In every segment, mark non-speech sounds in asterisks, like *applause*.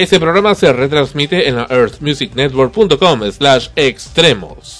Este programa se retransmite en la earthmusicnetwork.com slash extremos.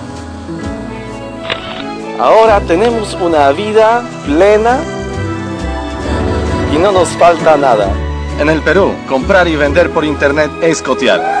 Ahora tenemos una vida plena y no nos falta nada. En el Perú, comprar y vender por internet es cotear.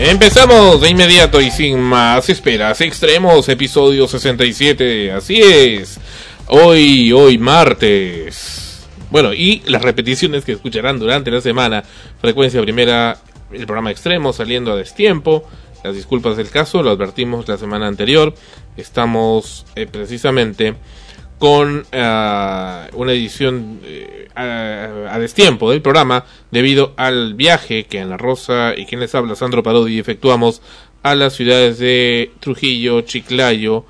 Empezamos de inmediato y sin más esperas. Extremos, episodio 67. Así es. Hoy, hoy martes. Bueno, y las repeticiones que escucharán durante la semana. Frecuencia primera, el programa Extremo saliendo a destiempo. Las disculpas del caso, lo advertimos la semana anterior. Estamos eh, precisamente con uh, una edición eh, a, destiempo del programa debido al viaje que en La Rosa y quien les habla, Sandro Parodi, efectuamos a las ciudades de Trujillo, Chiclayo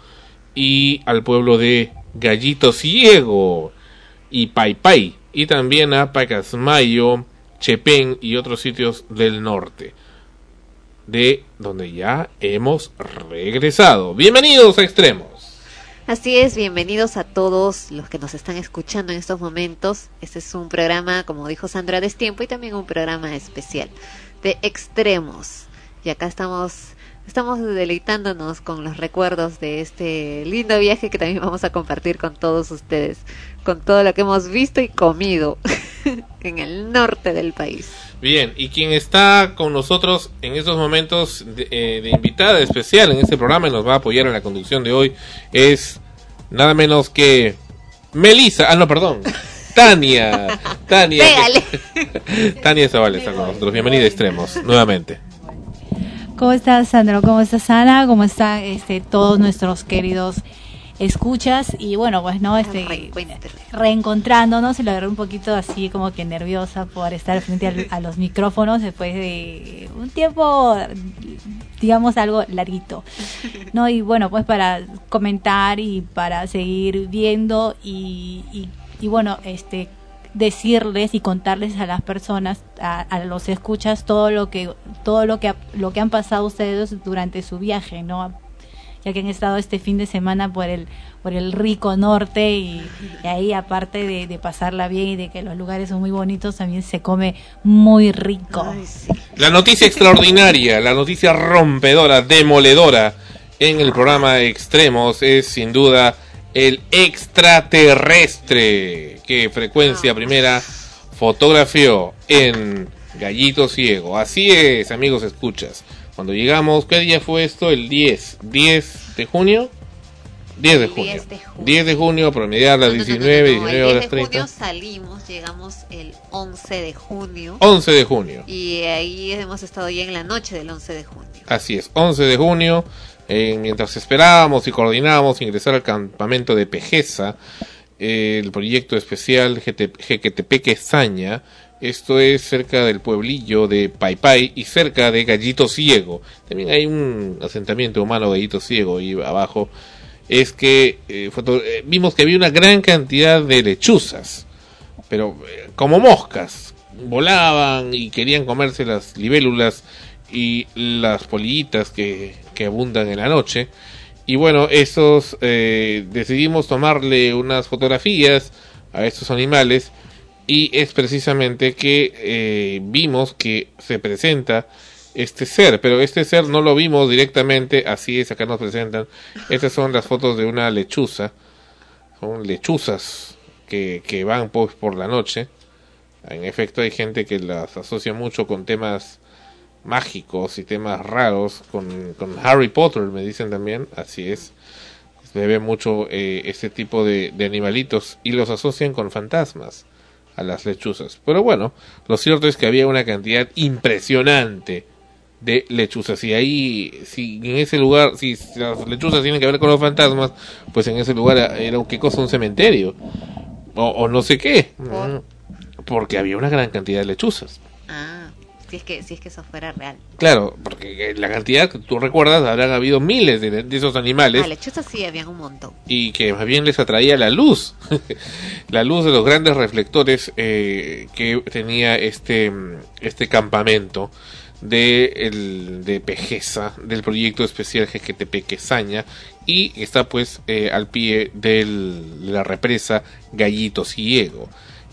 y al pueblo de Gallito Ciego y Paipai y también a Pacasmayo, Chepén y otros sitios del norte de donde ya hemos regresado. Bienvenidos a Extremos. Así es, bienvenidos a todos los que nos están escuchando en estos momentos. Este es un programa, como dijo Sandra, Destiempo y también un programa especial de extremos. Y acá estamos, estamos deleitándonos con los recuerdos de este lindo viaje que también vamos a compartir con todos ustedes, con todo lo que hemos visto y comido *laughs* *laughs* en el norte del país. Bien, y quien está con nosotros en estos momentos de, eh, de, invitada especial en este programa y nos va a apoyar en la conducción de hoy es nada menos que Melissa, ah no, perdón, *laughs* Tania, Tania, que, *laughs* Tania Zavala está con nosotros, bienvenida a Extremos, nuevamente. ¿Cómo estás, Sandro? ¿Cómo estás, Ana? ¿Cómo están este, todos nuestros queridos escuchas y bueno pues no este reencontrándonos y lo agarré un poquito así como que nerviosa por estar frente a, *laughs* a, los micrófonos después de un tiempo digamos algo larguito no y bueno pues para comentar y para seguir viendo y, y, y bueno este decirles y contarles a las personas a, a, los escuchas todo lo que todo lo que lo que han pasado ustedes durante su viaje no ya que han estado este fin de semana por el por el rico norte y, y ahí aparte de, de, pasarla bien y de que los lugares son muy bonitos también se come muy rico. Ay, sí. la noticia extraordinaria la noticia rompedora demoledora en el programa Extremos es sin duda el extraterrestre que frecuencia primera fotografió en Gallito Ciego. Así es amigos escuchas cuando llegamos, ¿qué día fue esto? El 10, 10 de junio. 10 de junio. 10 de junio, 10 de junio promediar las No, no, no, 19, no, no, 19 el 10 horas de 30. junio salimos, llegamos el 11 de junio 11 de junio. y ahí hemos estado ya en la noche del 11 de junio. Así es, 11 de junio. eh, mientras esperábamos y coordinábamos ingresar al campamento de Pejeza, eh, el proyecto especial Jequetepeque Saña, esto es cerca del pueblillo de Paipai y cerca de Gallito Ciego. También hay un asentamiento humano Gallito Ciego ahí abajo. Es que eh, eh, vimos que había una gran cantidad de lechuzas, pero eh, como moscas. Volaban y querían comerse las libélulas y las polillitas que, que abundan en la noche. Y bueno, esos decidimos tomarle unas fotografías a estos animales y es precisamente que eh, vimos que se presenta este ser, pero este ser no lo vimos directamente, así es, acá nos presentan. Estas son las fotos de una lechuza, son lechuzas que, que van pues, por la noche. En efecto, hay gente que las asocia mucho con temas mágicos y temas raros, con, con Harry Potter, me dicen también, así es. Se ve mucho eh, este tipo de animalitos y los asocian con fantasmas a las lechuzas. Pero bueno, lo cierto es que había una cantidad impresionante de lechuzas. Y ahí, si en ese lugar, si las lechuzas tienen que ver con los fantasmas, pues en ese lugar era, ¿qué cosa? Un cementerio. O, o no sé qué. Porque había una gran cantidad de lechuzas. Ah, si es que si es que eso fuera real. Claro, porque la cantidad que tú recuerdas habrán habido miles de, de esos animales. Ah, lechuzas sí, habían un montón. Y que más bien les atraía la luz, *laughs* la luz de los grandes reflectores eh, que tenía este este campamento de, el, de Pejeza, del proyecto especial GGTP Quesaña, y está pues eh, al pie del, de la represa Gallito Ciego.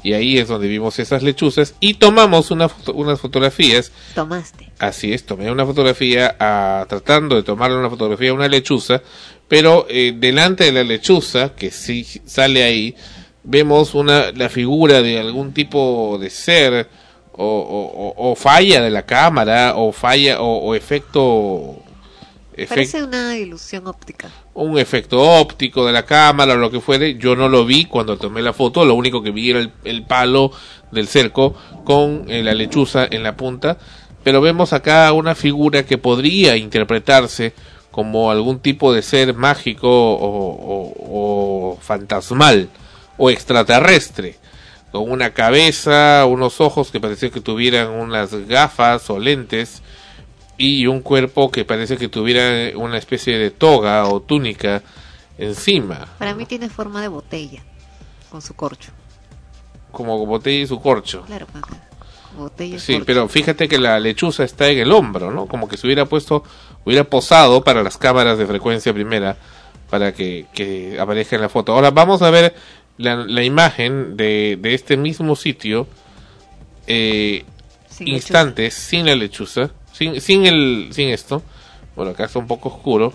Y ahí es donde vimos esas lechuzas y tomamos una unas fotografías. Tomaste. Así es, tomé una fotografía a, tratando de tomarle una fotografía a una lechuza, pero eh, delante de la lechuza, que sí sale ahí, vemos una, la figura de algún tipo de ser, o, o, falla de la cámara o falla o, efecto, parece una ilusión óptica. Un efecto óptico de la cámara o lo que fuere. Yo no lo vi cuando tomé la foto. Lo único que vi era el, palo del cerco con eh, la lechuza en la punta. Pero vemos acá una figura que podría interpretarse como algún tipo de ser mágico o, o fantasmal o extraterrestre. Con una cabeza, unos ojos que parecía que tuvieran unas gafas o lentes y un cuerpo que parece que tuviera una especie de toga o túnica encima. Para mí tiene forma de botella, con su corcho. Como botella y su corcho. Claro, botella y Sí, pero fíjate que la lechuza está en el hombro, ¿no? Como que se hubiera puesto, hubiera posado para las cámaras de frecuencia primera para que, que aparezca en la foto. Ahora vamos a ver la, imagen de, de, este mismo sitio eh, instantes sin la lechuza, sin, sin, el, sin esto. Bueno, acá está un poco oscuro.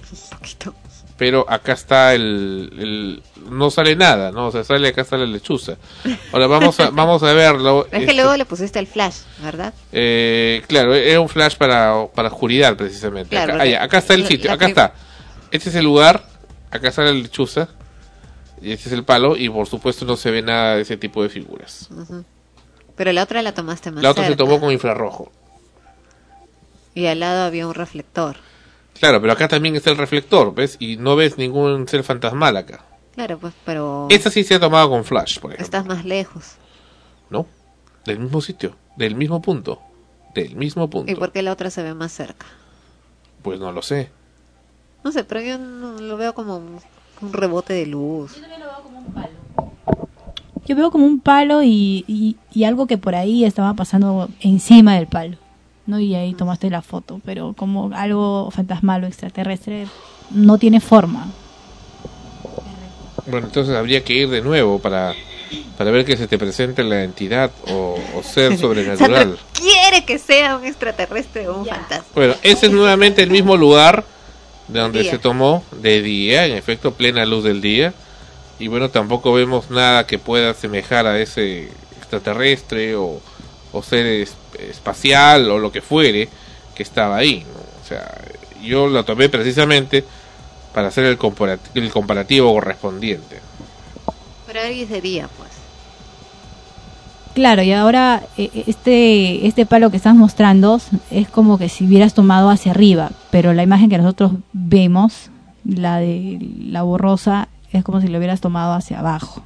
Pero acá está el, No sale nada, ¿no? O sea, sale acá está la lechuza. Ahora vamos a, *laughs* vamos a verlo. Es que luego le pusiste el flash, ¿verdad? Eh, claro, era un flash para, para oscuridad, precisamente. acá, ah, acá, está el sitio, acá está. Este es el lugar. Acá sale la lechuza. Y ese es el palo y por supuesto no se ve nada de ese tipo de figuras. Pero la otra la tomaste más La otra se tomó con infrarrojo. Y al lado había un reflector. Claro, pero acá también está el reflector, ¿ves? Y no ves ningún ser fantasmal acá. Claro, pues, pero... Esta sí se ha tomado con flash, por ejemplo. Estás más lejos. No, del mismo sitio, del mismo punto, del mismo punto. ¿Y por qué la otra se ve más cerca? Pues no lo sé. No sé, pero yo no, lo veo como un rebote de luz. Yo también lo veo como un palo. Yo veo como un palo y, y, algo que por ahí estaba pasando encima del palo. ¿No? Y ahí tomaste la foto, pero como algo fantasmal o extraterrestre no tiene forma. Bueno, entonces habría que ir de nuevo para, para ver que se te presente la entidad o, ser *laughs* sobrenatural. quiere que sea un extraterrestre o un fantasma. Bueno, ese es nuevamente el mismo lugar de donde se tomó de día, en efecto, plena luz del día. Y bueno, tampoco vemos nada que pueda asemejar a ese extraterrestre o, o ser espacial o lo que fuere que estaba ahí. O sea, yo lo tomé precisamente para hacer el, comparativo, el comparativo correspondiente. Pero ahí es de día, pues. Claro, y ahora eh, este, este palo que estás mostrando es como que si hubieras tomado hacia arriba, pero la imagen que nosotros vemos, la de la borrosa, es como si lo hubieras tomado hacia abajo.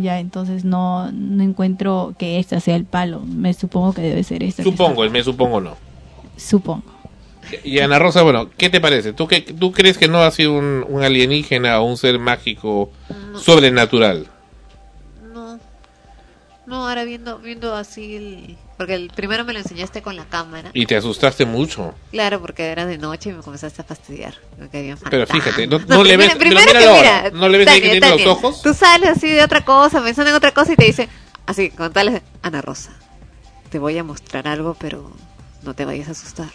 Ya, entonces no, no encuentro que este sea el palo. Me supongo que debe ser este. Supongo, el me supongo no. Supongo. Y Ana Rosa, bueno, ¿qué te parece? ¿Tú, que, tú crees que no ha sido un, un alienígena o un ser mágico sobrenatural? No, ahora viendo, viendo así el... Porque el primero me lo enseñaste con la cámara. Y te asustaste mucho. Claro, porque era de noche y me comenzaste a fastidiar. Pero fíjate, no, le ves, primero que no le ves ahí que tiene los ojos. Tú sales así de otra cosa, pensando en otra cosa y te dice, así, con tal Ana Rosa, te voy a mostrar algo, pero no te vayas a asustar.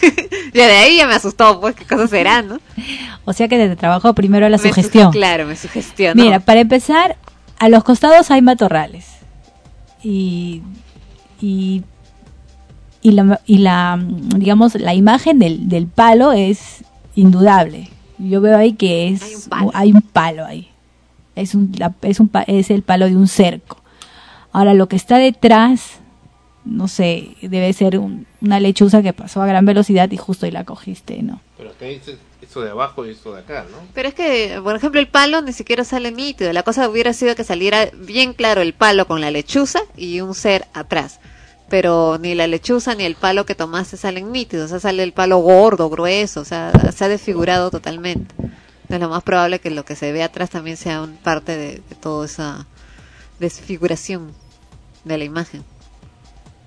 *laughs* ya de ahí ya me asustó, pues, qué cosas serán, ¿no? O sea que te trabajó primero la sugestión. claro, me sugestionó. Mira, para empezar, a los costados hay matorrales y, y, la, y la, digamos, la imagen del, del palo es indudable. Yo veo ahí que es hay un palo, ahí. Es un, es un es el palo de un cerco. Ahora lo que está detrás, no sé, debe ser una lechuza que pasó a gran velocidad y justo ahí la cogiste, ¿no? Pero esto de abajo y esto de acá, ¿no? Pero es que, por ejemplo, el palo ni siquiera sale nítido. La cosa hubiera sido que saliera bien claro el palo con la lechuza y un ser atrás. pero ni la lechuza ni el palo que tomaste salen nítidos, o sea, sale el palo gordo, grueso, o sea, se ha desfigurado totalmente. Es lo más probable que lo que se ve atrás también sea un parte de, de toda esa desfiguración de la imagen.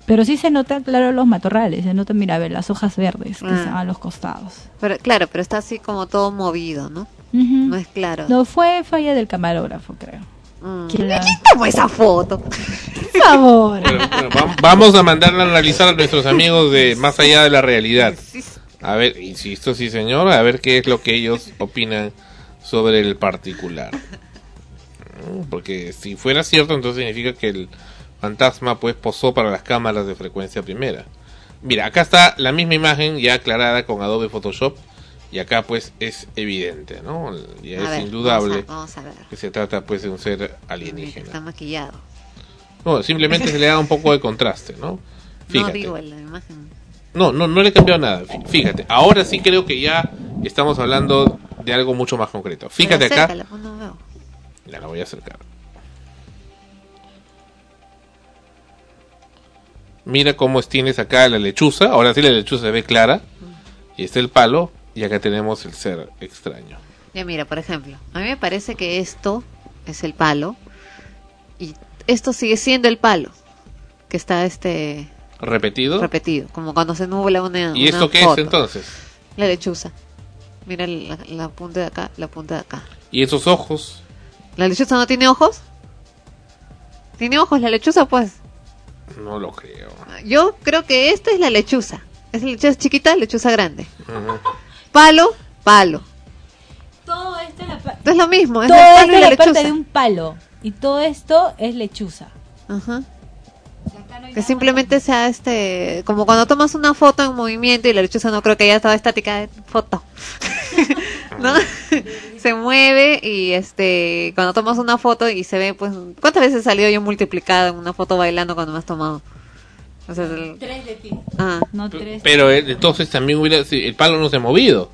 Pero sí se notan, claro, los matorrales, se notan, mira, a ver, las hojas verdes que Ah. están a los costados. Pero, claro, pero está así como todo movido, ¿no? No es claro. No, fue falla del camarógrafo, creo. Mm. ¿Quién la- ¿Quién tomó esa foto? *laughs* Por favor. Bueno, vamos a mandarla a analizar a nuestros amigos de más allá de la realidad. A ver, insisto, sí señor, a ver qué es lo que ellos opinan sobre el particular. Mm, Porque si fuera cierto, entonces significa que el fantasma pues posó para las cámaras de frecuencia primera. Mira, acá está la misma imagen ya aclarada con Adobe Photoshop y acá pues es evidente, ¿no? Ya A es ver, indudable Vamos a, vamos a ver. que se trata pues de un ser Está alienígena. maquillado. No, simplemente se le da un poco de contraste, ¿no? *laughs* No digo la imagen. No, no, no le he cambiado nada. Fí- Fíjate, ahora sí creo que ya estamos hablando de algo mucho más concreto. Fíjate acá. pues, no veo. Ya la voy a acercar. Mira cómo tienes acá la lechuza. Ahora sí la lechuza se ve clara. Y está el palo. Y acá tenemos el ser extraño. Ya mira, por ejemplo, a mí me parece que esto es el palo y esto sigue siendo el palo que está este Repetido. repetido, como cuando se nubla una ¿Y una esto qué foto. es entonces? La lechuza. Mira la, la punta de acá, la punta de acá. ¿Y esos ojos? ¿La lechuza no tiene ojos? ¿Tiene ojos la lechuza, pues? No lo creo. Yo creo que esta es la lechuza. Es la lechuza chiquita, lechuza grande. Palo, palo. Todo esto es la, pa- Es lo mismo, es todo el esto palo y es la la parte de un palo. Y todo esto es lechuza. Ajá. Que simplemente sea este, como cuando tomas una foto en movimiento y la lechuza no creo que ya estaba estática de foto. *laughs* ¿No? *laughs* se mueve y este, cuando tomas una foto y se ve, pues, ¿cuántas veces salió yo multiplicada en una foto bailando cuando me has tomado? O sea, el- Tres de ti. ah, No tres. Pero eh, entonces también hubiera. si el palo no se ha movido.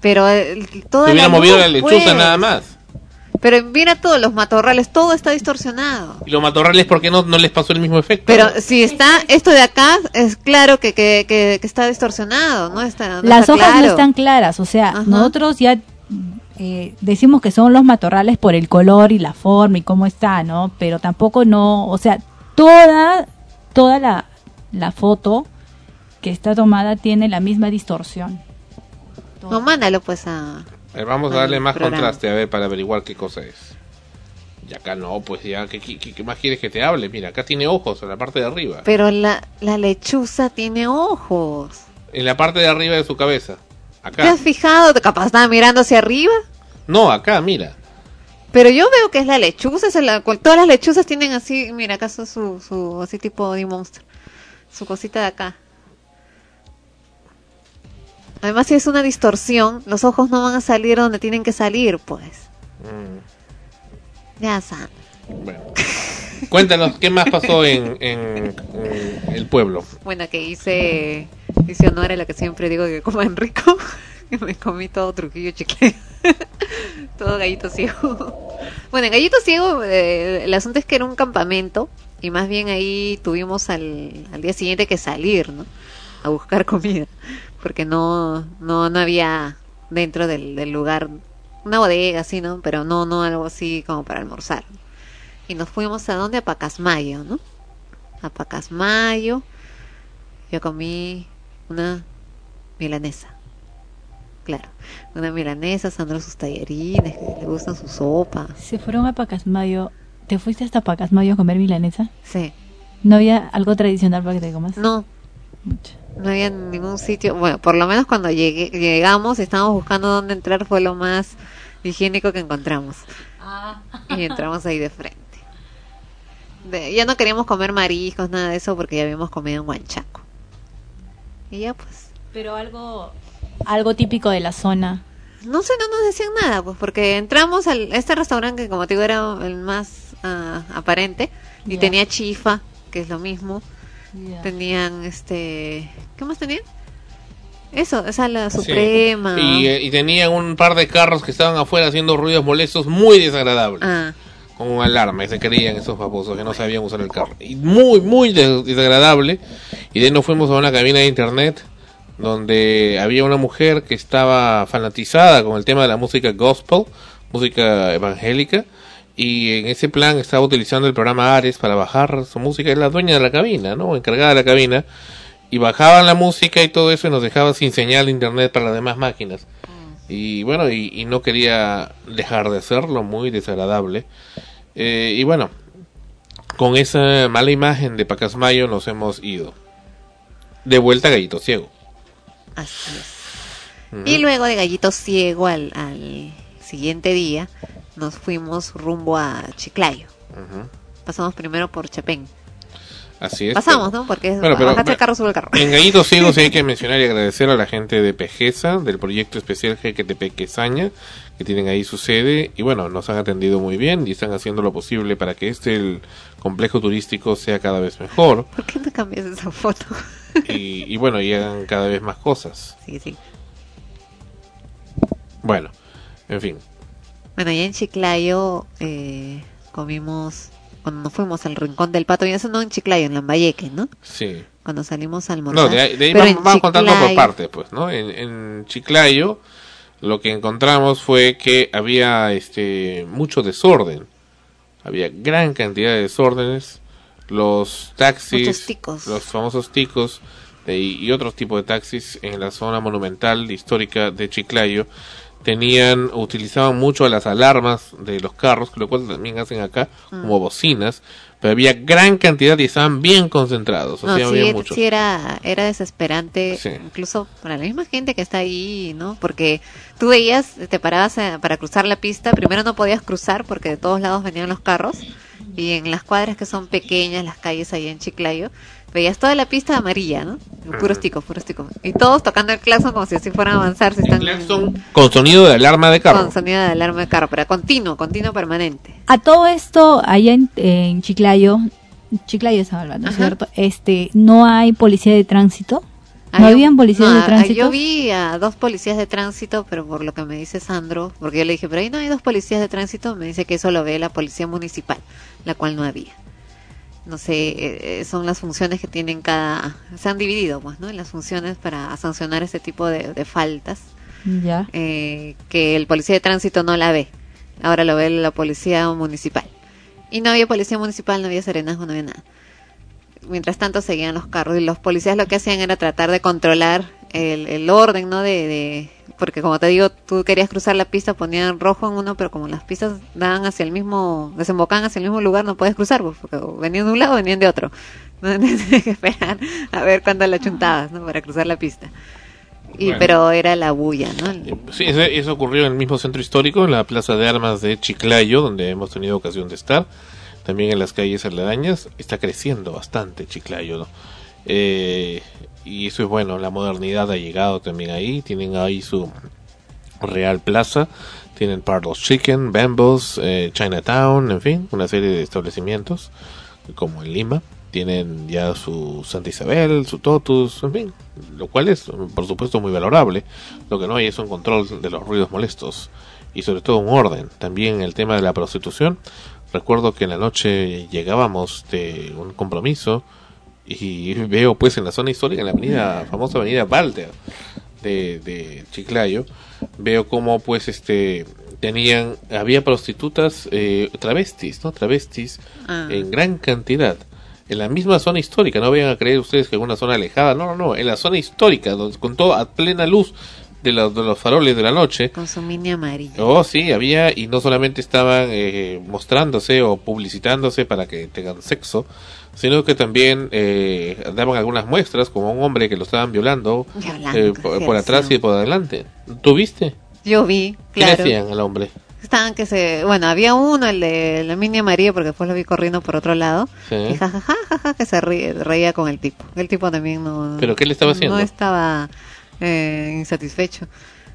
pero el, toda Se hubiera la movido luz, la lechuza pues. nada más. Pero mira todos los matorrales, todo está distorsionado. Y los matorrales, ¿por qué no, no les pasó el mismo efecto? Pero si está esto de acá, es claro que, que, que, que está distorsionado, ¿no? Está, no Las está hojas no están claras, o sea, Ajá. nosotros ya eh, decimos que son los matorrales por el color y la forma y cómo está, ¿no? Pero tampoco no, o sea, toda toda la, la foto que está tomada tiene la misma distorsión. No, mándalo pues a... Vamos a darle más programa. contraste, a ver, para averiguar qué cosa es. Y acá no, pues ya, ¿qué, qué, qué más quieres que te hable? Mira, acá tiene ojos en la parte de arriba. Pero la, la lechuza tiene ojos. En la parte de arriba de su cabeza. ¿Te Acá. has fijado? Capaz estaba mirando hacia arriba. No, acá, mira. Pero yo veo que es la lechuza. Es la, cual- todas las lechuzas tienen así, mira, acaso su, su, así tipo de monstruo. Su cosita de acá. Además, si es una distorsión, los ojos no van a salir donde tienen que salir, pues. Mm, Ya saben. bueno. Cuéntanos, ¿qué más pasó en, en- en el pueblo? Bueno, que hice, hice honor a lo que siempre digo que coman rico. *laughs* que me comí todo Trujillo chicle. *laughs* todo gallito ciego. bueno, en gallito ciego, eh, el asunto es que era un campamento. Y más bien ahí tuvimos al, al día siguiente que salir, ¿no? A buscar comida. Porque no, no, no había dentro del, del lugar una bodega así, ¿no? Pero no, no algo así como para almorzar. Y nos fuimos a dónde? A Pacasmayo, ¿no? A Pacasmayo. Yo comí una milanesa. Claro, una milanesa, Sandro sus tallarines, que le gustan su sopa. Se fueron a Pacasmayo. ¿Te fuiste hasta Pacasmayo a comer milanesa? Sí. ¿No había algo tradicional para que te comas? No, Mucho. No había ningún sitio. Bueno, por lo menos cuando llegué, llegamos estábamos buscando dónde entrar fue lo más higiénico que encontramos. Y entramos ahí de frente. De- ya no queríamos comer mariscos, nada de eso, porque ya habíamos comido en Huanchaco. Y ya pues. Pero algo algo típico de la zona. No sé, no nos decían nada, pues porque entramos al, a este restaurante que como te digo era el más ah, aparente y tenía chifa, que es lo mismo. Tenían este, ¿qué más tenían? Eso, esa la Sí. suprema. Y, eh, y tenían un par de carros que estaban afuera haciendo ruidos molestos muy desagradables. Ah, con alarma y se creían esos famosos que no sabían usar el carro. Y muy, muy desagradable. Y de ahí nos fuimos a una cabina de internet donde había una mujer que estaba fanatizada con el tema de la música gospel, música evangélica, y en ese plan estaba utilizando el programa Ares para bajar su música, es la dueña de la cabina, ¿no? Encargada de la cabina, y bajaban la música y todo eso y nos dejaba sin señal de internet para las demás máquinas. Y bueno, y, no quería dejar de hacerlo, muy desagradable. Eh, y bueno, con esa mala imagen de Pacasmayo nos hemos ido. De vuelta a Gallito Ciego. Así es. Y luego de Gallito Ciego al, al, siguiente día nos fuimos rumbo a Chiclayo. Pasamos primero por Chapén. Así es. Pasamos, ¿no? Porque bueno, el carro sube el carro. En Gallito Ciego sí hay que *laughs* mencionar y agradecer a la gente de Pejeza, del proyecto especial GTP Quesaña, que tienen ahí su sede. Y bueno, nos han atendido muy bien y están haciendo lo posible para que este el complejo turístico sea cada vez mejor. ¿Por qué no cambias esa foto? y, bueno, y hagan cada vez más cosas. Sí, sí. Bueno, en fin. Bueno, ya en Chiclayo eh, comimos, cuando nos fuimos al Rincón del Pato, y eso no en Chiclayo, en Lambayeque, ¿no? Sí. Cuando salimos al No, de ahí, vamos, contando por partes, pues, ¿no? En, en Chiclayo lo que encontramos fue que había este mucho desorden. Había gran cantidad de desórdenes los taxis, los famosos ticos y otros tipos de taxis en la zona monumental histórica de Chiclayo tenían utilizaban mucho las alarmas de los carros, lo cual también hacen acá mm. como bocinas, pero había gran cantidad y estaban bien concentrados. no, sí, era, era desesperante, incluso para la misma gente que está ahí, ¿no? Porque tú veías, te parabas eh, para cruzar la pista, primero no podías cruzar porque de todos lados venían los carros y en las cuadras que son pequeñas, las calles ahí en Chiclayo, veías toda la pista amarilla, ¿no? Puros ticos, puros ticos. Y todos tocando el claxon como si así fueran a avanzar. Si están... con sonido de alarma de carro. Con sonido de alarma de carro, pero continuo, continuo permanente. A todo esto, allá en, Chiclayo, Chiclayo estaba hablando, ¿cierto? Este, ¿no hay policía de tránsito? ¿No habían policías de tránsito? Yo vi a dos policías de tránsito, pero por lo que me dice Sandro, porque yo le dije, pero ahí no hay dos policías de tránsito, me dice que eso lo ve la policía municipal, la cual no había. No sé, eh, eh, son las funciones que tienen cada... Se han dividido, pues, ¿no? En las funciones para sancionar este tipo de, faltas. Ya. Eh, que el policía de tránsito no la ve. Ahora lo ve la policía municipal. Y no había policía municipal, no había serenazgo, no había nada mientras tanto seguían los carros y los policías lo que hacían era tratar de controlar el, el orden, ¿no? De, porque como te digo, tú querías cruzar la pista, ponían rojo en uno, pero como las pistas daban hacia el mismo, desembocaban hacia el mismo lugar, no puedes cruzar, pues, porque venían de un lado, venían de otro. *laughs* No *laughs* tienes que esperar a ver cuándo la chuntabas, ¿no? Para cruzar la pista. Y, pero era la bulla, ¿no? Sí, eso, eso, ocurrió en el mismo centro histórico, en la Plaza de Armas de Chiclayo, donde hemos tenido ocasión de estar también en las calles aledañas, está creciendo bastante Chiclayo, ¿no? Eh, y eso es bueno, la modernidad ha llegado también ahí, tienen ahí su Real Plaza, tienen Pardos Chicken, Bambos, eh, Chinatown, en fin, una serie de establecimientos, como en Lima, tienen ya su Santa Isabel, su Totus, en fin, lo cual es por supuesto muy valorable, lo que no hay es un control de los ruidos molestos y sobre todo un orden, también el tema de la prostitución, Recuerdo que en la noche llegábamos de un compromiso y veo pues en la zona histórica, en la avenida, famosa avenida Walter de, de Chiclayo, veo como pues este tenían, había prostitutas eh, travestis, ¿no? Travestis ah. en gran cantidad. En la misma zona histórica, no vayan a creer ustedes que en una zona alejada, no, no, no, en la zona histórica, donde, con todo a plena luz, de, los, de los faroles de la noche. Con su mini amarillo. Oh, sí, había, y no solamente estaban eh, mostrándose o publicitándose para que tengan sexo, sino que también eh, daban algunas muestras, como un hombre que lo estaban violando, eh, por, atrás y por adelante. ¿Tú viste? Yo vi, claro. ¿Qué hacían al hombre? Estaban que se, bueno, había uno, el de la mini amarilla, porque después lo vi corriendo por otro lado, y jajaja, que se reía con el tipo. El tipo también no. ¿Pero qué le estaba haciendo? No estaba eh, insatisfecho.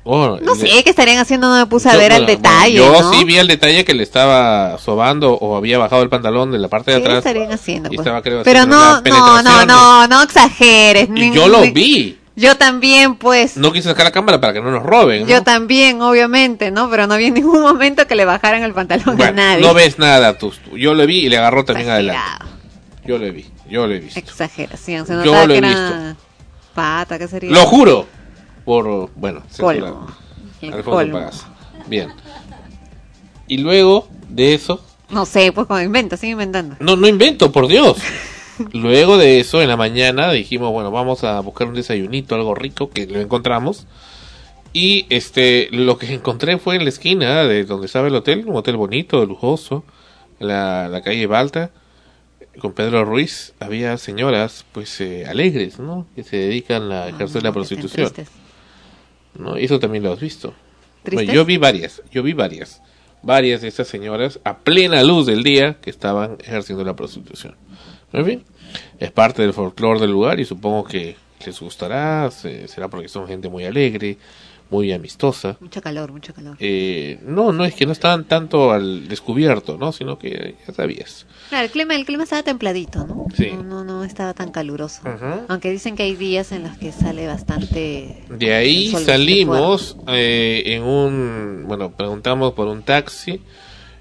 Oh, no sé qué estarían haciendo, no me puse a ver el detalle. yo sí vi el detalle que le estaba sobando o había bajado el pantalón de la parte de atrás. estarían haciendo? Pues? Estaba, Pero no, no, no, no, no exageres. Y yo lo vi. Yo también, pues. No quise sacar la cámara para que no nos roben. ¿no? Yo también, obviamente, ¿no? Pero no vi en *laughs* ningún momento que le bajaran el pantalón Bueno, a nadie. no ves nada tú. Yo lo vi y le agarró también Exagerado. adelante. Yo lo vi, yo lo he visto. Exageración. Se Yo lo que he era pata, ¿qué sería? Lo juro. Por, bueno, Colmo. Alfonso. Pagasa. Bien. Y luego de eso, No sé, pues cuando inventa, sigue inventando. no, no invento, por Dios. *laughs* Luego de eso, en la mañana dijimos, bueno, vamos a buscar un desayunito, algo rico, que lo encontramos. Y este, lo que encontré fue en la esquina de donde estaba el hotel, un hotel bonito, lujoso, en la, la calle Balta, con Pedro Ruiz. Había señoras, pues, eh, alegres, ¿no? Que se dedican a ejercer la Ah, que estén prostitución. ¿No? Eso también lo has visto. Yo vi varias, yo vi varias, varias de estas señoras a plena luz del día que estaban ejerciendo la prostitución. En fin, es parte del folclore del lugar y supongo que les gustará, se- será porque son gente muy alegre, muy amistosa. Mucho calor, mucho calor. Eh, no, no es que no estaban tanto al descubierto, ¿no? Sino que ya sabías. Claro, el clima, el clima estaba templadito, ¿no? Sí. No, no, no estaba tan caluroso. Ujú. Aunque dicen que hay días en los que sale bastante... De ahí salimos eh, en un, bueno, preguntamos por un taxi,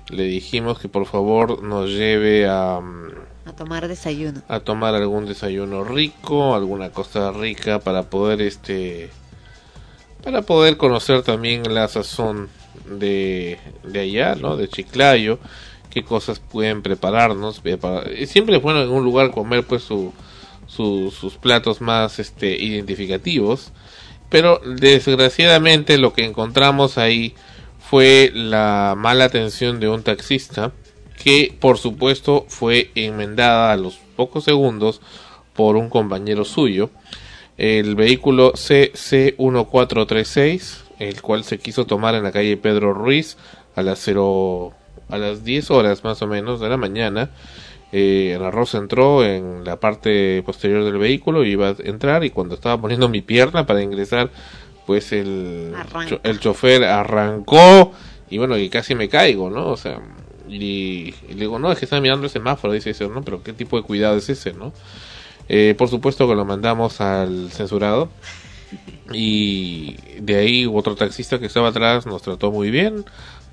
le dijimos que por favor nos lleve a, mm, A tomar desayuno. a tomar algún desayuno rico, alguna cosa rica para poder este, para poder conocer también la sazón de, de allá, ¿no? De Chiclayo, qué cosas pueden prepararnos. eh, siempre es bueno en un lugar comer pues su, su- sus platos más este, identificativos. Pero desgraciadamente lo que encontramos ahí fue la mala atención de un taxista que por supuesto fue enmendada a los pocos segundos por un compañero suyo. El vehículo CC1436, el cual se quiso tomar en la calle Pedro Ruiz a las 0 a las 10 horas más o menos de la mañana. Eh, el arroz entró en la parte posterior del vehículo y iba a entrar y cuando estaba poniendo mi pierna para ingresar, pues el, cho- el chofer arrancó y bueno, y casi me caigo, ¿no? O sea, y, y le digo, no, es que está mirando el semáforo, dice eso, ¿no? Pero ¿qué tipo de cuidado es ese, no? Eh, por supuesto que lo mandamos al censurado. Y de ahí otro taxista que estaba atrás nos trató muy bien,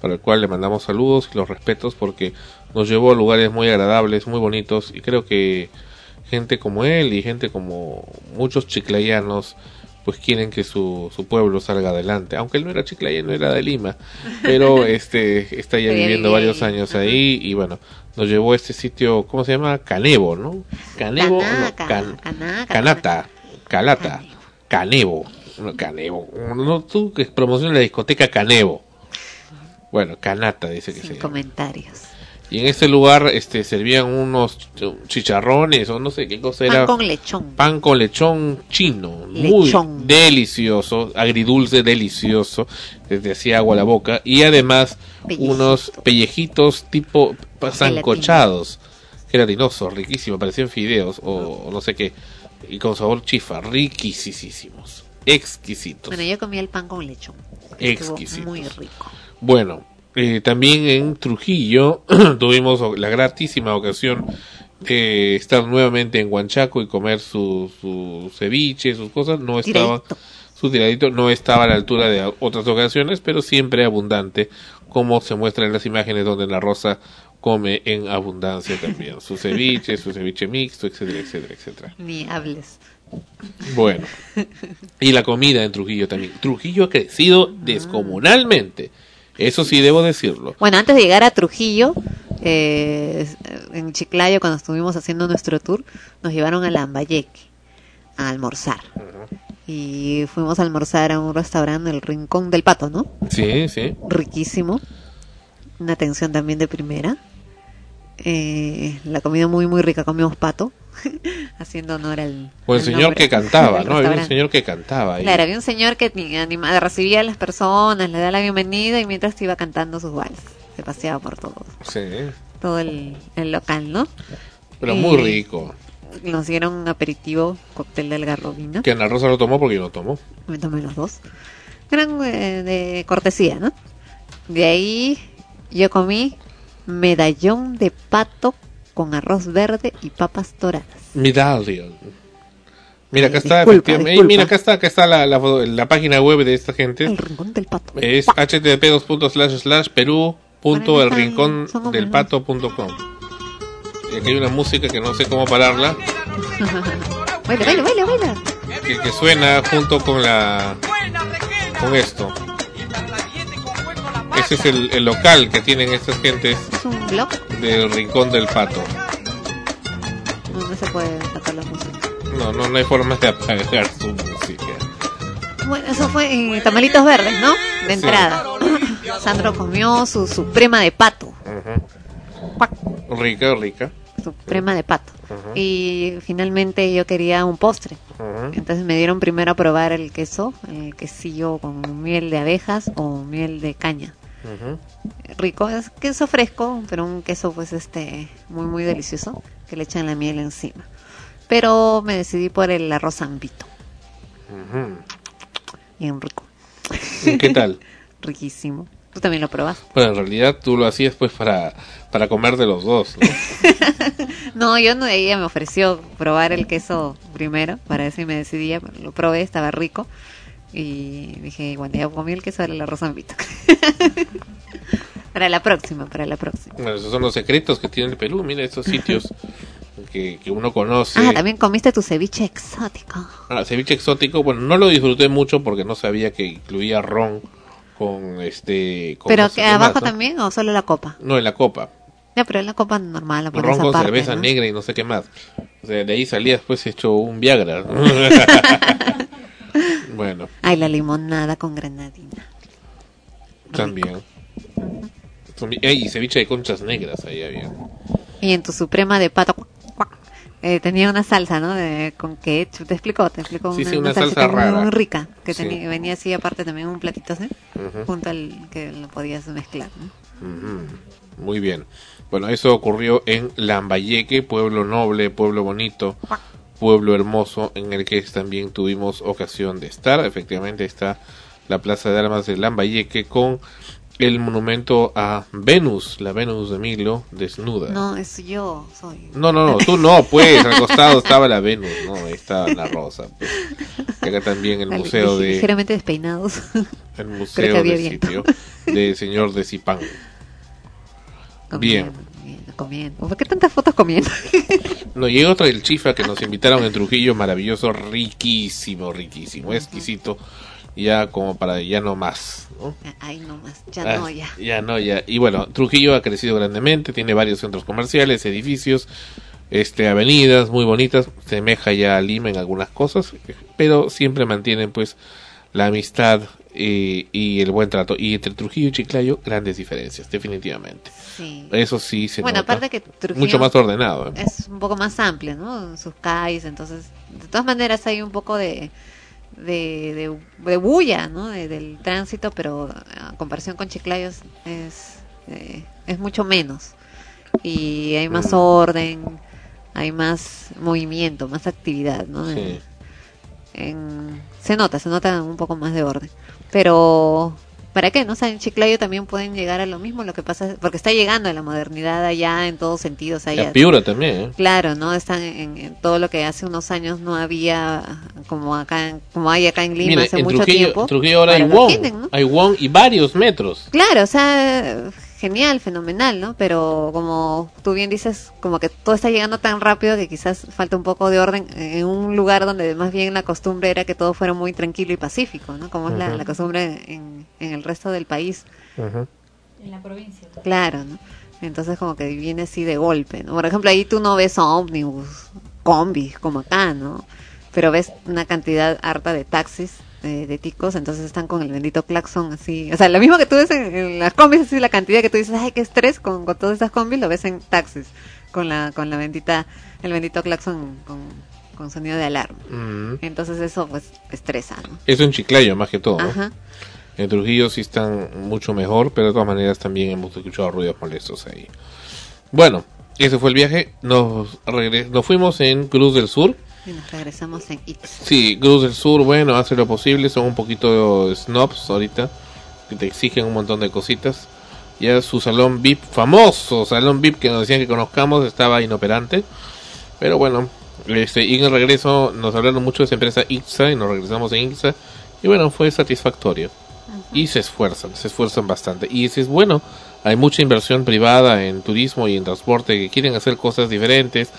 para el cual le mandamos saludos y los respetos porque nos llevó a lugares muy agradables, muy bonitos. Y creo que gente como él y gente como muchos chiclayanos pues quieren que su, su pueblo salga adelante, aunque él no era chiclayano, era de Lima, pero *laughs* este está ya viviendo varios años ahí y bueno, nos llevó a este sitio, ¿cómo se llama? Canevo, ¿no? Canevo, no, Canaca, Can- canaca, Canata, Calata, Canevo. Canevo, no, Canevo, no, tú que promocionas la discoteca Canevo. Bueno, Canata dice que Sin se llama. comentarios. Y en este lugar este servían unos ch- chicharrones o no sé qué cosa Pan era. con lechón. Pan con lechón chino, muy delicioso, agridulce delicioso, desde hacía agua a la boca y además unos pellejitos tipo sancochados, gelatinosos, riquísimos, parecían fideos o, o no sé qué, y con sabor chifa, riquisísimos, exquisitos. Bueno, yo comí el pan con lechón. Estuvo Exquisitos. muy rico. Bueno, eh, también en Trujillo *clears throat* tuvimos la gratísima ocasión de estar nuevamente en Huanchaco y comer su, su ceviche, sus cosas. No estaba, su tiradito no estaba a la altura de otras ocasiones, pero siempre abundante, como se muestra en las imágenes donde la Rosa come en abundancia también. Su ceviche, su ceviche mixto, etcétera, etcétera, etcétera. Ni hables. Bueno, y la comida en Trujillo también. Trujillo ha crecido descomunalmente. Eso sí debo decirlo. Bueno, antes de llegar a Trujillo, eh, en Chiclayo, cuando estuvimos haciendo nuestro tour, nos llevaron a Lambayeque a almorzar. Y fuimos a almorzar a un restaurante, el Rincón del Pato, ¿no? Sí, sí. Riquísimo. Una atención también de primera. Eh, la comida muy, muy rica. Comimos pato, *laughs* haciendo honor al. O el al señor que cantaba, ¿no? Había un señor que cantaba ahí. Claro, había un señor que ni- anima- recibía a las personas, le da la bienvenida y mientras iba cantando sus vals. Se paseaba por todo, Sí, todo el, el local, ¿no? pero muy Y- rico. Nos dieron un aperitivo, cóctel de algarrobina. Que Ana Rosa lo tomó porque yo no tomó. Me tomé los dos. Eran eh, de cortesía, ¿no? De ahí yo comí medallón de pato con arroz verde y papas doradas. Medallion. Mira, acá está, mira, acá está, acá está la, la, la, página web de esta gente. El rincón del pato. Es http perú punto el rincón del pato punto com. Y aquí hay una música que no sé cómo pararla. *laughs* baila, baila, baila, baila. Que, que suena junto con la con esto. Ese es el, el local que tienen estas gentes. ¿Es un blog? Del rincón del pato. No, no se puede sacar la música. No, no, no hay forma de apagar su música. Bueno, eso fue en Tamalitos Verdes, ¿no? De entrada. *laughs* Sandro comió su suprema de pato. Rica, rica. Suprema de pato. Y finalmente yo quería un postre. Entonces me dieron primero a probar el queso, el quesillo con miel de abejas o miel de caña. Rico, es queso fresco, pero un queso pues este muy muy delicioso que le echan la miel encima. Pero me decidí por el arroz zambito. Bien rico. ¿Qué tal? *laughs* Riquísimo. Tú también lo probas. Bueno, en realidad tú lo hacías pues para, para comer de los dos. No, *laughs* yo no, ella me ofreció probar el queso primero para si me decidía. Lo probé, estaba rico. Y dije, bueno, ya comí el queso, del arroz zambito. *laughs* para la próxima, para la próxima. Bueno, esos son los secretos que tiene el Perú. Mira, esos sitios *laughs* que, que uno conoce. Ah, también comiste tu ceviche exótico. Ah, ceviche exótico, bueno, no lo disfruté mucho porque no sabía que incluía ron con este... ¿Pero que abajo también o solo la copa? No, en la copa. No, pero en la copa normal. La ron con cerveza negra y no sé qué más. O sea, de ahí salía después hecho un Viagra. *laughs* bueno. Ay, la limonada con granadina. También. Y ceviche de conchas negras ahí había. Y en tu suprema de pato eh, tenía una salsa, ¿no? De, con que te explico, te explico sí, una, sí, una, salsa rara. muy rica que tenía, venía así aparte también un platito así, junto al que lo podías mezclar. Muy bien. Bueno, eso ocurrió en Lambayeque, pueblo noble, pueblo bonito, pueblo hermoso, en el que también tuvimos ocasión de estar. Efectivamente está la Plaza de Armas de Lambayeque con el monumento a Venus, la Venus de Milo, desnuda. No, es yo, soy. No, no, no, tú no, pues, al costado estaba la Venus, no, ahí estaba la rosa. Pues. acá también el museo de... Ligeramente despeinados. El museo de sitio de señor de Zipán. Bien. Comiendo, ¿Por qué tantas fotos comiendo? *laughs* no, y otro del Chifa que nos invitaron en Trujillo, maravilloso, riquísimo, riquísimo, exquisito ya como para ya no más. ¿no? Ay, no más, ya no, ya. Ya no, ya. Y bueno, Trujillo ha crecido grandemente, tiene varios centros comerciales, edificios, este avenidas muy bonitas, semeja ya a Lima en algunas cosas, pero siempre mantienen pues la amistad eh, y el buen trato. Y entre Trujillo y Chiclayo, grandes diferencias, definitivamente. Sí. Eso sí se Bueno, nota. aparte que Trujillo mucho más ordenado. ¿eh? Es un poco más amplio, ¿no? Sus calles, entonces, de todas maneras hay un poco de de, de, bulla, ¿no? del tránsito, pero a comparación con Chiclayo es, eh, es mucho menos. Y hay más mm. orden, hay más movimiento, más actividad, ¿no? se nota, se nota un poco más de orden. Pero ¿Para qué? ¿No? O sea, en Chiclayo también pueden llegar a lo mismo, lo que pasa porque está llegando a la modernidad allá en todos sentidos. Allá. Piura también, ¿eh? Claro, ¿no? Están en, todo lo que hace unos años no había, como acá como hay acá en Lima hace mucho tiempo. Trujillo ahora hay WON, hay WON y varios metros. Claro, o sea, genial, fenomenal, ¿no? Pero como tú bien dices, como que todo está llegando tan rápido que quizás falta un poco de orden en un lugar donde más bien la costumbre era que todo fuera muy tranquilo y pacífico, ¿no? Como es la, costumbre en, el resto del país. En la provincia. Claro, ¿no? Entonces como que viene así de golpe, ¿no? Por ejemplo, ahí tú no ves ómnibus, combis, como acá, ¿no? Pero ves una cantidad harta de taxis de, ticos, entonces están con el bendito claxon así. O sea, lo mismo que tú ves en, las combis, así la cantidad que tú dices, ay, qué estrés con, con todas esas combis, lo ves en taxis, con la, con la bendita, el bendito claxon con, con sonido de alarma. Mm. Entonces eso pues estresa, ¿no? Eso en Chiclayo más que todo. En Trujillo sí están mucho mejor, pero de todas maneras también hemos escuchado ruidos molestos ahí. Bueno, ese fue el viaje. Nos, nos fuimos en Cruz del Sur y nos regresamos en It. Sí, Cruz del Sur, bueno, hace lo posible, son un poquito snobs ahorita, que te exigen un montón de cositas. Ya su salón VIP, famoso salón VIP que nos decían que conozcamos, estaba inoperante. Pero bueno, Este, y en el regreso nos hablaron mucho de esa empresa IXA y nos regresamos en IXA y bueno, fue satisfactorio. Y se esfuerzan, se esfuerzan bastante. Y es bueno, hay mucha inversión privada en turismo y en transporte que quieren hacer cosas diferentes,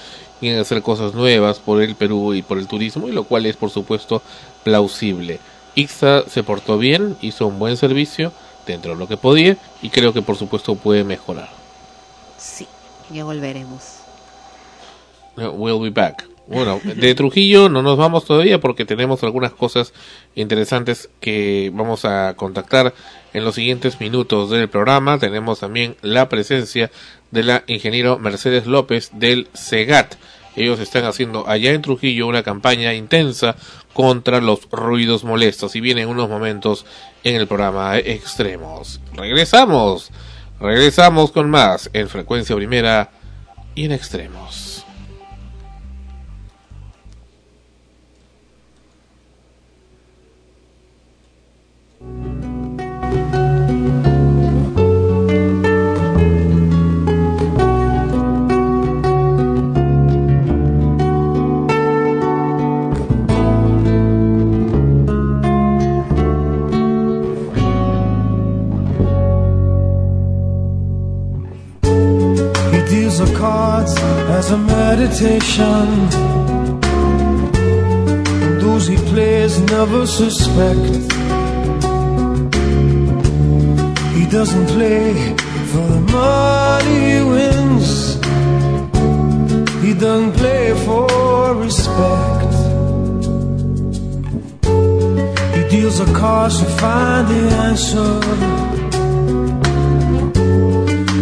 quieren hacer cosas nuevas por el Perú y por el turismo, y lo cual es por supuesto plausible. IXA se portó bien, hizo un buen servicio dentro de lo que podía y creo que por supuesto puede mejorar. Sí, ya volveremos. We'll be back. Bueno, de Trujillo no nos vamos todavía porque tenemos algunas cosas interesantes que vamos a contactar en los siguientes minutos del programa. Tenemos también la presencia de la ingeniero Mercedes López del SEGAT. Ellos están haciendo allá en Trujillo una campaña intensa contra los ruidos molestos y vienen unos momentos en el programa Extremos. Regresamos, regresamos con más en frecuencia primera y en Extremos. As a meditation. Those he plays never suspect. He doesn't play for the money he wins. He doesn't play for respect. He deals a cards to find the answer.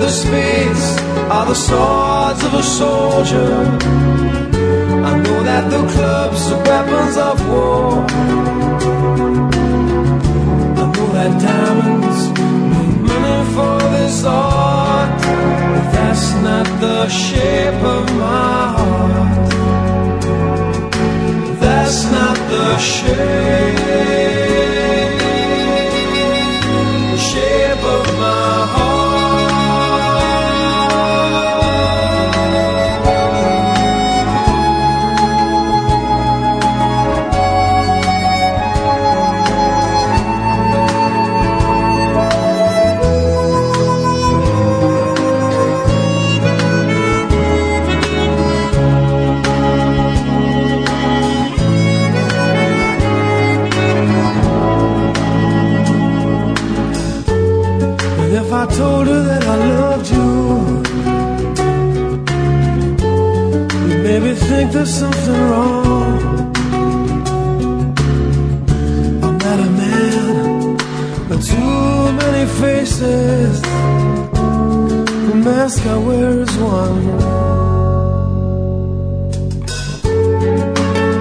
The spades are the swords of a soldier. I know that the clubs are weapons of war. I know that diamonds need money for this art, but that's not the shape of my heart. That's not the shape. There's something wrong. I'm not a man, but too many faces. The mask I wear is one.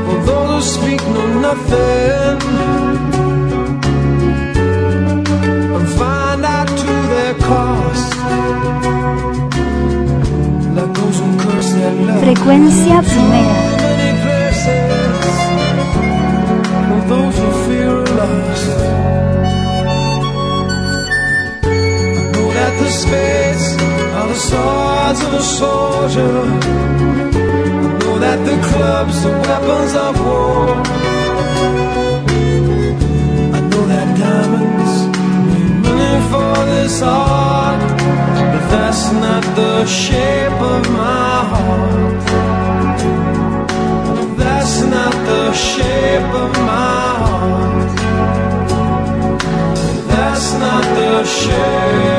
For those who speak know nothing. Frecuencia primera. Spades are the swords of a soldier. I know that the clubs are weapons of war. This art. But That's not the shape of my heart. That's not the shape of my heart. That's not the shape,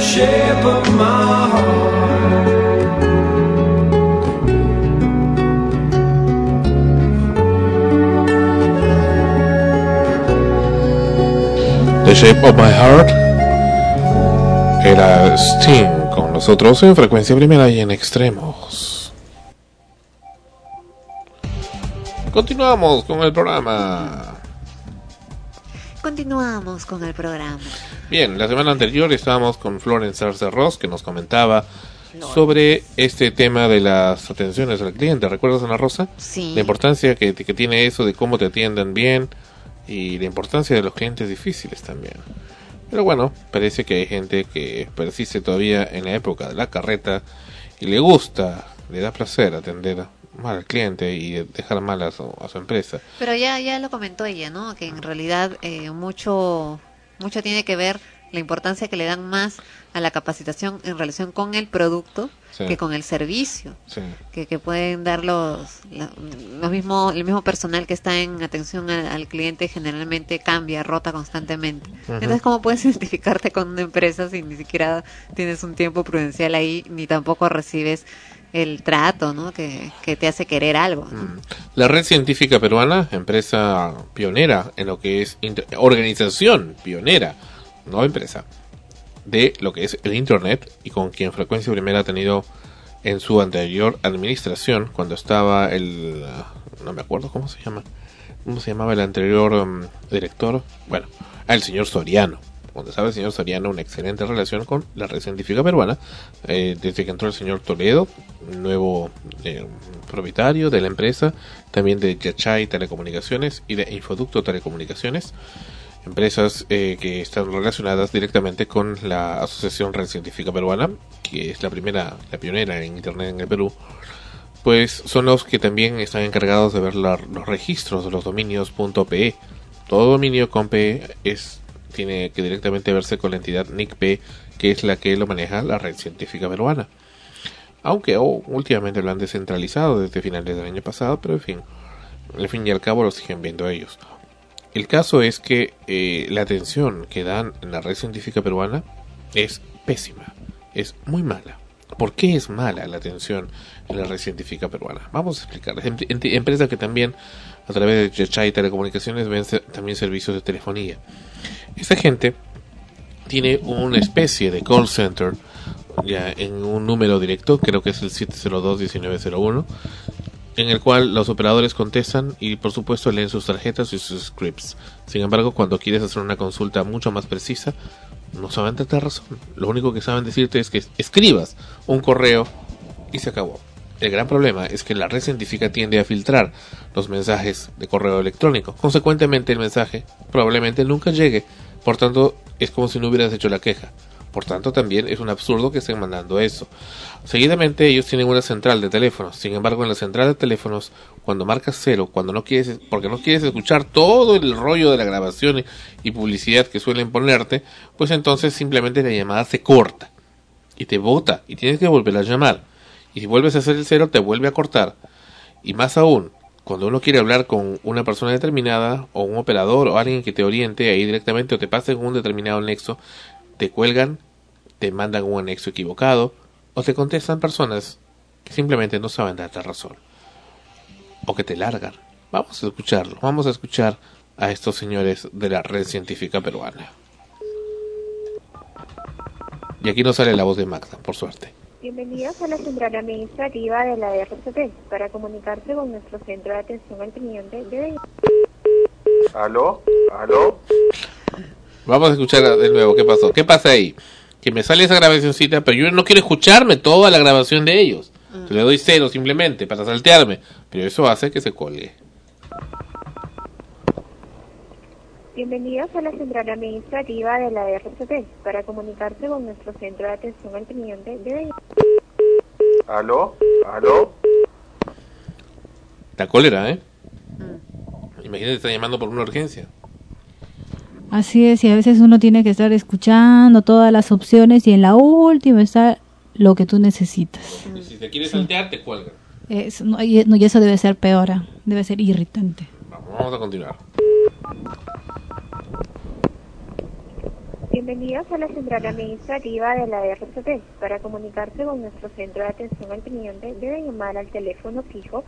shape of The Shape of My Heart era Sting con nosotros en frecuencia primera y en extremos. Continuamos con el programa. Continuamos con el programa. Bien, la semana anterior estábamos con Florence Arce Ross que nos comentaba sobre este tema de las atenciones al cliente. ¿Recuerdas, Ana Rosa? Sí. La importancia que, que tiene eso de cómo te atiendan bien y la importancia de los clientes difíciles también. Pero bueno, parece que hay gente que persiste todavía en la época de la carreta y le gusta, le da placer atender mal al cliente y dejar mal a su, a su empresa. Pero ya ya lo comentó ella, ¿no? Que en realidad eh, mucho mucho tiene que ver la importancia que le dan más a la capacitación en relación con el producto Sí. que con el servicio Sí. que, que pueden dar los, los mismo, el mismo personal que está en atención al, al cliente generalmente cambia, rota constantemente. Entonces, ¿cómo puedes *laughs* identificarte con una empresa si ni siquiera tienes un tiempo prudencial ahí, ni tampoco recibes el trato, ¿no? Que, que te hace querer algo. ¿no? Mm. La Red Científica Peruana, empresa pionera en lo que es organización pionera, no empresa, de lo que es el Internet y con quien Frecuencia Primera ha tenido en su anterior administración, cuando estaba el... no me acuerdo cómo se llama. ¿Cómo se llamaba el anterior um, director? Bueno, el señor Soriano. Cuando estaba el señor Soriano, una excelente relación con la red científica peruana. eh, desde que entró el señor Toledo, nuevo eh, propietario de la empresa, también de Yachay Telecomunicaciones y de Infoducto Telecomunicaciones empresas eh, que están relacionadas directamente con la Asociación Red Científica Peruana, que es la primera, la pionera en Internet en el Perú, pues son los que también están encargados de ver la- los registros de los dominios .pe. Todo dominio con .pe es, tiene que directamente verse con la entidad NICP, que es la que lo maneja la Red Científica Peruana. Aunque oh, últimamente lo han descentralizado desde finales del año pasado, pero en fin, al fin y al cabo lo siguen viendo ellos. El caso es que eh, la atención que dan en la red científica peruana es pésima, es muy mala. ¿Por qué es mala la atención en la red científica peruana? Vamos a explicar. Em- em- empresa que también a través de Yachay Telecomunicaciones vende también servicios de telefonía. Esta gente tiene una especie de call center ya en un número directo, creo que es el 702-1901, en el cual los operadores contestan y por supuesto leen sus tarjetas y sus scripts. Sin embargo, cuando quieres hacer una consulta mucho más precisa, no saben darte razón. Lo único que saben decirte es que escribas un correo y se acabó. El gran problema es que la red científica tiende a filtrar los mensajes de correo electrónico. Consecuentemente, el mensaje probablemente nunca llegue. Por tanto, es como si no hubieras hecho la queja. Por tanto, también es un absurdo que estén mandando eso. Seguidamente, ellos tienen una central de teléfonos. Sin embargo, en la central de teléfonos, cuando marcas cero, cuando no quieres, porque no quieres escuchar todo el rollo de la grabación y- publicidad que suelen ponerte, pues entonces simplemente la llamada se corta y te bota y tienes que volver a llamar. Y si vuelves a hacer el cero, te vuelve a cortar. Y más aún, cuando uno quiere hablar con una persona determinada, o un operador, o alguien que te oriente ahí directamente, o te pasen un determinado nexo, te cuelgan, te mandan un anexo equivocado, o te contestan personas que simplemente no saben darte razón. O que te largan. Vamos a escucharlo, vamos a escuchar a estos señores de la red científica peruana. Y aquí no sale la voz de Magda, por suerte. Bienvenidos a la central administrativa de la RCP. Para comunicarse con nuestro centro de atención al cliente, debe ¿Aló? ¿Aló? Vamos a escuchar de nuevo qué pasó. ¿Qué pasa ahí? Que me sale esa grabacióncita, pero yo no quiero escucharme toda la grabación de ellos. Le doy cero simplemente para saltearme, pero eso hace que se colgue. Bienvenidos a la central administrativa de la RCP. Para comunicarse con nuestro centro de atención al cliente, debe ¿Aló? ¿Aló? La cólera, ¿eh? Imagínate, está llamando por una urgencia. Así es, y a veces uno tiene que estar escuchando todas las opciones y en la última está lo que tú necesitas. Y si te quieres saltear, te cuelgan. Es, no, y, no, y eso debe ser peor, ah, debe ser irritante. Vamos, vamos a continuar. Bienvenidos a la central administrativa de la RCP. Para comunicarse con nuestro centro de atención al cliente, debe llamar al teléfono fijo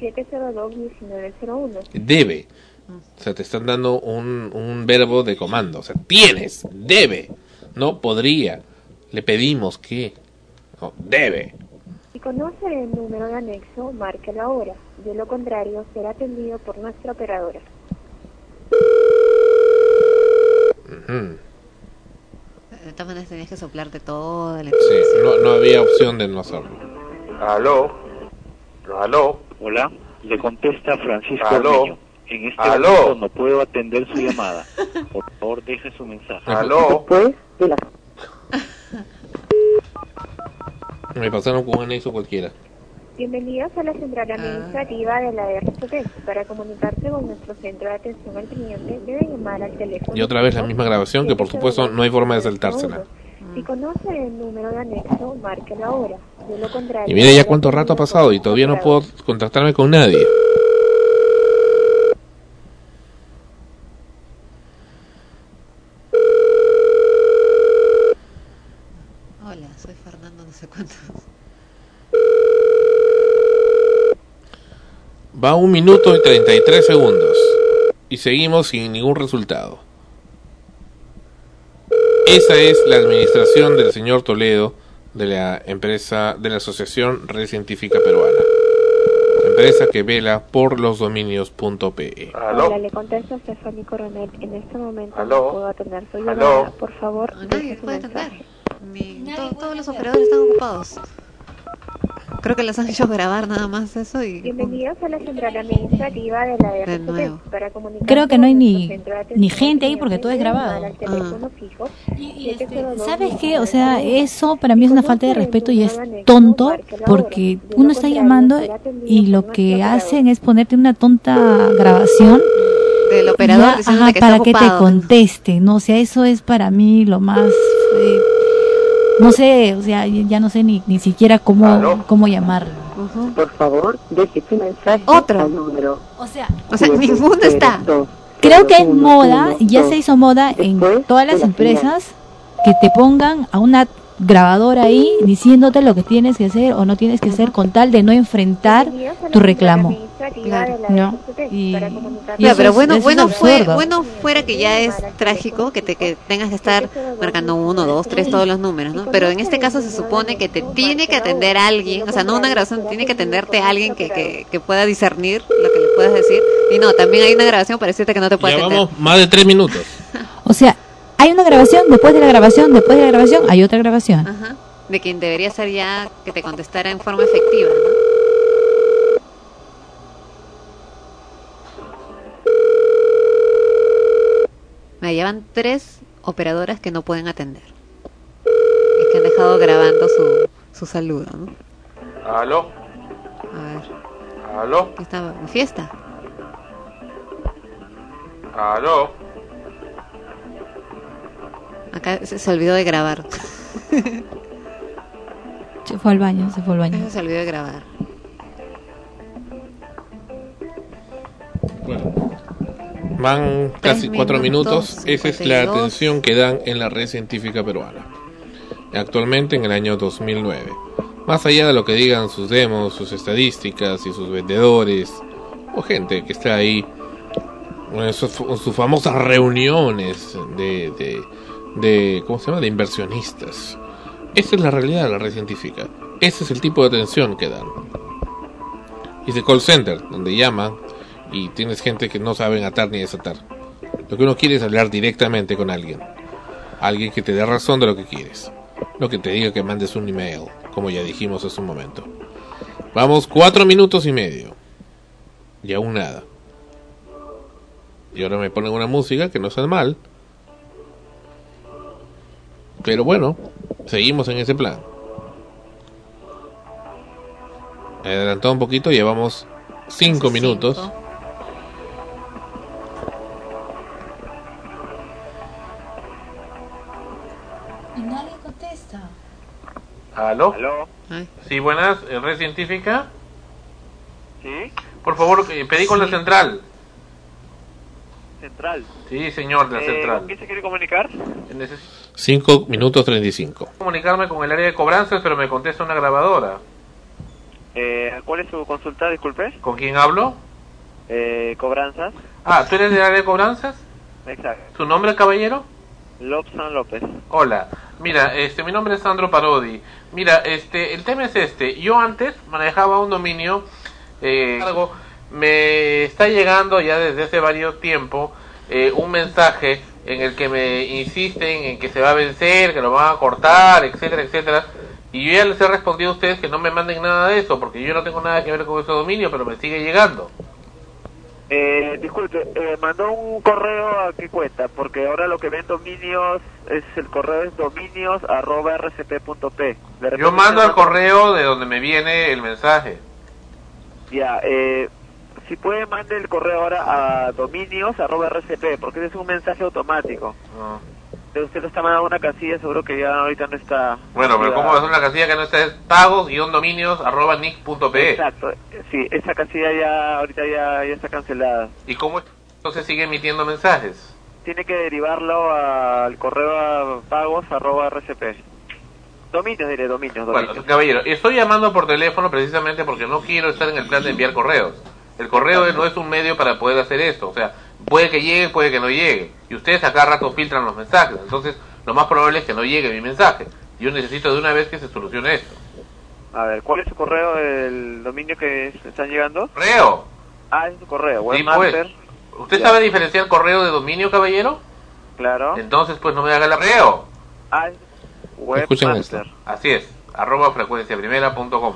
702-1901. Debe. O sea, te están dando un, un verbo de comando. O sea, tienes, debe, no podría. Le pedimos que. No, debe. Si conoce el número de anexo, márquelo ahora. De lo contrario, será atendido por nuestra operadora. De todas maneras tenías que soplarte toda la Sí, no, no había opción de no hacerlo. Aló. Aló. Hola, le contesta Francisco Aló. En este Aló. momento no puedo atender su llamada. Por favor, deje su mensaje. Aló. Me pasaron con un anexo cualquiera. Bienvenidos a la central administrativa de la RCP. Para comunicarse con nuestro centro de atención al cliente, debe llamar al teléfono. Y otra vez la misma grabación que por supuesto no hay forma de saltársela. Si conoce el número de anexo, márquelo ahora. De lo contrario, Y mira ya cuánto rato ha pasado y todavía no puedo contactarme con nadie. Hola, soy Fernando, no sé cuánto. Va un minuto y 33 segundos. Y seguimos sin ningún resultado. Esa es la administración del señor Toledo de la empresa de la Asociación Red Científica Peruana. Empresa que vela por los dominios.pe. Hola, le contesta Stephanie Coronel. En este momento Aló. no puedo atender su llamada. Por favor, Nadie puede mensaje. atender. Mi- to- todos los operadores están ocupados. Creo que les han hecho grabar nada más eso y... Bienvenidos a la central administrativa de la RCP. nuevo. Para comunicarse Creo que no hay ni, ni gente ahí porque todo es grabado. teléfono fijo ¿Sabes qué? O sea, eso para mí es una falta de respeto y es tonto porque uno está llamando y lo que hacen es ponerte una tonta grabación Del operador ya, diciéndote ajá, que está para que te conteste, ¿no? O sea, eso es para mí lo más... eh, no sé, o sea, ya no sé ni, ni siquiera cómo, cómo llamarlo. Por favor, deje su mensaje Otro. al número. O sea, O sea, ninguno está. Creo que es moda, ya se hizo moda en todas las empresas que te pongan a una grabadora ahí diciéndote lo que tienes que hacer o no tienes que hacer con tal de no enfrentar tu reclamo. ¿No? Y, y Ya, pero es- bueno, es bueno fue, bueno fuera que ya es trágico que te que tengas que estar marcando uno, dos, tres, todos los números, ¿no? Pero en este caso se supone que te tiene que atender alguien, o sea, no una grabación, tiene que atenderte alguien que, que, que pueda discernir lo que le puedas decir. Y no, también hay una grabación para decirte que no te puede atender. vamos más de 3 minutos. O sea, hay una grabación, después de la grabación, después de la grabación, hay otra grabación. Ajá. De quien debería ser ya que te contestara en forma efectiva, ¿no? Me llevan tres operadoras que no pueden atender. Y que han dejado grabando su, su saludo, ¿no? Aló. A ver, Aló. ¿qué está en fiesta? Aló. Acá se, se olvidó de grabar. Se fue al baño, se fue al baño. Se olvidó de grabar. Van casi 4 minutos. Esa es la 52. atención que dan en la red científica peruana. Actualmente en el año 2009. Más allá de lo que digan sus demos, sus estadísticas y sus vendedores, o gente que está ahí en sus, en sus famosas reuniones de, de, de, ¿cómo se llama? de inversionistas. Esa es la realidad de la red científica. Ese es el tipo de atención que dan. Y de call center, donde llaman y tienes gente que no saben atar ni desatar. Lo que uno quiere es hablar directamente con alguien. Alguien que te dé razón de lo que quieres. Lo que te diga que mandes un email, como ya dijimos hace un momento. Vamos cuatro minutos y medio. Y aún nada. Y ahora me ponen una música que no está mal. Pero bueno, seguimos en ese plan. Adelantado un poquito, llevamos 5 minutos. Y nadie contesta. ¿Aló? ¿Aló? Sí, buenas, eh, red científica. Sí. Por favor, eh, pedí con sí. la central. ¿Central? Sí, señor, de la eh, central. ¿Con quién se quiere comunicar? Neces 5 minutos 35. comunicarme con el área de cobranzas, pero me contesta una grabadora. Eh, ¿Cuál es su consulta? Disculpe. ¿Con quién hablo? Eh, cobranzas. Ah, ¿tú eres del área de cobranzas? Exacto. ¿Tu nombre, caballero? Lobson López. Hola, mira, este, mi nombre es Sandro Parodi. Mira, este, el tema es este. Yo antes manejaba un dominio, eh, algo, me está llegando ya desde hace varios tiempo eh, un mensaje en el que me insisten en que se va a vencer, que lo van a cortar, etcétera, etcétera. Y yo ya les he respondido a ustedes que no me manden nada de eso, porque yo no tengo nada que ver con ese dominio, pero me sigue llegando. Eh, disculpe, eh, mandó un correo a qué cuenta, porque ahora lo que ven dominios es el correo es dominios arroba rcp.p. Yo mando al correo de donde me viene el mensaje. Ya, eh, si puede mande el correo ahora a dominios arroba rcp, porque ese es un mensaje automático. Ah. Entonces usted lo está mandando a una casilla, seguro que ya ahorita no está. Bueno, pero ¿cómo va a ser una casilla que no está es pagos guion dominios arroba nick.pe? Exacto, sí, esa casilla ya ahorita ya, ya está cancelada. ¿Y cómo entonces sigue emitiendo mensajes? Tiene que derivarlo al correo a pagos arroba rcp. Dominios, diré, dominios, dominios. Bueno, caballero, estoy llamando por teléfono precisamente porque no quiero estar en el plan de enviar correos. El correo no es un medio para poder hacer esto. O sea, puede que llegue, puede que no llegue. Y ustedes a cada rato filtran los mensajes. Entonces, lo más probable es que no llegue mi mensaje. Yo necesito de una vez que se solucione esto. A ver, ¿cuál es su correo del dominio que es- están llegando? ¿Correo? Ah, es su correo, Sí, pues. ¿Usted Ya. sabe diferenciar correo de dominio, caballero? Claro. Entonces, pues no me haga el correo. Ah, es Escuchen webmaster. esto. Así es. Arroba frecuenciaprimera.com.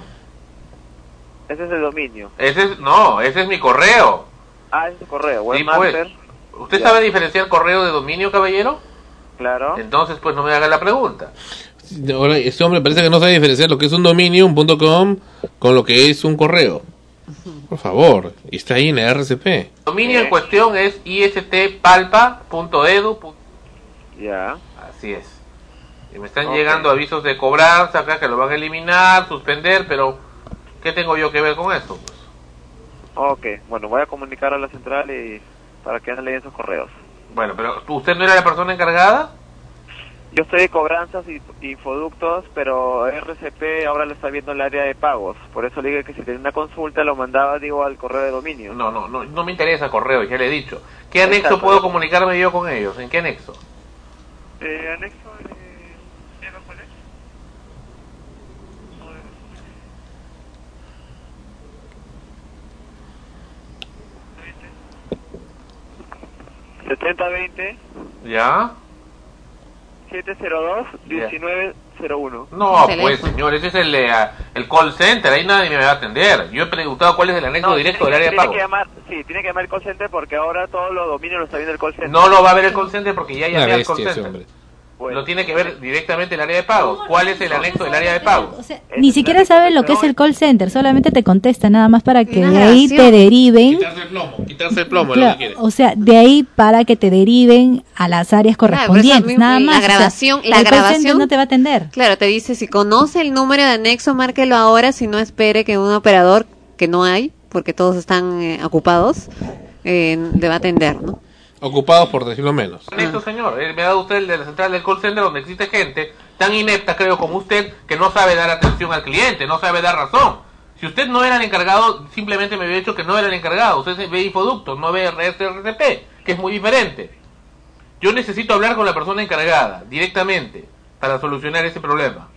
Ese es el dominio. Ese es, no, ese es mi correo. Ah, es su correo, Sí, webmaster. pues. ¿Usted Ya. sabe diferenciar correo de dominio, caballero? Claro. Entonces, pues no me haga la pregunta. Ahora, este hombre parece que no sabe diferenciar lo que es un dominio, un punto com, con lo que es un correo. Por favor, y está ahí en la RCP. El dominio en cuestión es istpalpa.edu. Ya. Así es. Y me están llegando avisos de cobranza acá que lo van a eliminar, suspender, pero ¿qué tengo yo que ver con eso? Ok, bueno, voy a comunicar a la central y para que anden esos correos. Bueno, pero ¿usted no era la persona encargada? Yo estoy de cobranzas y infoductos, pero RCP ahora lo está viendo el área de pagos. Por eso le digo que si tenía una consulta lo mandaba, digo, al correo de dominio. No, no, no, no me interesa correo, ya le he dicho. ¿Qué anexo Exacto. puedo comunicarme yo con ellos? ¿En qué anexo? Eh, anexo, eh, ¿cuál es? 7020 ¿Ya? 702 1901. No, pues señor, ese es el, eh, el call center, ahí nadie me va a atender. Yo he preguntado cuál es el anexo No, directo del tiene área de tiene pago. que llamar, sí, tiene que llamar el call center porque ahora todos los dominios lo está viendo el call center. No lo va a ver el call center porque ya Una llamé al call bestia ese center. hombre. Lo tiene que ver directamente el área de pago. ¿Cuál es el anexo del área de pago? Ni siquiera sabe lo que es el call center, solamente te contesta nada más para que de ahí te deriven. Quitarse el plomo, Claro, o sea, de ahí para que te deriven a las áreas correspondientes, nada más. La o sea, grabación, la el call center grabación no te va a atender. Claro, te dice si conoce el número de anexo, márquelo ahora, si no espere que un operador que no hay, porque todos están eh, ocupados, eh, le va a atender, ¿no? Ocupados por decirlo menos. Anexo, señor. Eh, Me ha dado usted el de la central del call center donde existe gente tan inepta, creo, como usted, que no sabe dar atención al cliente, no sabe dar razón. Si usted no era el encargado, simplemente me había dicho que no era el encargado. Usted ve infoductos, no ve RSRCP, que es muy diferente. Yo necesito hablar con la persona encargada, directamente, para solucionar ese problema.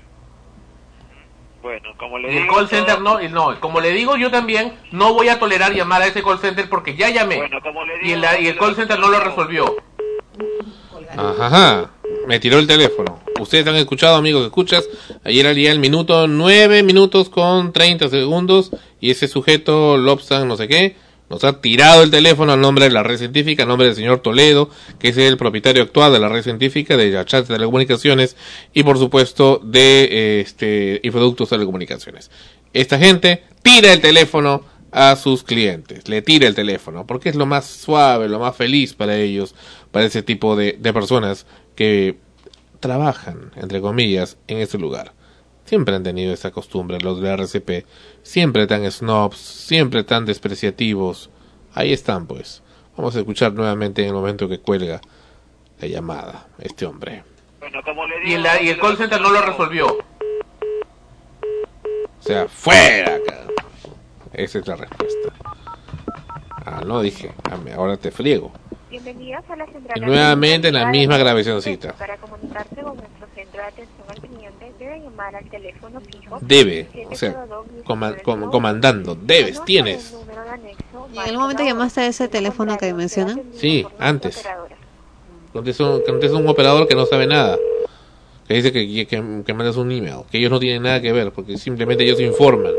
Bueno, como le Y el digo, call center no, y no, como le digo yo también, no voy a tolerar llamar a ese call center porque ya llamé. y, el, y el call center no lo resolvió. Ajá, ajá. Me tiró el teléfono. Ustedes han escuchado, amigos, escuchas. Ayer al día el minuto 9 minutos con 30 segundos. Y ese sujeto, Lobsang, no sé qué, nos ha tirado el teléfono a nombre de la red científica, a nombre del señor Toledo, que es el propietario actual de la red científica, de la chat de telecomunicaciones y, por supuesto, de este Infoductos Telecomunicaciones. Esta gente tira el teléfono a sus clientes, le tira el teléfono, porque es lo más suave, lo más feliz para ellos, para ese tipo de, de personas que trabajan, entre comillas, en ese lugar. Siempre han tenido esa costumbre los de RCP. Siempre tan snobs, siempre tan despreciativos. Ahí están, pues. Vamos a escuchar nuevamente en el momento que cuelga la llamada este hombre. y, el, y el call center no lo resolvió. O sea, fuera. Esa es la respuesta. Ah, no dije, ahora te friego. Bienvenidos a la central. Y nuevamente la misma grabacióncita. Para centro de atención al cliente, debe llamar al teléfono fijo. Debe, o sea, comandando, debes, tienes. ¿Y en el momento llamaste a ese teléfono que mencionan? Sí, antes. Contesta un, un operador que no sabe nada. Que dice que, que, que mandas un email. Que ellos no tienen nada que ver, porque simplemente ellos informan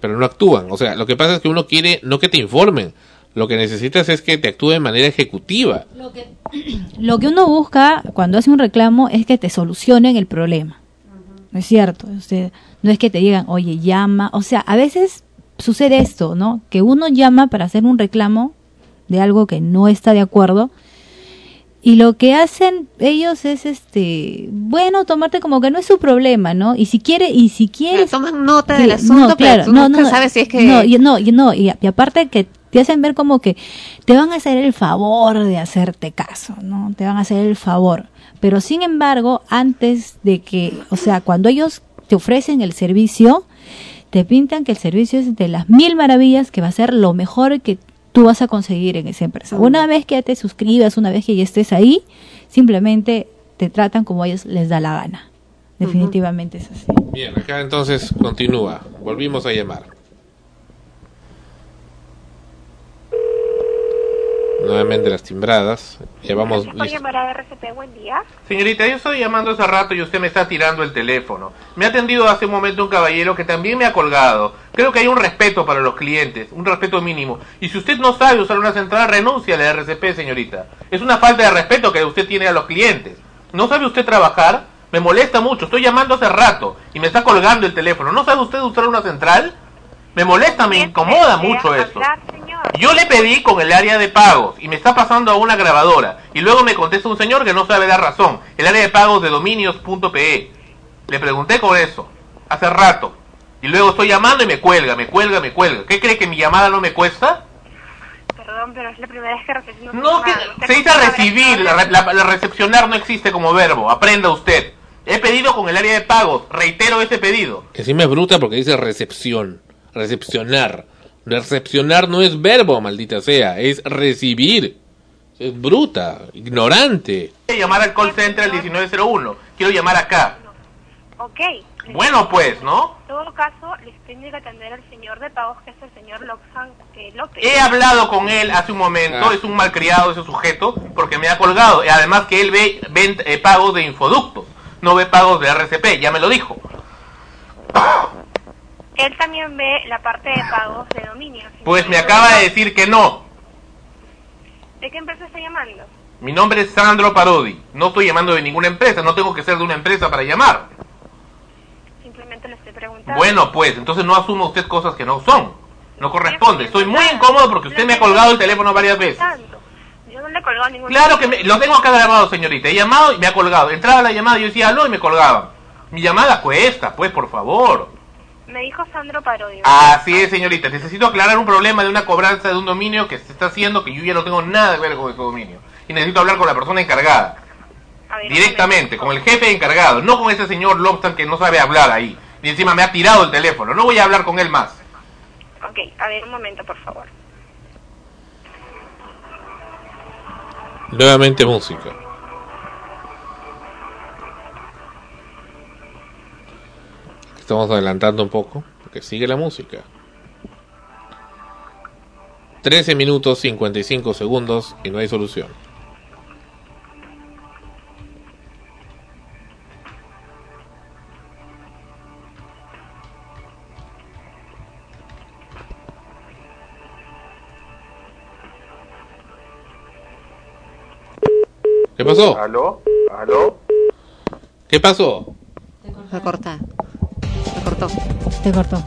pero no actúan. O sea, lo que pasa es que uno quiere no que te informen, lo que necesitas es que te actúe de manera ejecutiva. Lo que, *clears throat* lo que uno busca cuando hace un reclamo es que te solucionen el problema. ¿No es cierto? O sea, no es que te digan, oye, llama. O sea, a veces sucede esto, ¿no? Que uno llama para hacer un reclamo de algo que no está de acuerdo y lo que hacen ellos es este bueno tomarte como que no es su problema no y si quiere y si quieres toman nota del asunto no, claro, no, no, sabes si es que no y no y no y, aparte que te hacen ver como que te van a hacer el favor de hacerte caso no te van a hacer el favor pero sin embargo antes de que o sea cuando ellos te ofrecen el servicio te pintan que el servicio es de las mil maravillas que va a ser lo mejor que tú vas a conseguir en esa empresa. Una vez que ya te suscribas, una vez que ya estés ahí, simplemente te tratan como a ellos les da la gana. Definitivamente es así. Bien, acá entonces continúa. Volvimos a llamar. Nuevamente las timbradas. Llevamos. buen día. Señorita, yo estoy llamando hace rato y usted me está tirando el teléfono. Me ha atendido hace un momento un caballero que también me ha colgado. Creo que hay un respeto para los clientes, un respeto mínimo. Y si usted no sabe usar una central, renuncia a la RCP, señorita. Es una falta de respeto que usted tiene a los clientes. ¿No sabe usted trabajar? Me molesta mucho. Estoy llamando hace rato y me está colgando el teléfono. ¿No sabe usted usar una central? Me molesta, me incomoda mucho eso. Yo le pedí con el área de pagos y me está pasando a una grabadora. Y luego me contesta un señor que no sabe dar razón. El área de pagos de dominios.pe. Le pregunté con eso. Hace rato. Y luego estoy llamando y me cuelga, me cuelga, me cuelga. ¿Qué cree que mi llamada no me cuesta? Perdón, pero es la primera vez que recibimos No, que se dice recibir. La, la recepcionar no existe como verbo. Aprenda usted. He pedido con el área de pagos. Reitero ese pedido. Que sí me bruta porque dice recepción recepcionar. Recepcionar no es verbo, maldita sea, es recibir. Es bruta, ignorante. Quiero llamar al call center al 1901. Quiero llamar acá. Ok. Bueno, pues, ¿no? En todo caso, les tengo que atender al señor de pagos, que es el señor eh, López. He hablado con él hace un momento, ah. es un malcriado ese sujeto, porque me ha colgado. Y además que él ve, eh, pagos de infoductos, no ve pagos de RCP, ya me lo dijo. Él también ve la parte de pagos de dominio. Pues me acaba de decir que no. ¿De qué empresa está llamando? Mi nombre es Sandro Parodi. No estoy llamando de ninguna empresa. No tengo que ser de una empresa para llamar. Simplemente le estoy preguntando. Bueno, pues, entonces no asuma usted cosas que no son. No corresponde. Estoy muy incómodo porque usted me ha colgado el teléfono varias veces. Yo no le he colgado ningún Claro que me, lo tengo acá grabado, señorita. He llamado y me ha colgado. Entraba la llamada y yo decía aló y me colgaban. Mi llamada cuesta, pues, por favor. Me dijo Sandro Parodio. Así es, señorita. Necesito aclarar un problema de una cobranza de un dominio que se está haciendo que yo ya no tengo nada que ver con ese dominio. Y necesito hablar con la persona encargada. Directamente, con el jefe encargado. No con ese señor Lobster que no sabe hablar ahí. Y encima me ha tirado el teléfono. No voy a hablar con él más. Ok, a ver un momento, por favor. Nuevamente música. Estamos adelantando un poco, porque sigue la música. 13 minutos 55 segundos y no hay solución. ¿Qué pasó? ¿Aló? ¿Aló? ¿Qué pasó? Se corta. Cortó. Se cortó.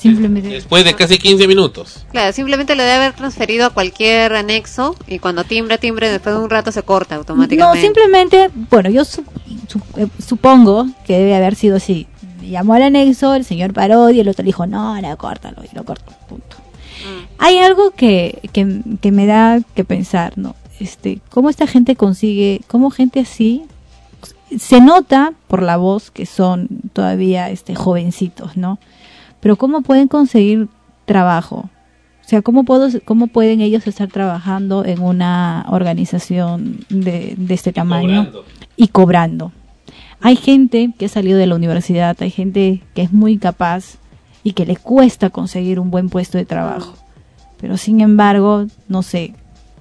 Simplemente. Después de casi 15 minutos. Claro, simplemente lo debe haber transferido a cualquier anexo y cuando timbra, timbre, después de un rato se corta automáticamente. No, simplemente, bueno, yo eh, supongo que debe haber sido así. Llamó al anexo, el señor paró y el otro dijo, no, no, córtalo, y lo cortó, punto. Mm. Hay algo que, que, que me da que pensar, ¿no? Este, cómo esta gente consigue, cómo gente así se nota por la voz que son todavía este jovencitos, ¿no? Pero cómo pueden conseguir trabajo? O sea, ¿cómo, puedo, cómo pueden ellos estar trabajando en una organización de, este tamaño y cobrando? Hay gente que ha salido de la universidad, hay gente que es muy capaz y que le cuesta conseguir un buen puesto de trabajo. Pero sin embargo, no sé,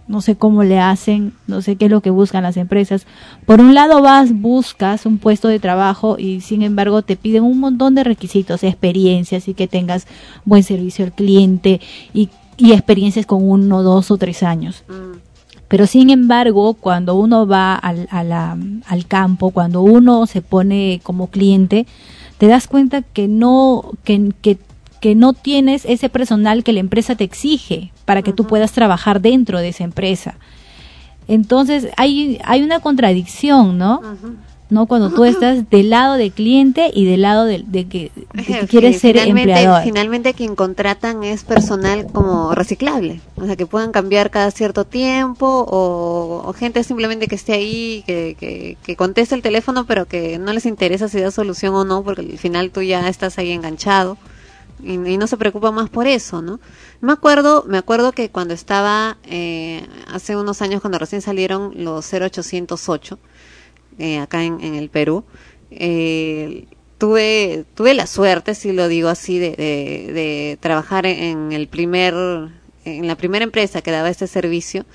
no sé cómo le hacen, no sé qué es lo que buscan las empresas. Por un lado vas, buscas un puesto de trabajo y sin embargo te piden un montón de requisitos, experiencias y que tengas buen servicio al cliente y, experiencias con uno, dos o tres años. Mm. Pero sin embargo, cuando uno va al, al campo, cuando uno se pone como cliente, te das cuenta que no, que, que que no tienes ese personal que la empresa te exige para que tú puedas trabajar dentro de esa empresa. Entonces hay, hay una contradicción, ¿no? ¿no? Cuando tú estás *laughs* del lado del cliente y del lado de, que, quieres ser empleador. Finalmente quien contratan es personal como reciclable, o sea, que puedan cambiar cada cierto tiempo o, gente simplemente que esté ahí, que, que, que, conteste el teléfono, pero que no les interesa si da solución o no, porque al final tú ya estás ahí enganchado y, no se preocupa más por eso, ¿no? Me acuerdo, me acuerdo que cuando estaba eh, hace unos años cuando recién salieron los 0808 eh, acá en, el Perú, eh, tuve tuve la suerte, si lo digo así, de, de, trabajar en, el primer en la primera empresa que daba este servicio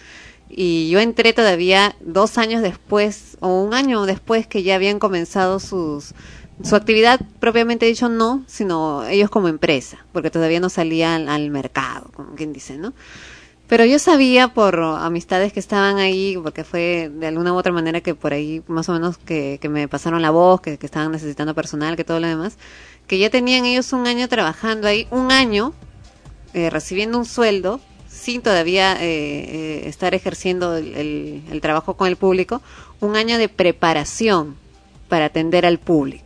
y yo entré todavía dos años después o un año después que ya habían comenzado sus su actividad propiamente dicho no, sino ellos como empresa, porque todavía no salían al mercado, como quien dice, ¿no? Pero yo sabía por amistades que estaban ahí, porque fue de alguna u otra manera que por ahí más o menos que, me pasaron la voz, que, estaban necesitando personal, que todo lo demás, que ya tenían ellos un año trabajando ahí, un año eh, recibiendo un sueldo, sin todavía eh, eh, estar ejerciendo el, el trabajo con el público, un año de preparación para atender al público.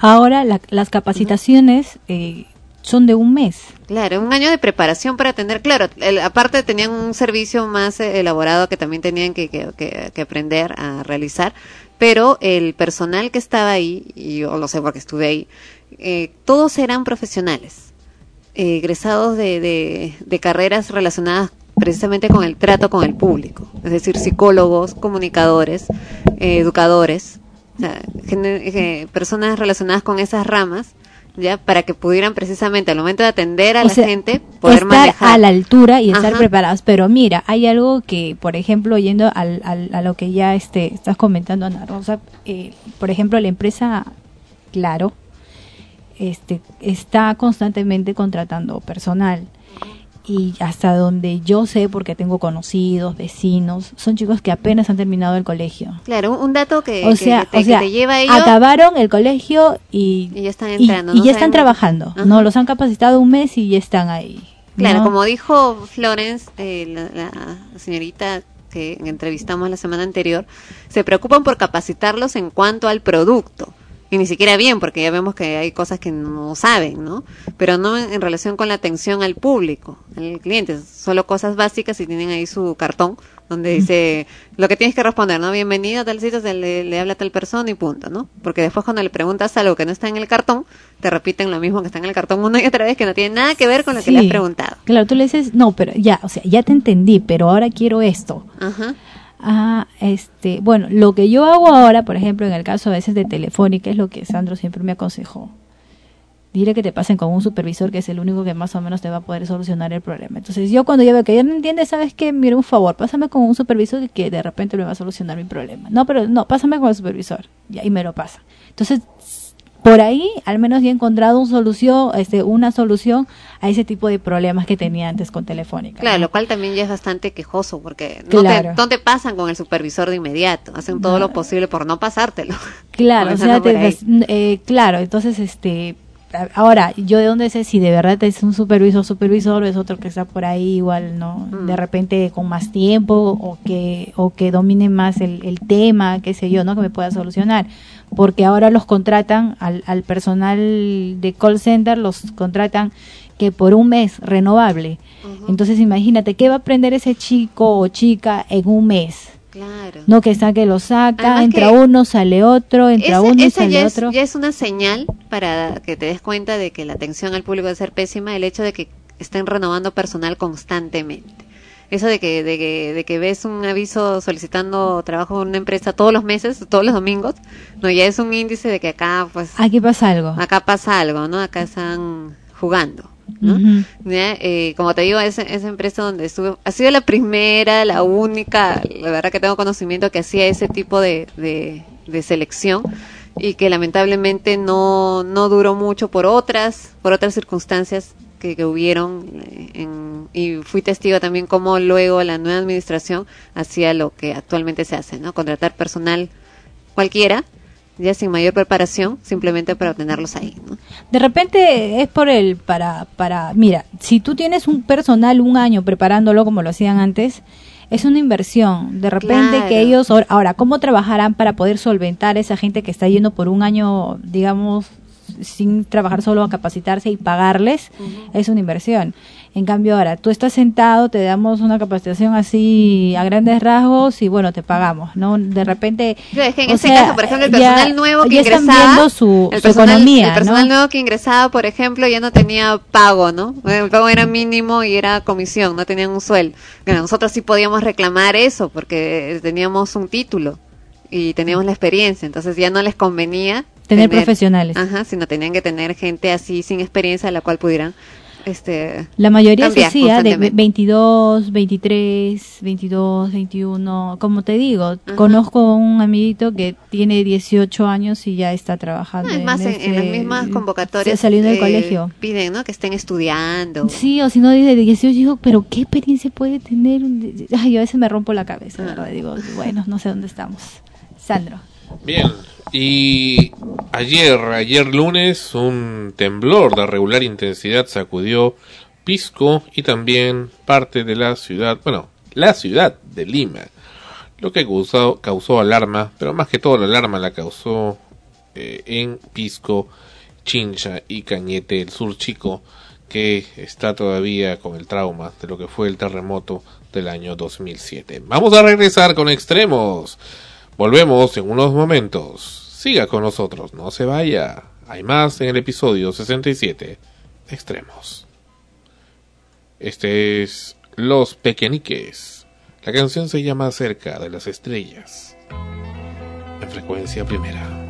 Ahora las capacitaciones eh, son de un mes. Claro, un año de preparación para atender. Claro, aparte tenían un servicio más eh, elaborado que también tenían que, que, aprender a realizar, pero el personal que estaba ahí, y yo lo sé porque estuve ahí, eh, todos eran profesionales, egresados de, de, de carreras relacionadas precisamente con el trato con el público, es decir, psicólogos, comunicadores, educadores, personas relacionadas con esas ramas, ya para que pudieran precisamente al momento de atender a la gente poder estar a la altura y estar preparados. Pero mira hay algo que por ejemplo yendo al, a lo que ya este estás comentando Ana Rosa eh, por ejemplo la empresa claro este está constantemente contratando personal y hasta donde yo sé, porque tengo conocidos, vecinos, son chicos que apenas han terminado el colegio. Claro, un dato que, o sea, te, lleva a Acabaron el colegio y, ya están entrando. Y, ya están trabajando, ¿no? Los han capacitado un mes y ya están ahí. Claro, como dijo Florence, eh, la, la señorita que entrevistamos la semana anterior, se preocupan por capacitarlos en cuanto al producto y ni siquiera bien, porque ya vemos que hay cosas que no saben, ¿no? Pero no en, relación con la atención al público, al cliente, solo cosas básicas y tienen ahí su cartón donde dice lo que tienes que responder, ¿no? Bienvenido a tal sitio, se le, habla a tal persona y punto, ¿no? Porque después cuando le preguntas algo que no está en el cartón, te repiten lo mismo que está en el cartón una y otra vez que no tiene nada que ver con lo que le has preguntado. Claro, tú le dices, no, pero ya, o sea, ya te entendí, pero ahora quiero esto. Ajá. Ah, este, bueno, lo que yo hago ahora, por ejemplo, en el caso a veces de Telefónica, es lo que Sandro siempre me aconsejó. Dile que te pasen con un supervisor que es el único que más o menos te va a poder solucionar el problema. Entonces, yo cuando yo veo que ya no entiende, ¿sabes qué? Mira, un favor, pásame con un supervisor que de repente me va a solucionar mi problema. No, pero no, pásame con el supervisor. Y ahí me lo pasa. Entonces, por ahí al menos ya he encontrado un solución, este, una solución a ese tipo de problemas que tenía antes con Telefónica. Claro, lo cual también ya es bastante quejoso porque no, te, pasan con el supervisor de inmediato, hacen todo lo posible por no pasártelo. *laughs* Claro, o sea, eh, claro, entonces este ahora, yo de dónde sé si de verdad es un supervisor, supervisor o es otro que está por ahí igual, ¿no? Mm. De repente con más tiempo o que, o que domine más el, el tema, qué sé yo, ¿no? Que me pueda solucionar. Porque ahora los contratan al, al personal de call center, los contratan que por un mes renovable. Entonces imagínate, ¿qué va a aprender ese chico o chica en un mes? Claro. No que saque, lo saca, entra uno, sale otro, entra uno, y sale otro. ya es una señal para que te des cuenta de que la atención al público va a ser pésima, el hecho de que estén renovando personal constantemente. Eso de que, de que, de que ves un aviso solicitando trabajo en una empresa todos los meses, todos los domingos, no, ya es un índice de que acá, pues... Aquí pasa algo. Acá pasa algo, ¿no? Acá están jugando. ¿no? Eh, como te digo, esa, esa empresa donde estuve, ha sido la primera, la única, la verdad que tengo conocimiento que hacía ese tipo de, de, selección y que lamentablemente no, no duró mucho por otras, por otras circunstancias que, que hubieron eh, y fui testigo también cómo luego la nueva administración hacía lo que actualmente se hace, ¿no? Contratar personal cualquiera ya sin mayor preparación, simplemente para obtenerlos ahí. ¿no? De repente es por el, para, para, mira, si tú tienes un personal un año preparándolo como lo hacían antes, es una inversión. De repente que ellos, ahora, ¿cómo trabajarán para poder solventar a esa gente que está yendo por un año, digamos, sin trabajar solo a capacitarse y pagarles? Es una inversión. En cambio, ahora tú estás sentado, te damos una capacitación así a grandes rasgos y bueno, te pagamos, ¿no? De repente. es que en ese caso, por ejemplo, el personal nuevo que ingresaba. Su, el personal, economía. El personal nuevo que ingresaba, por ejemplo, ya no tenía pago, ¿no? El pago era mínimo y era comisión, no tenían un sueldo. nosotros sí podíamos reclamar eso porque teníamos un título y teníamos la experiencia, entonces ya no les convenía tener, profesionales. Ajá, sino tenían que tener gente así sin experiencia a la cual pudieran este la mayoría se hacía de 22, 23, 22, 21, como te digo, conozco un amiguito que tiene 18 años y ya está trabajando. es más, en, las mismas convocatorias saliendo del eh, colegio. Piden, ¿no? Que estén estudiando. Sí, o si no dice de 18, digo, pero ¿qué experiencia puede tener? Ay, yo a veces me rompo la cabeza, ¿verdad? Ah. Digo, bueno, no sé dónde estamos. Sandro. Bien, y ayer, ayer lunes, un temblor de regular intensidad sacudió Pisco y también parte de la ciudad, bueno, la ciudad de Lima, lo que causó, causó alarma, pero más que todo la alarma la causó eh, en Pisco, Chincha y Cañete, el sur chico, que está todavía con el trauma de lo que fue el terremoto del año 2007. Vamos a regresar con extremos. Volvemos en unos momentos. Siga con nosotros, no se vaya. Hay más en el episodio 67. Extremos. Este es Los Pequeñiques. La canción se llama Cerca de las Estrellas. En frecuencia primera.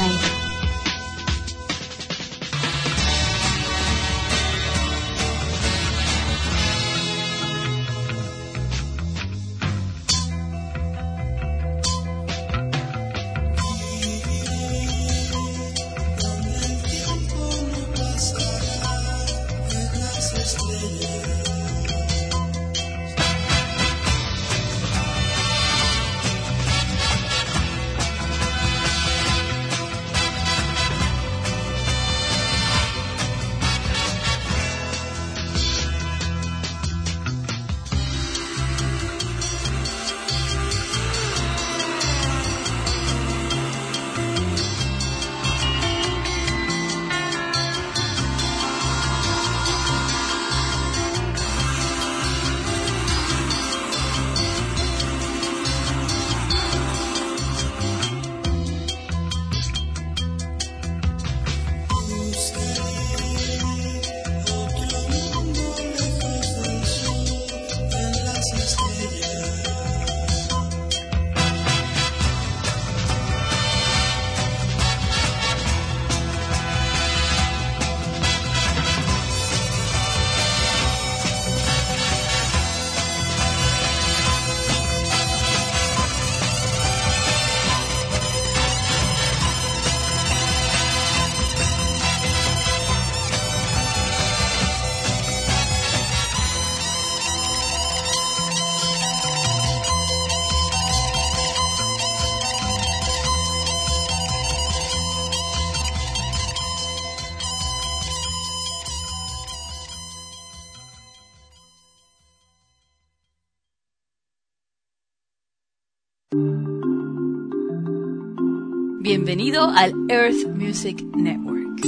Bienvenido al Earth Music Network.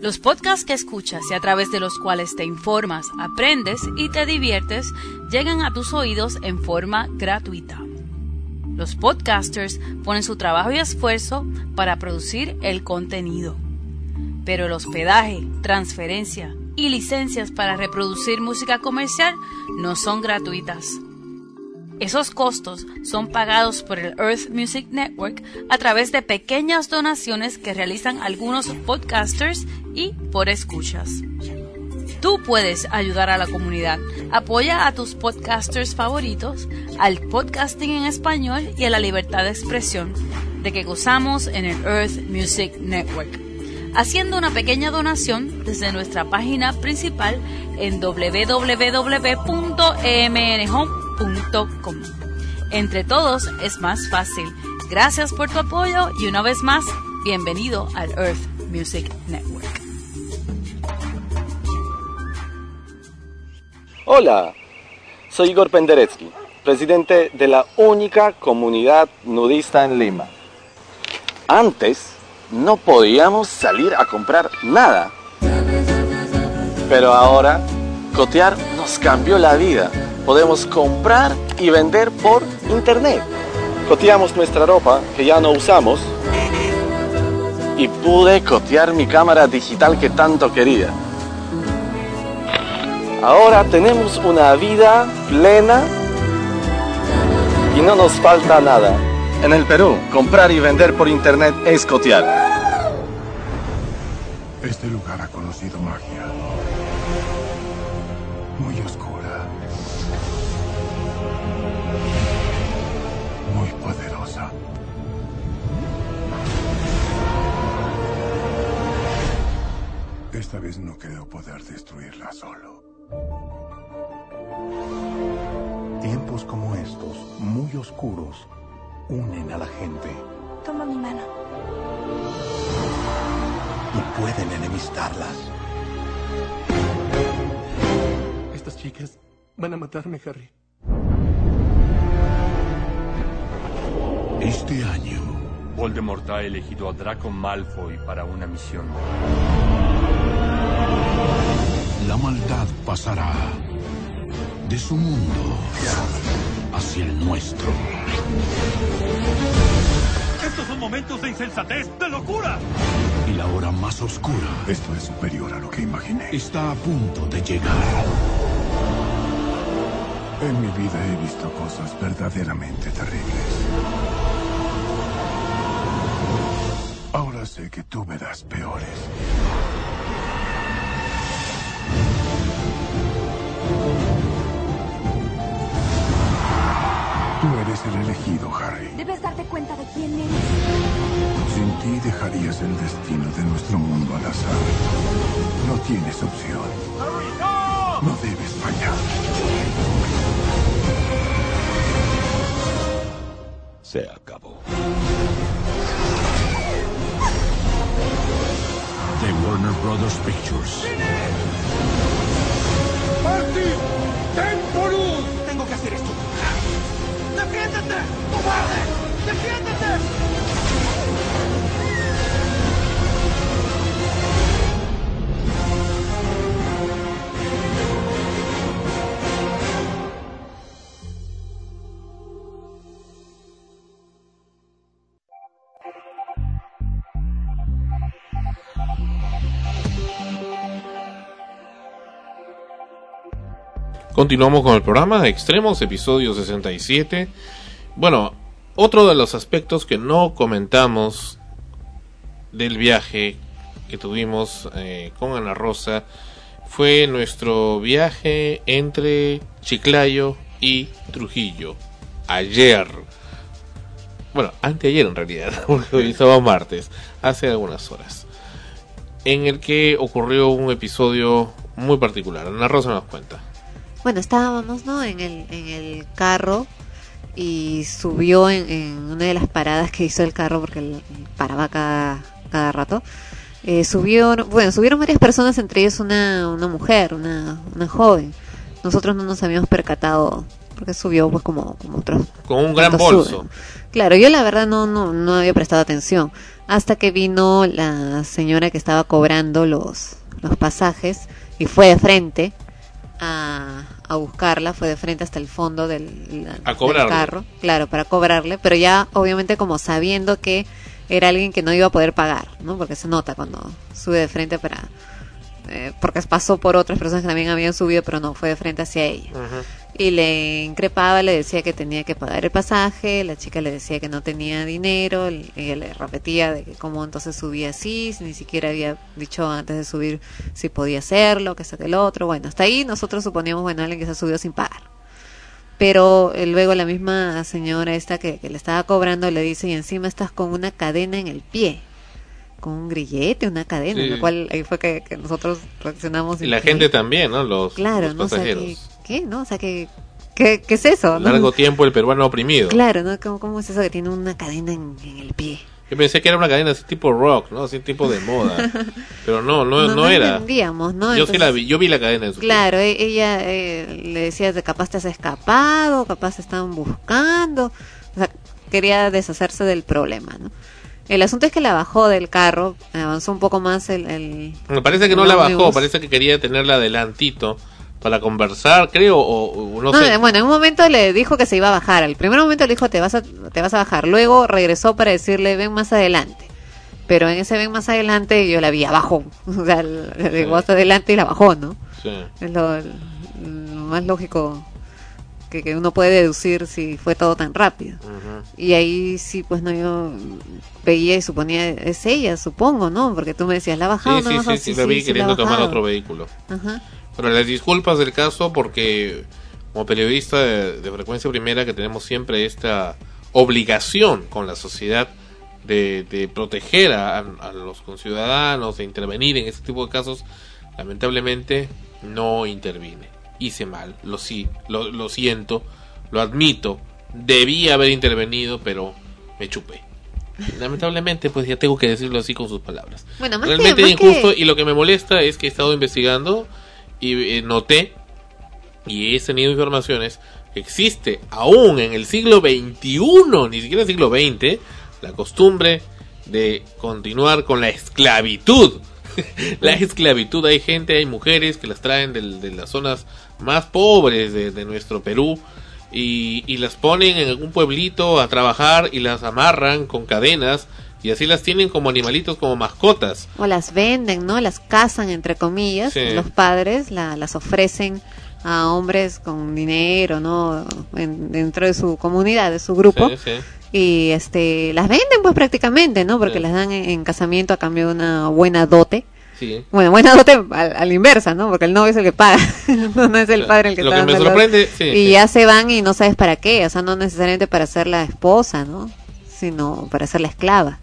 Los podcasts que escuchas y a través de los cuales te informas, aprendes y te diviertes llegan a tus oídos en forma gratuita. Los podcasters ponen su trabajo y esfuerzo para producir el contenido. Pero el hospedaje, transferencia y licencias para reproducir música comercial no son gratuitas. Esos costos son pagados por el Earth Music Network a través de pequeñas donaciones que realizan algunos podcasters y por escuchas. Tú puedes ayudar a la comunidad. Apoya a tus podcasters favoritos, al podcasting en español y a la libertad de expresión de que gozamos en el Earth Music Network. Haciendo una pequeña donación desde nuestra página principal en www.emnhome.com entre todos es más fácil. Gracias por tu apoyo y una vez más, bienvenido al Earth Music Network. Hola, soy Igor Penderecki, presidente de la única comunidad nudista en Lima. Antes no podíamos salir a comprar nada, pero ahora cotear nos cambió la vida podemos comprar y vender por internet. Coteamos nuestra ropa que ya no usamos y pude cotear mi cámara digital que tanto quería. Ahora tenemos una vida plena y no nos falta nada. En el Perú, comprar y vender por internet es cotear. Esta vez no creo poder destruirla solo. Tiempos como estos, muy oscuros, unen a la gente Toma mi mano. y pueden enemistarlas. Estas chicas van a matarme, Harry. Este año, Voldemort ha elegido a Draco Malfoy para una misión. La maldad pasará de su mundo hacia el nuestro. Estos son momentos de insensatez, de locura. Y la hora más oscura. Esto es superior a lo que imaginé. Está a punto de llegar. En mi vida he visto cosas verdaderamente terribles. Ahora sé que tú verás peores. El elegido, Harry. Debes darte cuenta de quién eres. Sin ti dejarías el destino de nuestro mundo al azar. No tienes opción. No debes fallar. Se acabó. De Warner Brothers Pictures. ¡Marty! ¡Defiéndete! ¡Cobarde! ¡Defiéndete! Continuamos con el programa Extremos, episodio 67. Bueno, otro de los aspectos que no comentamos del viaje que tuvimos eh, con Ana Rosa fue nuestro viaje entre Chiclayo y Trujillo. Ayer. Bueno, anteayer en realidad, *laughs* porque hoy estaba martes, hace algunas horas. En el que ocurrió un episodio muy particular. Ana Rosa nos cuenta. Bueno, estábamos, ¿no? En el, en el carro y subió en, en una de las paradas que hizo el carro porque él paraba cada, cada rato. Eh, subió, bueno, subieron varias personas, entre ellos una, una mujer, una, una joven. Nosotros no nos habíamos percatado Porque subió pues como, como otros. Con un gran bolso. Claro, yo la verdad no, no, no había prestado atención. Hasta que vino la señora que estaba cobrando los, los pasajes y fue de frente a, a buscarla, fue de frente hasta el fondo del, A del cobrarle. carro, claro, para cobrarle, pero ya obviamente como sabiendo que era alguien que no iba a poder pagar, ¿no? Porque se nota cuando sube de frente para... eh, porque pasó por otras personas que también habían subido, pero no fue de frente hacia ella. Y le increpaba, le decía que tenía que pagar el pasaje, la chica le decía que no tenía dinero, y ella le repetía de que cómo entonces subía así, si ni siquiera había dicho antes de subir si podía hacerlo, que eso que el otro. Bueno, hasta ahí nosotros suponíamos, bueno, alguien que se ha subido sin pagar. Pero eh, luego la misma señora esta que, que le estaba cobrando le dice, y encima estás con una cadena en el pie, con un grillete, una cadena, Sí. lo cual ahí fue que, que nosotros reaccionamos. Y la gente también, ¿no? Los, Claro, los ¿no? O sea, pasajeros. ¿Qué, no? O sea, ¿qué, qué, qué es eso? no? Largo tiempo el peruano oprimido. Claro, ¿no? ¿Cómo, cómo es eso que tiene una cadena en, en el pie? Yo pensé que era una cadena así tipo rock, ¿no? Así tipo de moda. *laughs* Pero no, no, no, no era. entendíamos, ¿no? Yo sí Entonces- la vi, yo vi la cadena en su Claro, e- ella eh, le decía de capaz te has escapado, capaz te estaban buscando, o sea, quería deshacerse del problema, ¿no? El asunto es que la bajó del carro, avanzó un poco más el... el Me parece que no el la bajó, parece que quería tenerla adelantito para conversar, creo, o, o no, No, sé. eh, bueno, en un momento le dijo que se iba a bajar. Al primer momento le dijo te vas a, te vas a bajar. Luego regresó para decirle ven más adelante. Pero en ese ven más adelante yo la vi abajo. *laughs* O sea, le llegó hasta adelante y la bajó, ¿no? Sí. Es lo, lo más lógico que, que uno puede deducir si fue todo tan rápido. Y ahí sí, pues no, yo veía y suponía, es ella, supongo, ¿no? Porque tú me decías, ¿la ha bajado Sí, no sí, sí, la vi queriendo tomar otro vehículo. Ajá. Pero las disculpas del caso porque como periodista de, de frecuencia primera que tenemos siempre esta obligación con la sociedad de, de proteger a, a los conciudadanos, de intervenir en este tipo de casos, lamentablemente no intervine. Hice mal, lo, sí, lo, lo siento, lo admito, debía haber intervenido, pero me chupé. Lamentablemente, pues ya tengo que decirlo así con sus palabras. Bueno, más que- Realmente injusto que- y lo que me molesta es que he estado investigando y eh, noté y he tenido informaciones que existe aún en el siglo XXI, ni siquiera el siglo XX, la costumbre de continuar con la esclavitud. *laughs* la esclavitud, hay gente, hay mujeres que las traen del- de, las zonas más pobres de, de nuestro Perú y, y las ponen en algún pueblito a trabajar y las amarran con cadenas y así las tienen como animalitos, como mascotas. O las venden, ¿no? Las cazan, entre comillas, Sí. los padres, la, las ofrecen a hombres con dinero, ¿no? En- dentro de su comunidad, de su grupo. Sí, sí. Y este, las venden pues prácticamente, ¿no? Porque las dan en, en casamiento a cambio de una buena dote. Sí. Bueno, buena dote a la inversa, ¿no? Porque el novio es el que paga, *laughs* no, es el padre el que Lo está que me sorprende, sí, y sí. ya se van y no sabes para qué, o sea, no necesariamente para ser la esposa, ¿no? Sino para ser la esclava.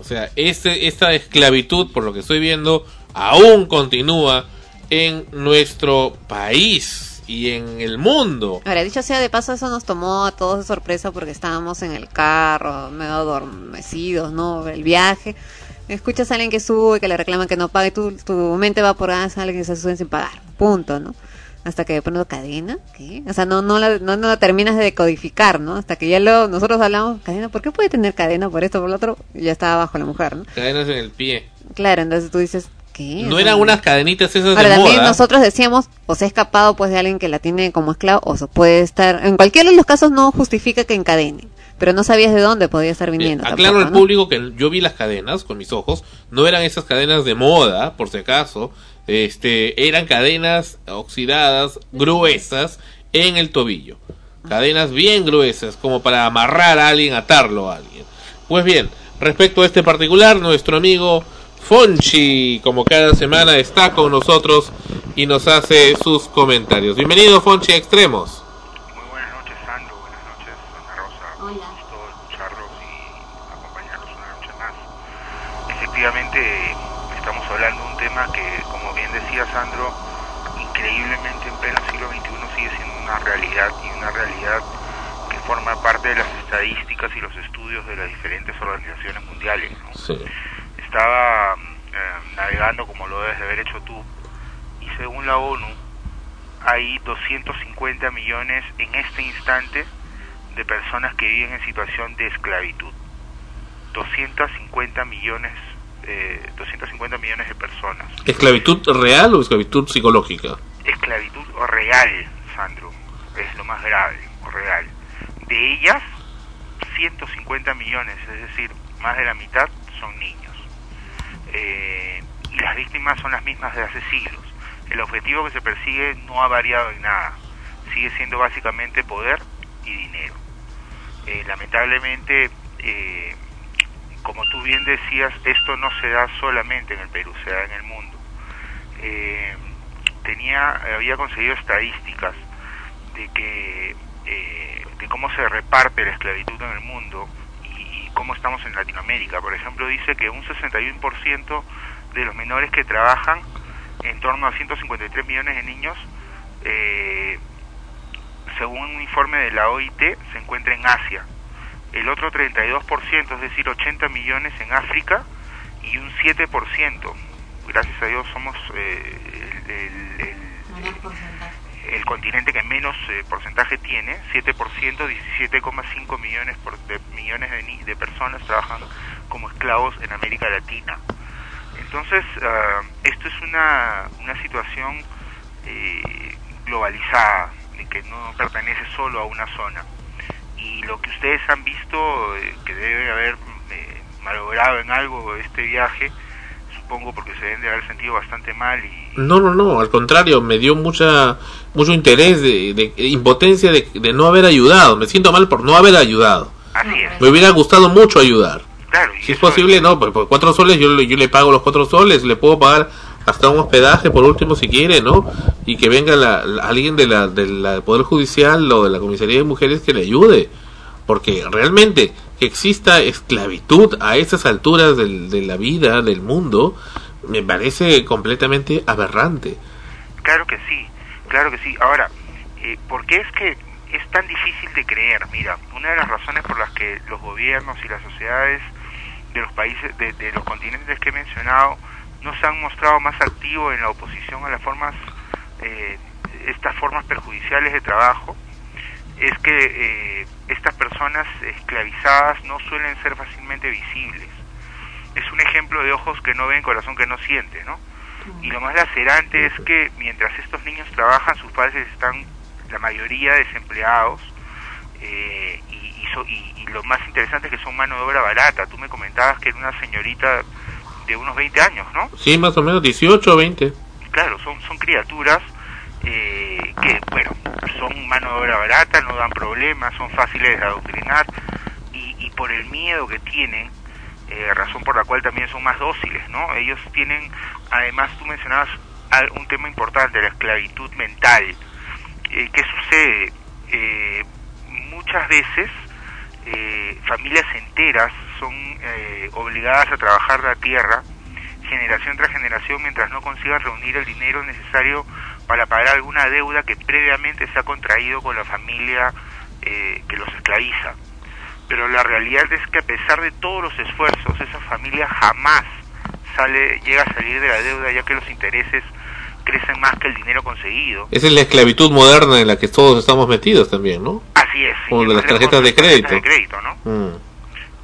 O sea, este, esta esclavitud, por lo que estoy viendo, aún continúa en nuestro país y en el mundo. Ahora, dicho sea de paso, eso nos tomó a todos de sorpresa porque estábamos en el carro, medio adormecidos, ¿no? El viaje. Escuchas a alguien que sube, que le reclaman que no pague, tu, tu mente va por es alguien que se sube sin pagar. Punto, ¿no? Hasta que de pronto, ¿cadena? ¿Qué? O sea, no, no, la, no, no la terminas de decodificar, ¿no? Hasta que ya luego nosotros hablamos, ¿cadena? ¿Por qué puede tener cadena por esto, por lo otro? Y ya estaba abajo la mujer, ¿no? Cadenas en el pie. Claro, entonces tú dices, ¿qué? No eran unas cadenitas esas Ahora de también moda. nosotros decíamos, o se ha escapado pues de alguien que la tiene como esclavo, o se puede estar, en cualquiera de los casos no justifica que encadene, pero no sabías de dónde podía estar viniendo. Aclaro tampoco, al ¿no? público que yo vi las cadenas con mis ojos, no eran esas cadenas de moda, por si acaso, este, eran cadenas oxidadas, gruesas, en el tobillo. Cadenas bien gruesas, como para amarrar a alguien, atarlo a alguien. Pues bien, respecto a este particular, nuestro amigo Fonchi, como cada semana, está con nosotros y nos hace sus comentarios. Bienvenido, Fonchi a Extremos. efectivamente estamos hablando de un tema que, como bien decía Sandro, increíblemente en pleno siglo XXI sigue siendo una realidad y una realidad que forma parte de las estadísticas y los estudios de las diferentes organizaciones mundiales. ¿no? Estaba eh, navegando como lo debes de haber hecho tú y según la ONU hay 250 millones en este instante de personas que viven en situación de esclavitud. 250 millones, eh, 250 millones de personas. ¿Esclavitud real o esclavitud psicológica? Esclavitud real, Sandro, es lo más grave, real. De ellas, 150 millones, es decir, más de la mitad son niños. Eh, y las víctimas son las mismas de hace siglos. El objetivo que se persigue no ha variado en nada. Sigue siendo básicamente poder y dinero. Eh, lamentablemente, eh, como tú bien decías, esto no se da solamente en el Perú, se da en el mundo. Tenía, había conseguido estadísticas de que de cómo se reparte la esclavitud en el mundo y, cómo estamos en Latinoamérica. Por ejemplo, dice que un 61% de los menores que trabajan, en torno a 153 millones de niños, eh, según un informe de la OIT, se encuentra en Asia. El otro 32%, es decir, 80 millones en África y un 7%. Gracias a Dios somos eh, el, continente que menos eh, porcentaje tiene, 7%, 17,5 millones, por, de, millones de, de, personas trabajan como esclavos en América Latina. Entonces, uh, esto es una, una situación eh, globalizada, que no pertenece solo a una zona. Y lo que ustedes han visto, eh, que debe haber eh, malogrado en algo este viaje, supongo porque se deben de haber sentido bastante mal. Y, no, no, no, al contrario, me dio mucha mucho interés, de, de impotencia de, de, no haber ayudado. Me siento mal por no haber ayudado. Así es. Me hubiera gustado mucho ayudar. Claro, si es posible, es... no, por, por, cuatro soles yo, yo le pago los cuatro soles, le puedo pagar hasta un hospedaje por último si quiere, ¿no? Y que venga la, la, alguien de la, del Poder Judicial o de la Comisaría de Mujeres que le ayude. Porque realmente exista esclavitud a esas alturas del, de la vida, del mundo, me parece completamente aberrante. Claro que sí, claro que sí. Ahora, eh, ¿por qué es que es tan difícil de creer? Mira, una de las razones por las que los gobiernos y las sociedades de los países, de, de los continentes que he mencionado, no se han mostrado más activos en la oposición a las formas, eh, estas formas perjudiciales de trabajo, es que eh, estas personas esclavizadas no suelen ser fácilmente visibles. Es un ejemplo de ojos que no ven, corazón que no siente, ¿no? Y lo más lacerante es que mientras estos niños trabajan, sus padres están, la mayoría, desempleados, eh, y, y, so, y, y lo más interesante es que son mano de obra barata. Tú me comentabas que era una señorita de unos 20 años, ¿no? Sí, más o menos 18 o 20. Claro, son, son criaturas eh, que, bueno, son mano de obra barata, no dan problemas, son fáciles de adoctrinar y, y por el miedo que tienen, eh, razón por la cual también son más dóciles, ¿no? Ellos tienen, además tú mencionabas un tema importante, la esclavitud mental. Eh, ¿Qué sucede? Eh, muchas veces eh, familias enteras son eh, obligadas a trabajar la tierra generación tras generación mientras no consigan reunir el dinero necesario para pagar alguna deuda que previamente se ha contraído con la familia eh, que los esclaviza. Pero la realidad es que a pesar de todos los esfuerzos, esa familia jamás sale, llega a salir de la deuda ya que los intereses crecen más que el dinero conseguido. Esa es la esclavitud moderna en la que todos estamos metidos también, ¿no? Así es. Como de las tarjetas de crédito. De crédito ¿no? Mm.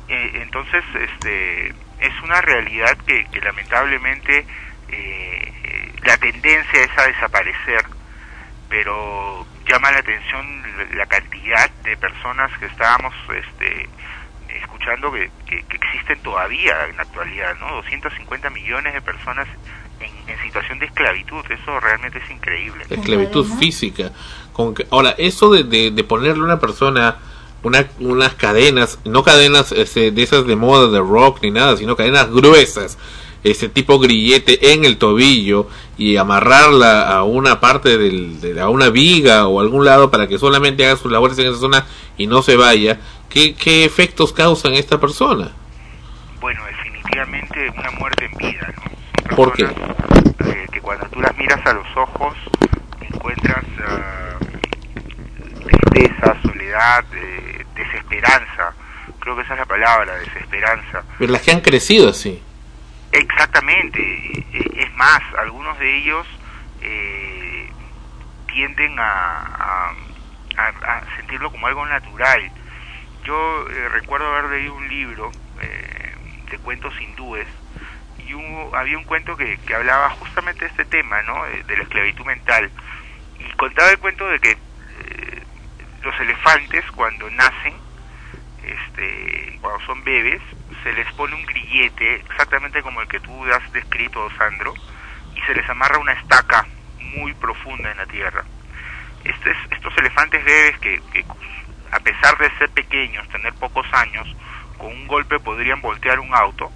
Eh, entonces, este, es una realidad que, que lamentablemente eh, la tendencia es a desaparecer, pero llama la atención la cantidad de personas que estábamos este, escuchando que, que, que existen todavía en la actualidad, ¿no? 250 millones de personas en, en, situación de esclavitud, eso realmente es increíble. Esclavitud física. Con que, ahora, eso de, de, de ponerle a una persona una, unas cadenas, no cadenas ese, de esas de moda de rock ni nada, sino cadenas gruesas, ese tipo grillete en el tobillo y amarrarla a una parte del, de, a una viga o algún lado para que solamente haga sus labores en esa zona y no se vaya, ¿qué, qué efectos causan esta persona? Bueno, definitivamente una muerte en vida, ¿no? ¿Por qué? Eh, que cuando tú las miras a los ojos encuentras uh, tristeza, soledad, eh, desesperanza. Creo que esa es la palabra, desesperanza. Pero las que han crecido así. Exactamente. Es más, algunos de ellos eh, tienden a, a, sentirlo como algo natural. Yo eh, recuerdo haber leído un libro eh, de cuentos hindúes y había un cuento que, hablaba justamente de este tema, ¿no? De, la esclavitud mental. Y contaba el cuento de que eh, los elefantes cuando nacen, este, cuando son bebés, se les pone un grillete, exactamente como el que tú has descrito, Sandro, y se les amarra una estaca muy profunda en la tierra. estos elefantes bebés que, a pesar de ser pequeños, tener pocos años, con un golpe podrían voltear un auto,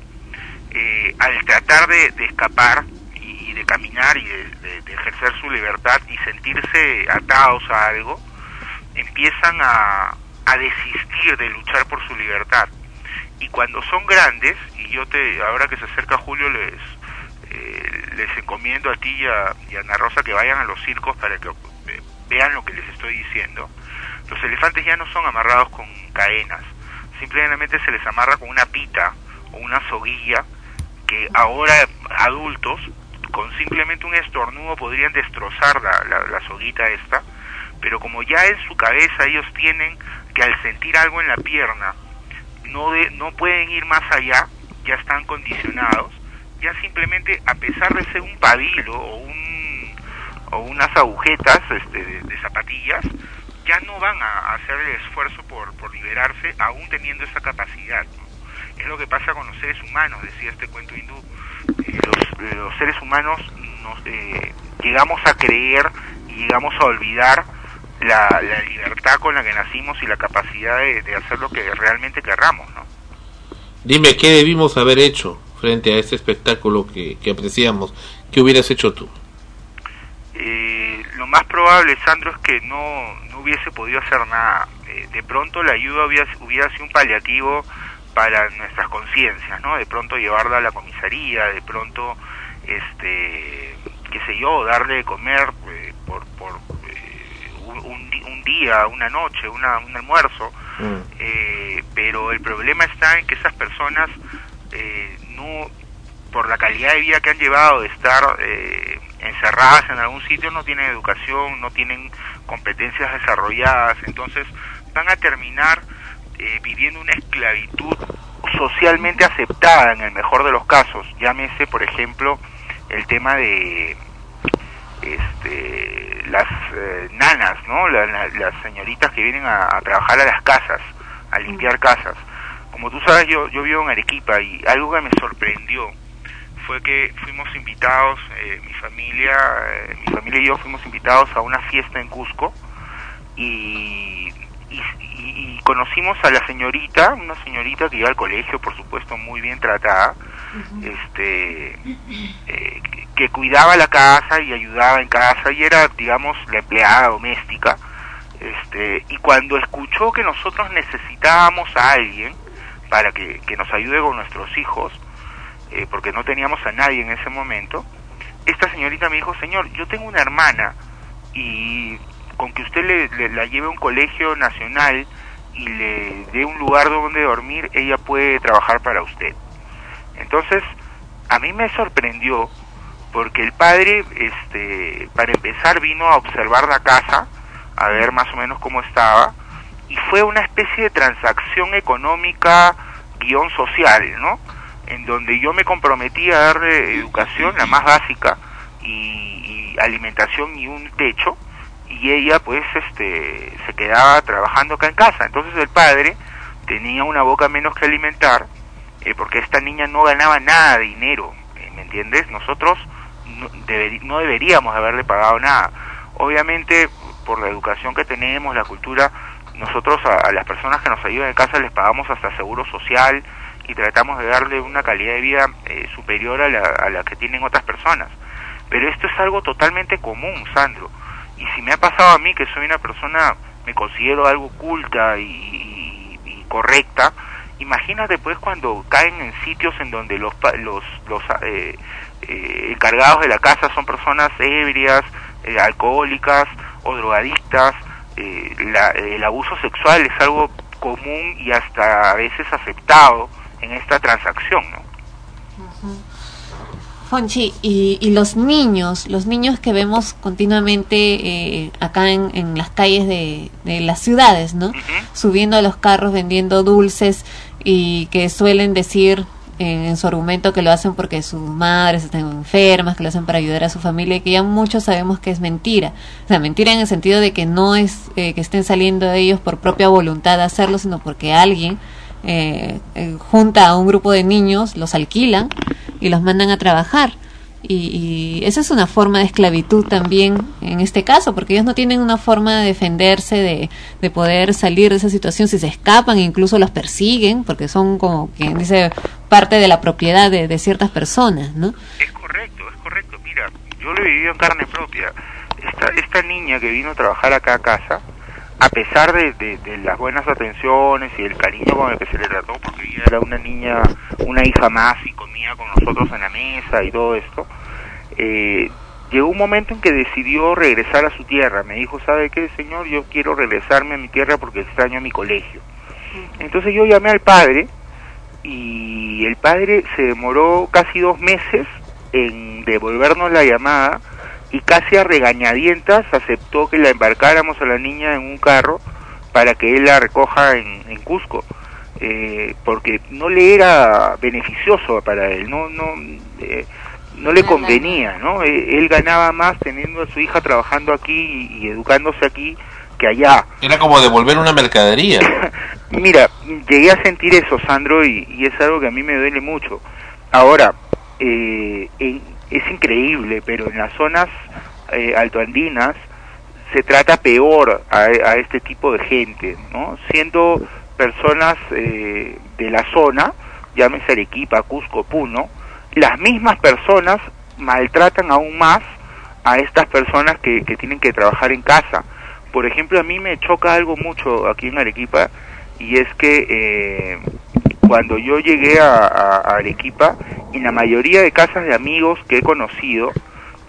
eh, al tratar de, escapar y, de caminar y de, ejercer su libertad y sentirse atados a algo, empiezan a, a desistir de luchar por su libertad. Y cuando son grandes, y yo te, ahora que se acerca Julio les, eh, les encomiendo a ti y a, Ana Rosa que vayan a los circos para que eh, vean lo que les estoy diciendo. Los elefantes ya no son amarrados con cadenas, simplemente se les amarra con una pita o una soguilla que ahora adultos con simplemente un estornudo podrían destrozar la, la, soguita esta, pero como ya en su cabeza ellos tienen que al sentir algo en la pierna no, de, no pueden ir más allá, ya están condicionados, ya simplemente a pesar de ser un pabilo o, un, o unas agujetas este, de, zapatillas, ya no van a hacer el esfuerzo por, por liberarse aún teniendo esa capacidad. Es lo que pasa con los seres humanos, decía este cuento hindú. Eh, los, los, seres humanos nos, eh, llegamos a creer y llegamos a olvidar la, la, libertad con la que nacimos y la capacidad de, de hacer lo que realmente querramos. ¿no? Dime, ¿qué debimos haber hecho? frente a este espectáculo que, que apreciamos. ¿Qué hubieras hecho tú? Eh, lo más probable, Sandro, es que no, no hubiese podido hacer nada. Eh, de pronto la ayuda hubiera, hubiera sido un paliativo para nuestras conciencias, ¿no? De pronto llevarla a la comisaría, de pronto, este, qué sé yo, darle de comer eh, por, por un, un, día, una noche, una, un almuerzo. Mm. pero el problema está en que esas personas eh, no por la calidad de vida que han llevado de estar eh, encerradas en algún sitio no tienen educación, no tienen competencias desarrolladas, entonces van a terminar eh, viviendo una esclavitud socialmente aceptada en el mejor de los casos. Llámese, por ejemplo, el tema de este, las eh, nanas, ¿no? las señoritas que vienen a, a trabajar a las casas, a limpiar casas. Como tú sabes, yo, yo vivo en Arequipa y algo que me sorprendió fue que fuimos invitados, eh, mi familia, eh, mi familia y yo fuimos invitados a una fiesta en Cusco y, y, conocimos a la señorita, una señorita que iba al colegio, por supuesto, muy bien tratada, este, eh, que, cuidaba la casa y ayudaba en casa y era, digamos, la empleada doméstica. Este, y cuando escuchó que nosotros necesitábamos a alguien, para que, nos ayude con nuestros hijos, eh, porque no teníamos a nadie en ese momento, esta señorita me dijo, señor, yo tengo una hermana y con que usted le, la lleve a un colegio nacional y le dé un lugar donde dormir, ella puede trabajar para usted. Entonces, a mí me sorprendió porque el padre, este, para empezar, vino a observar la casa, a ver más o menos cómo estaba, y fue una especie de transacción económica guion social, ¿no? En donde yo me comprometí a darle educación, la más básica, y, alimentación y un techo, y ella pues este se quedaba trabajando acá en casa. Entonces el padre tenía una boca menos que alimentar, eh, porque esta niña no ganaba nada de dinero, ¿me entiendes? Nosotros no, no deberíamos haberle pagado nada. Obviamente, por la educación que tenemos, la cultura, nosotros a, las personas que nos ayudan en casa les pagamos hasta seguro social y tratamos de darle una calidad de vida eh, superior a la, a la que tienen otras personas. Pero esto es algo totalmente común, Sandro. Y si me ha pasado a mí, que soy una persona, me considero algo culta y, y, correcta, imagínate pues cuando caen en sitios en donde los, los, los eh, eh, encargados de la casa son personas ebrias, alcohólicas o drogadictas, eh, el abuso sexual es algo común y hasta a veces aceptado en esta transacción, ¿no? Fonchi, y, los niños, los niños que vemos continuamente eh, acá en, las calles de, las ciudades, ¿no? Subiendo a los carros vendiendo dulces y que suelen decir en, su argumento que lo hacen porque sus madres están enfermas, que lo hacen para ayudar a su familia y que ya muchos sabemos que es mentira. O sea, mentira en el sentido de que no es eh, que estén saliendo ellos por propia voluntad de hacerlo, sino porque alguien eh, junta a un grupo de niños, los alquilan y los mandan a trabajar. Y, esa es una forma de esclavitud también en este caso, porque ellos no tienen una forma de defenderse, de, de poder salir de esa situación. Si se escapan, incluso los persiguen, porque son como quien dice parte de la propiedad de, de ciertas personas, ¿no? Es correcto, es correcto. Mira, yo lo he vivido en carne propia. Esta, esta niña que vino a trabajar acá a casa, a pesar de, de, las buenas atenciones y el cariño con el que se le trató, porque ella era una niña, una hija más y comía con nosotros en la mesa y todo esto, eh, llegó un momento en que decidió regresar a su tierra. Me dijo, ¿sabe qué, señor? Yo quiero regresarme a mi tierra porque extraño a mi colegio. Entonces yo llamé al padre y el padre se demoró casi dos meses en devolvernos la llamada y casi a regañadientas aceptó que la embarcáramos a la niña en un carro para que él la recoja en, Cusco, eh, porque no le era beneficioso para él, no, no, eh, no le convenía, ¿no? Eh, él ganaba más teniendo a su hija trabajando aquí y, educándose aquí que allá. Era como devolver una mercadería. *laughs* Mira, llegué a sentir eso, Sandro, y, y, es algo que a mí me duele mucho. Ahora, eh, en, es increíble, pero en las zonas eh, altoandinas se trata peor a, este tipo de gente, ¿no? Siendo personas eh, de la zona, llámese Arequipa, Cusco, Puno, las mismas personas maltratan aún más a estas personas que, que tienen que trabajar en casa. Por ejemplo, a mí me choca algo mucho aquí en Arequipa y es que eh, cuando yo llegué a, Arequipa, en la mayoría de casas de amigos que he conocido,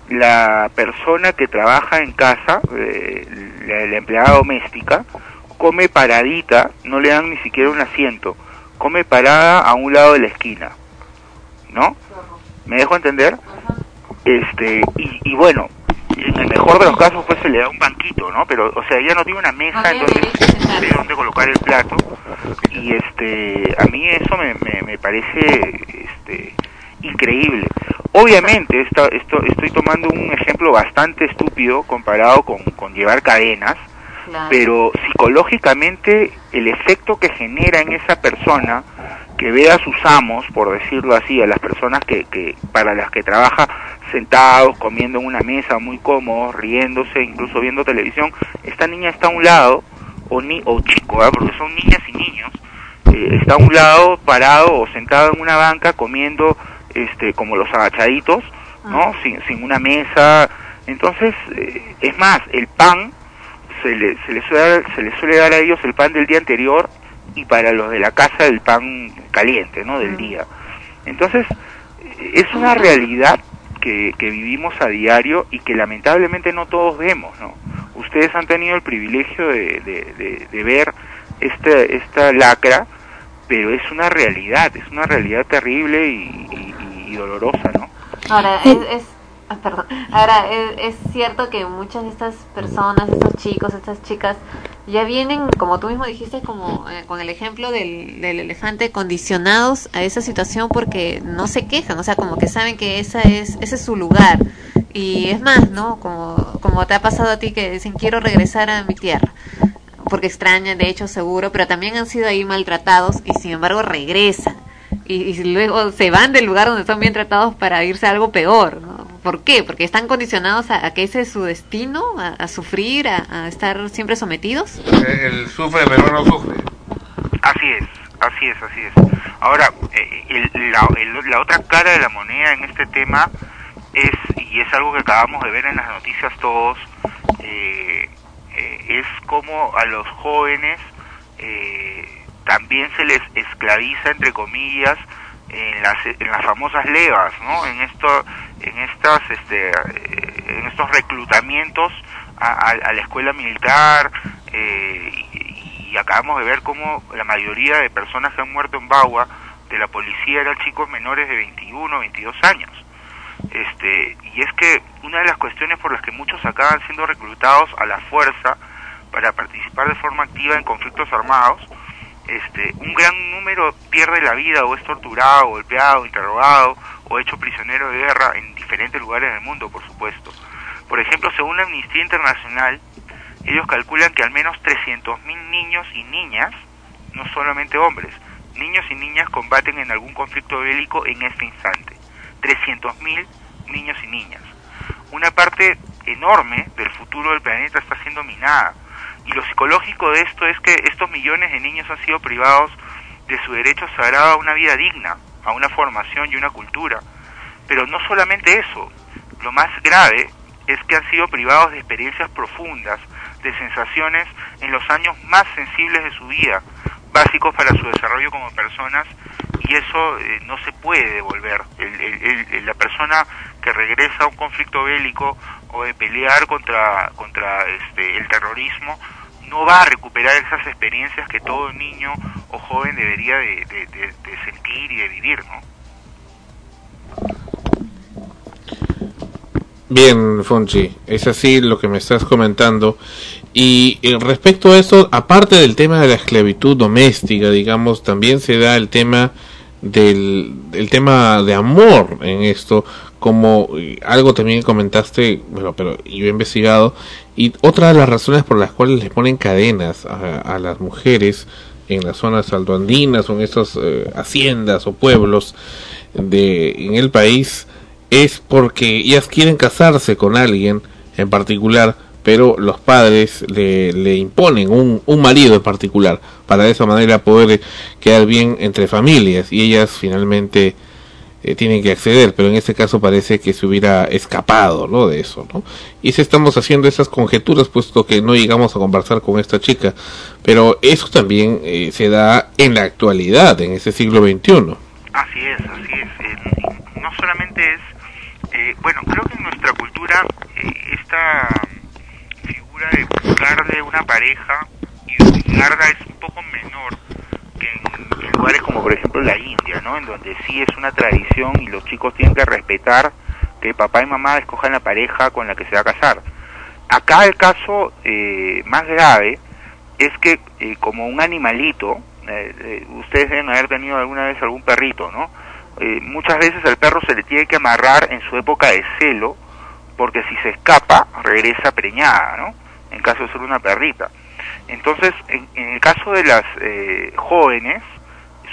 la persona que trabaja en casa, eh, la, empleada doméstica, come paradita, no le dan ni siquiera un asiento, come parada a un lado de la esquina, ¿no? ¿Me dejo entender? Este, y, y bueno, en el mejor de los casos pues se le da un banquito, ¿no? Pero, o sea, ella no tiene una mesa entonces de dónde colocar el plato y este, a mí eso me, me, parece este, increíble. Obviamente, esto, esto, estoy tomando un ejemplo bastante estúpido comparado con, con llevar cadenas, pero psicológicamente el efecto que genera en esa persona que ve a sus amos, por decirlo así, a las personas que, que para las que trabaja sentados, comiendo en una mesa muy cómodos, riéndose, incluso viendo televisión, esta niña está a un lado, o, ni, o chico, ¿eh? porque son niñas y niños, eh, está a un lado, parado o sentado en una banca comiendo este como los agachaditos, ¿no? Ah. Sin, sin una mesa. Entonces, eh, es más, el pan se le, se, le suele se le suele dar a ellos el pan del día anterior y para los de la casa el pan caliente, ¿no? Del día. Entonces, es una realidad que, que, vivimos a diario y que lamentablemente no todos vemos, ¿no? Ustedes han tenido el privilegio de, de, de, ver esta, esta lacra, pero es una realidad, es una realidad terrible y, y, dolorosa, ¿no? Ahora, es Ah, perdón. Ahora, es, cierto que muchas de estas personas, estos chicos, estas chicas, ya vienen, como tú mismo dijiste, como eh, con el ejemplo del, elefante, condicionados a esa situación porque no se quejan, o sea, como que saben que esa es, ese es su lugar. Y es más, ¿no? Como, como te ha pasado a ti que dicen, quiero regresar a mi tierra porque extrañan, de hecho, seguro, pero también han sido ahí maltratados y sin embargo regresan. Y, y, luego se van del lugar donde están bien tratados para irse a algo peor, ¿no? ¿Por qué? Porque están condicionados a, que ese es su destino, a, sufrir, a, estar siempre sometidos. Él sufre, pero no sufre. Así es, así es, así es. Ahora, eh, la, otra cara de la moneda en este tema es, y es algo que acabamos de ver en las noticias todos, eh, eh, es como a los jóvenes también se les esclaviza, entre comillas, en las, en las famosas levas, ¿no? En esto, en estas, este, eh, en estos reclutamientos a, la escuela militar eh, y, acabamos de ver cómo la mayoría de personas que han muerto en Bagua de la policía eran chicos menores de 21, 22 años. Este, y es que una de las cuestiones por las que muchos acaban siendo reclutados a la fuerza para participar de forma activa en conflictos armados, este, un gran número pierde la vida o es torturado, golpeado, interrogado o hecho prisionero de guerra en diferentes lugares del mundo, por supuesto. Por ejemplo, según Amnistía Internacional, ellos calculan que al menos 300.000 niños y niñas, no solamente hombres, niños y niñas combaten en algún conflicto bélico en este instante. 300.000 niños y niñas. Una parte enorme del futuro del planeta está siendo minada. Y lo psicológico de esto es que estos millones de niños han sido privados de su derecho sagrado a una vida digna, a una formación y una cultura. Pero no solamente eso, lo más grave es que han sido privados de experiencias profundas, de sensaciones en los años más sensibles de su vida, básicos para su desarrollo como personas y eso eh, no se puede devolver. la persona que regresa a un conflicto bélico o de pelear contra, contra este, el terrorismo no va a recuperar esas experiencias que todo niño o joven debería de, sentir y de vivir, ¿no? Bien, Fonchi, es así lo que me estás comentando. Y eh, respecto a eso, aparte del tema de la esclavitud doméstica, digamos, también se da el tema del el tema de amor en esto, como eh, algo también comentaste, bueno, pero yo he investigado, y otra de las razones por las cuales le ponen cadenas a, las mujeres en las zonas altoandinas o en estas eh, haciendas o pueblos de en el país es porque ellas quieren casarse con alguien en particular pero los padres le, le imponen un, un, marido en particular para de esa manera poder quedar bien entre familias y ellas finalmente eh, tienen que acceder, pero en este caso parece que se hubiera escapado ¿no? de eso. ¿no? Y si estamos haciendo esas conjeturas, puesto que no llegamos a conversar con esta chica, pero eso también eh, se da en la actualidad, en ese siglo XXI. Así es, así es. no solamente es, eh, bueno, creo que en nuestra cultura esta de buscarle una pareja y buscarla es un poco menor que en, lugares como por ejemplo la India, ¿no? En donde sí es una tradición y los chicos tienen que respetar que papá y mamá escojan la pareja con la que se va a casar. Acá el caso eh, más grave es que eh, como un animalito, eh, ustedes deben haber tenido alguna vez algún perrito, ¿no? Muchas veces al perro se le tiene que amarrar en su época de celo, porque si se escapa regresa preñada, ¿no? en caso de ser una perrita. Entonces, en, el caso de las eh, jóvenes,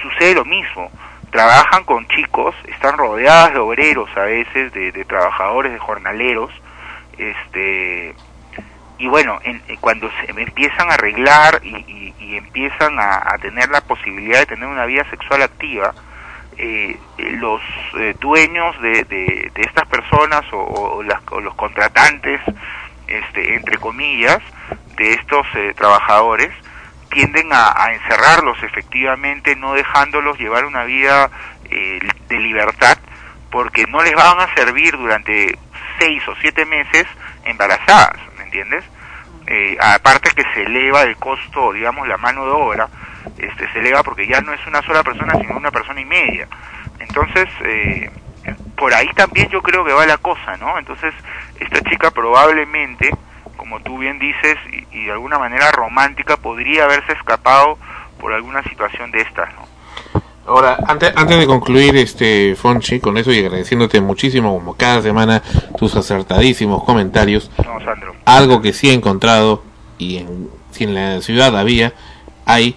sucede lo mismo. Trabajan con chicos, están rodeadas de obreros a veces, de, trabajadores, de jornaleros, este, y bueno, cuando se empiezan a arreglar y, empiezan a, tener la posibilidad de tener una vida sexual activa, eh, los eh, dueños de, estas personas o, o los contratantes este, entre comillas, de estos eh, trabajadores tienden a, encerrarlos efectivamente, no dejándolos llevar una vida eh, de libertad, porque no les van a servir durante seis o siete meses embarazadas, ¿me entiendes? Eh, aparte que se eleva el costo, digamos, la mano de obra, este, se eleva porque ya no es una sola persona, sino una persona y media. Entonces, por ahí también yo creo que va la cosa, ¿no? Entonces, esta chica probablemente, como tú bien dices, y, de alguna manera romántica, podría haberse escapado por alguna situación de estas, ¿no? Ahora, antes, antes de concluir, este Fonchi, con eso y agradeciéndote muchísimo, como cada semana, tus acertadísimos comentarios. No, Sandro. Algo que sí he encontrado, y en, si en la ciudad había, hay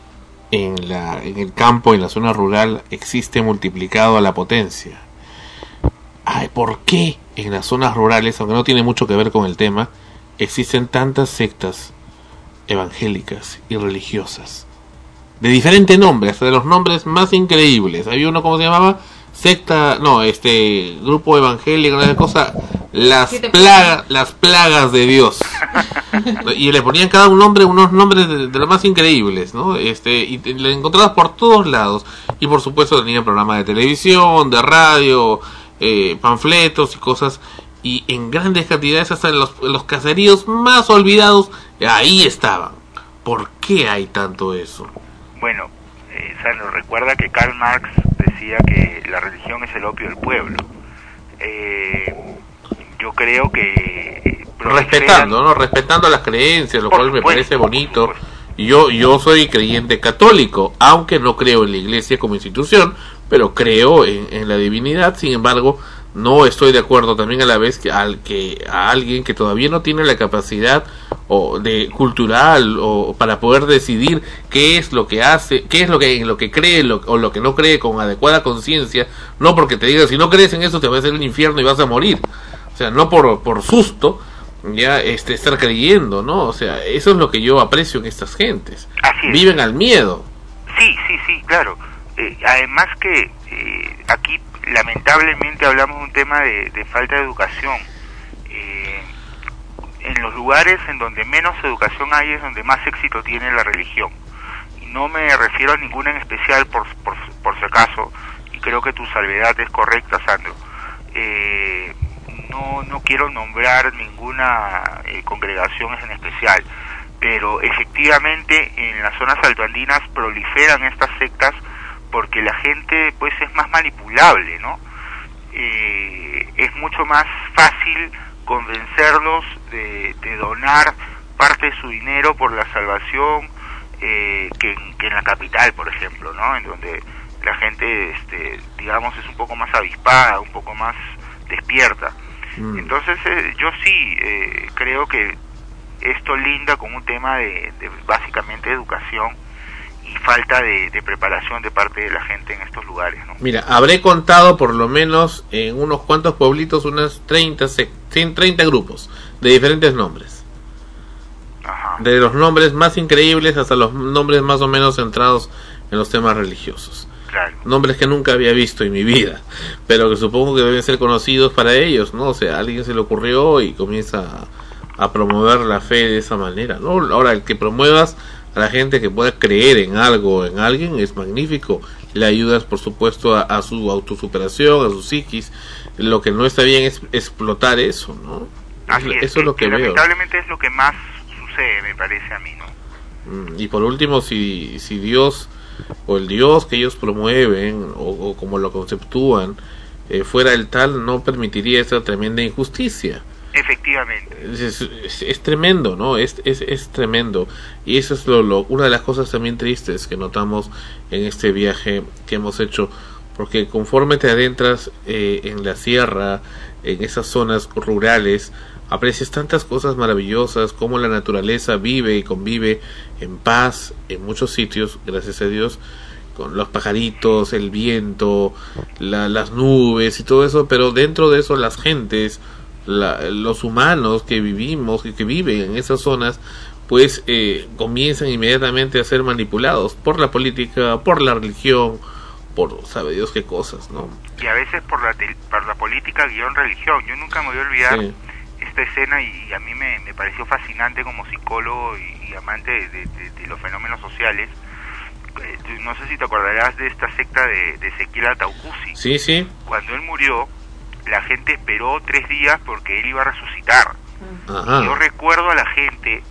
en, la, en el campo, en la zona rural, existe multiplicado a la potencia ay, ¿por qué en las zonas rurales, aunque no tiene mucho que ver con el tema, existen tantas sectas evangélicas y religiosas? De diferente nombre, hasta de los nombres más increíbles. Había uno, ¿cómo se llamaba? Secta, no, este, grupo evangélico, una cosa, las plagas, las plagas de Dios. y le ponían cada un nombre, unos nombres de, los más increíbles, ¿no? Este, y le encontrabas por todos lados. Y por supuesto tenían programas de televisión, de radio, eh, panfletos y cosas y en grandes cantidades hasta en los, los caseríos más olvidados ahí estaban ¿por qué hay tanto eso? bueno eh, recuerda que Karl Marx decía que la religión es el opio del pueblo eh, yo creo que respetando, ¿no? Respetando las creencias, lo cual me parece bonito. Yo, yo soy creyente católico, aunque no creo en la iglesia como institución, pero creo en, en la divinidad, sin embargo, no estoy de acuerdo también a la vez que al que a alguien que todavía no tiene la capacidad o de cultural o para poder decidir qué es lo que hace, qué es lo que en lo que cree o lo que no cree con adecuada conciencia, no porque te diga si no crees en eso te va a hacer el infierno y vas a morir. O sea, no por por susto ya este estar creyendo, ¿no? O sea, eso es lo que yo aprecio en estas gentes. Viven al miedo. Sí, sí, sí, claro. Eh, además que eh, aquí lamentablemente hablamos de un tema de, falta de educación. Eh, en los lugares en donde menos educación hay es donde más éxito tiene la religión. Y no me refiero a ninguna en especial por, por, por si acaso, y creo que tu salvedad es correcta, Sandro. Eh, no, no quiero nombrar ninguna eh, congregación en especial, pero efectivamente en las zonas altoandinas proliferan estas sectas porque la gente pues es más manipulable, ¿no? Eh, es mucho más fácil convencerlos de, donar parte de su dinero por la salvación eh, que, en, la capital, por ejemplo, ¿no? En donde la gente, este, digamos, es un poco más avispada, un poco más despierta. Mm. Entonces, eh, yo sí creo que esto linda con un tema de, de básicamente educación y falta de, preparación de parte de la gente en estos lugares. ¿no? Mira, habré contado por lo menos en unos cuantos pueblitos unas 30, 30 grupos de diferentes nombres. De los nombres más increíbles hasta los nombres más o menos centrados en los temas religiosos. Nombres que nunca había visto en mi vida, pero que supongo que deben ser conocidos para ellos, ¿no? O sea, a alguien se le ocurrió y comienza a, a promover la fe de esa manera, ¿no? Ahora, el que promuevas a la gente que pueda creer en algo, en alguien, es magnífico. Le ayudas, por supuesto, a, su autosuperación, a su psiquis. Lo que no está bien es explotar eso, ¿no? eso es, lo que, veo. Lamentablemente es lo que más sucede, me parece a mí, ¿no? Mm, y por último, si, si Dios o el Dios que ellos promueven o, como lo conceptúan eh, fuera el tal, no permitiría esa tremenda injusticia. Efectivamente. Es, tremendo, ¿no? Es, es, es tremendo. Y eso es lo, una de las cosas también tristes que notamos en este viaje que hemos hecho. Porque conforme te adentras eh, en la sierra, en esas zonas rurales, aprecias tantas cosas maravillosas, como la naturaleza vive y convive en paz en muchos sitios, gracias a Dios, con los pajaritos, el viento, las nubes y todo eso, pero dentro de eso las gentes, los humanos que vivimos y que viven en esas zonas pues eh, comienzan inmediatamente a ser manipulados por la política, por la religión, por sabe Dios qué cosas, ¿no? Y a veces por la, por la política guion religión. Yo nunca me voy a olvidar esta escena y a mí me, me pareció fascinante como psicólogo y, amante de, los fenómenos sociales. Eh, no sé si te acordarás de esta secta de, de Ezequiel Ataucusi. Sí, sí. Cuando él murió, la gente esperó tres días porque él iba a resucitar. Yo recuerdo a la gente,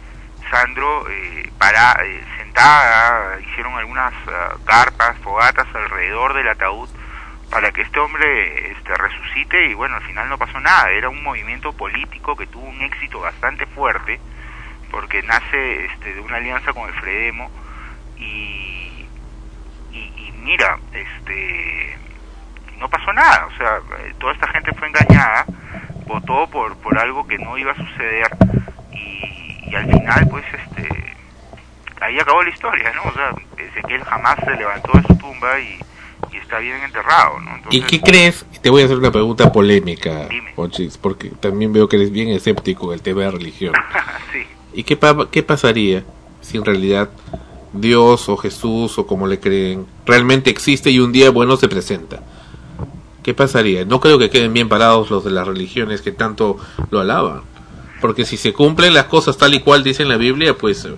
Sandro, eh, para, eh, sentada, hicieron algunas ah, carpas, fogatas alrededor del ataúd para que este hombre este, resucite y bueno, al final no pasó nada. Era un movimiento político que tuvo un éxito bastante fuerte porque nace este, de una alianza con el Fredemo y, y, y mira, este no pasó nada, o sea, eh, toda esta gente fue engañada, votó por, por algo que no iba a suceder y, al final pues este ahí acabó la historia, ¿no? O sea, Ezequiel jamás se levantó de su tumba y, está bien enterrado, ¿no? ¿Y qué crees? Te voy a hacer una pregunta polémica, porque también veo que eres bien escéptico del tema de religión. *laughs* sí. ¿Y qué, qué pasaría si en realidad Dios o Jesús o como le creen realmente existe y un día bueno se presenta? ¿Qué pasaría? No creo que queden bien parados los de las religiones que tanto lo alaban. Porque si se cumplen las cosas tal y cual dice en la Biblia, pues eh,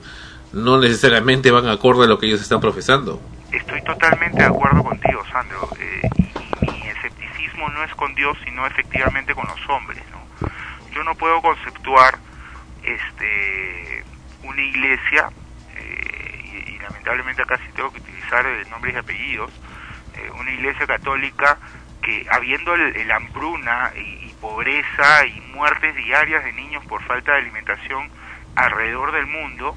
no necesariamente van acorde a lo que ellos están profesando. Estoy totalmente de acuerdo contigo, Sandro. Eh, y, mi escepticismo no es con Dios, sino efectivamente con los hombres. ¿no? Yo no puedo conceptuar este, una iglesia, eh, y, lamentablemente acá sí tengo que utilizar nombres y apellidos, una iglesia católica que habiendo el, hambruna y, pobreza y muertes diarias de niños por falta de alimentación alrededor del mundo,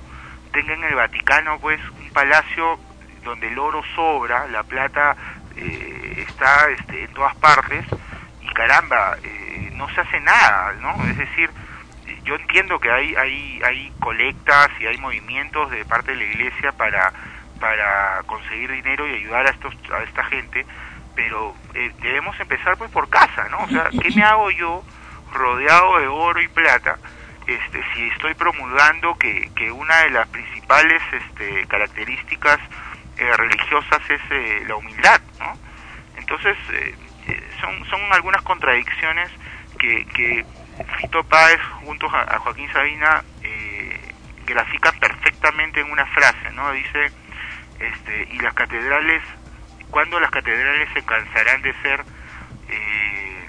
tenga en el Vaticano pues un palacio donde el oro sobra, la plata eh, está este, en todas partes y caramba, eh, no se hace nada, ¿no? Es decir, yo entiendo que hay, hay, hay colectas y hay movimientos de parte de la iglesia para, para conseguir dinero y ayudar a, estos, a esta gente, pero eh, debemos empezar pues por casa, ¿no? O sea, ¿qué me hago yo rodeado de oro y plata este, si estoy promulgando que, que una de las principales este, características eh, religiosas es eh, la humildad, ¿no? Entonces, son, son algunas contradicciones que, que Fito Páez junto a, Joaquín Sabina eh, grafican perfectamente en una frase, ¿no? Dice, este, y las catedrales, ¿cuándo las catedrales se cansarán de ser eh,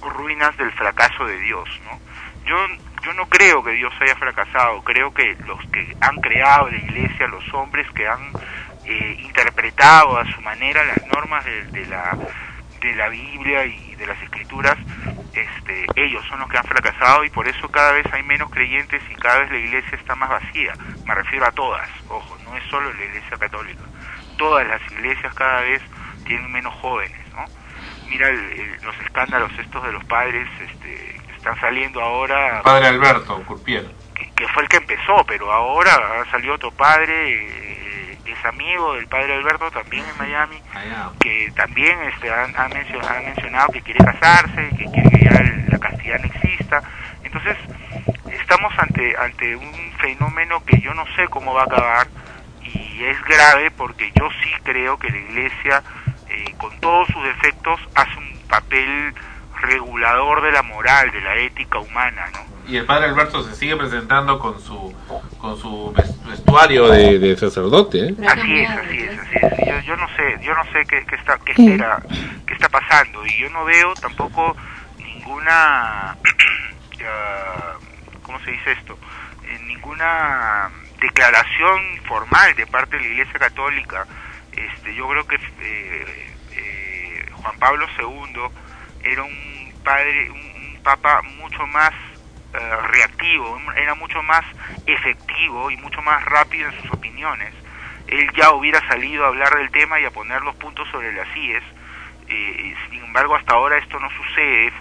ruinas del fracaso de Dios, ¿no? Yo, yo no creo que Dios haya fracasado, creo que los que han creado la iglesia, los hombres que han eh, interpretado a su manera las normas de la de la Biblia y de las escrituras, este, ellos son los que han fracasado y por eso cada vez hay menos creyentes y cada vez la iglesia está más vacía. Me refiero a todas, ojo, no es solo la iglesia católica. Todas las iglesias cada vez tienen menos jóvenes, ¿no? Mira los escándalos estos de los padres este, que están saliendo ahora. Padre Alberto Curpier. Que, que, fue el que empezó, pero ahora ha salido otro padre es amigo del padre Alberto también en Miami, que también este, han, mencionado, que quiere casarse, que quiere que ya la castidad no exista. Entonces, estamos ante, ante un fenómeno que yo no sé cómo va a acabar y es grave porque yo sí creo que la iglesia, eh, con todos sus defectos, hace un papel regulador de la moral, de la ética humana, ¿no? y el padre Alberto se sigue presentando con su con su vestuario de, sacerdote ¿eh? así es así es así es yo, no sé yo no sé qué, qué está qué espera qué está pasando y yo no veo tampoco ninguna *clears throat* cómo se dice esto eh, ninguna declaración formal de parte de la Iglesia Católica este yo creo que eh, eh Juan Pablo II era un padre un papa mucho más eh, reactivo, era mucho más efectivo y mucho más rápido en sus opiniones. Él ya hubiera salido a hablar del tema y a poner los puntos sobre las IES. Eh, sin embargo, hasta ahora esto no sucede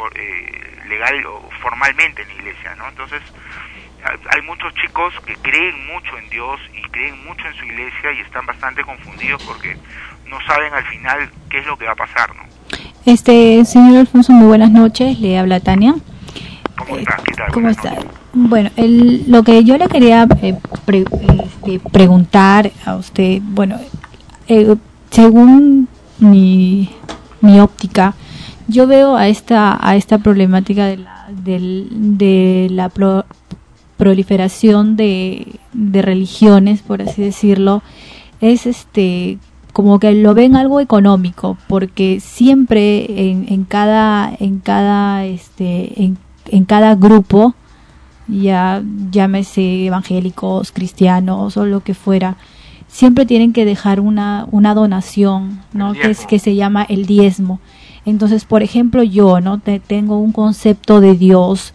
legal o formalmente en la iglesia, ¿no? Entonces, hay muchos chicos que creen mucho en Dios y creen mucho en su iglesia y están bastante confundidos porque no saben al final qué es lo que va a pasar, ¿no? Este, señor Alfonso, muy buenas noches. Le habla Tania. ¿Cómo está? Bueno, el, lo que yo le quería eh, este, preguntar a usted, bueno, eh, según mi, mi óptica, yo veo a esta a esta problemática de la, de la proliferación de, de religiones, por así decirlo, es este como que lo ven algo económico porque siempre en, en cada en cada este en en cada grupo, ya llámese evangélicos, cristianos o lo que fuera, siempre tienen que dejar una, una donación, ¿no? Que, es, que se llama el diezmo. Entonces, por ejemplo, yo, ¿no? Te, tengo un concepto de Dios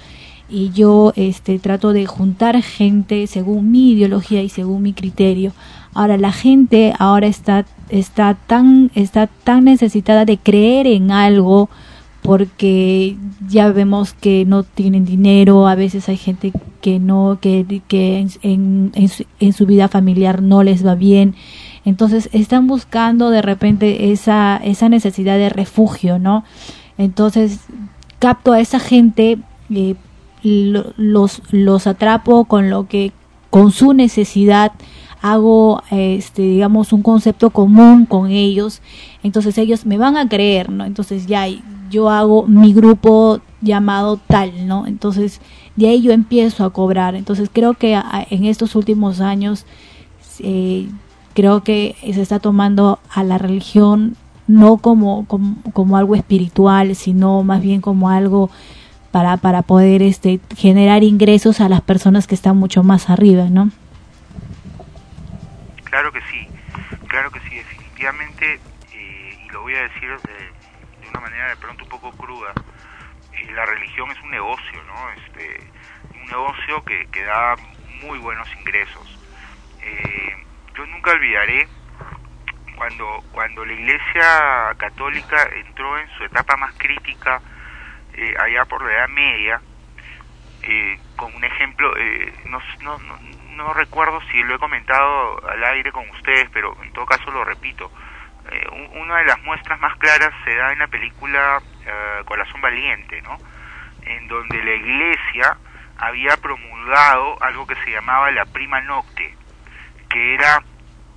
y yo este, trato de juntar gente según mi ideología y según mi criterio. Ahora, la gente ahora está, está, tan, está tan necesitada de creer en algo, porque ya vemos que no tienen dinero, a veces hay gente que no, que, que en, en, su, vida familiar no les va bien, entonces están buscando de repente esa, esa necesidad de refugio, ¿no? Entonces capto a esa gente, eh, los, los atrapo con lo que, con su necesidad, hago este digamos un concepto común con ellos entonces ellos me van a creer no entonces ya yo hago mi grupo llamado tal, ¿no? Entonces, de ahí yo empiezo a cobrar. Entonces, creo que en estos últimos años, eh, creo que se está tomando a la religión no como, como, algo espiritual, sino más bien como algo para, para poder este, generar ingresos a las personas que están mucho más arriba, ¿no? Claro que sí, claro que sí, definitivamente, eh, y lo voy a decir de una manera de pronto un poco cruda, eh, la religión es un negocio, ¿no? Este, un negocio que, que da muy buenos ingresos. Eh, yo nunca olvidaré cuando, cuando la Iglesia Católica entró en su etapa más crítica eh, allá por la Edad Media, eh, con un ejemplo, eh, no, no, no, recuerdo si lo he comentado al aire con ustedes, pero en todo caso lo repito. una de las muestras más claras se da en la película Corazón Valiente, ¿no? En donde la Iglesia había promulgado algo que se llamaba la prima nocte, que era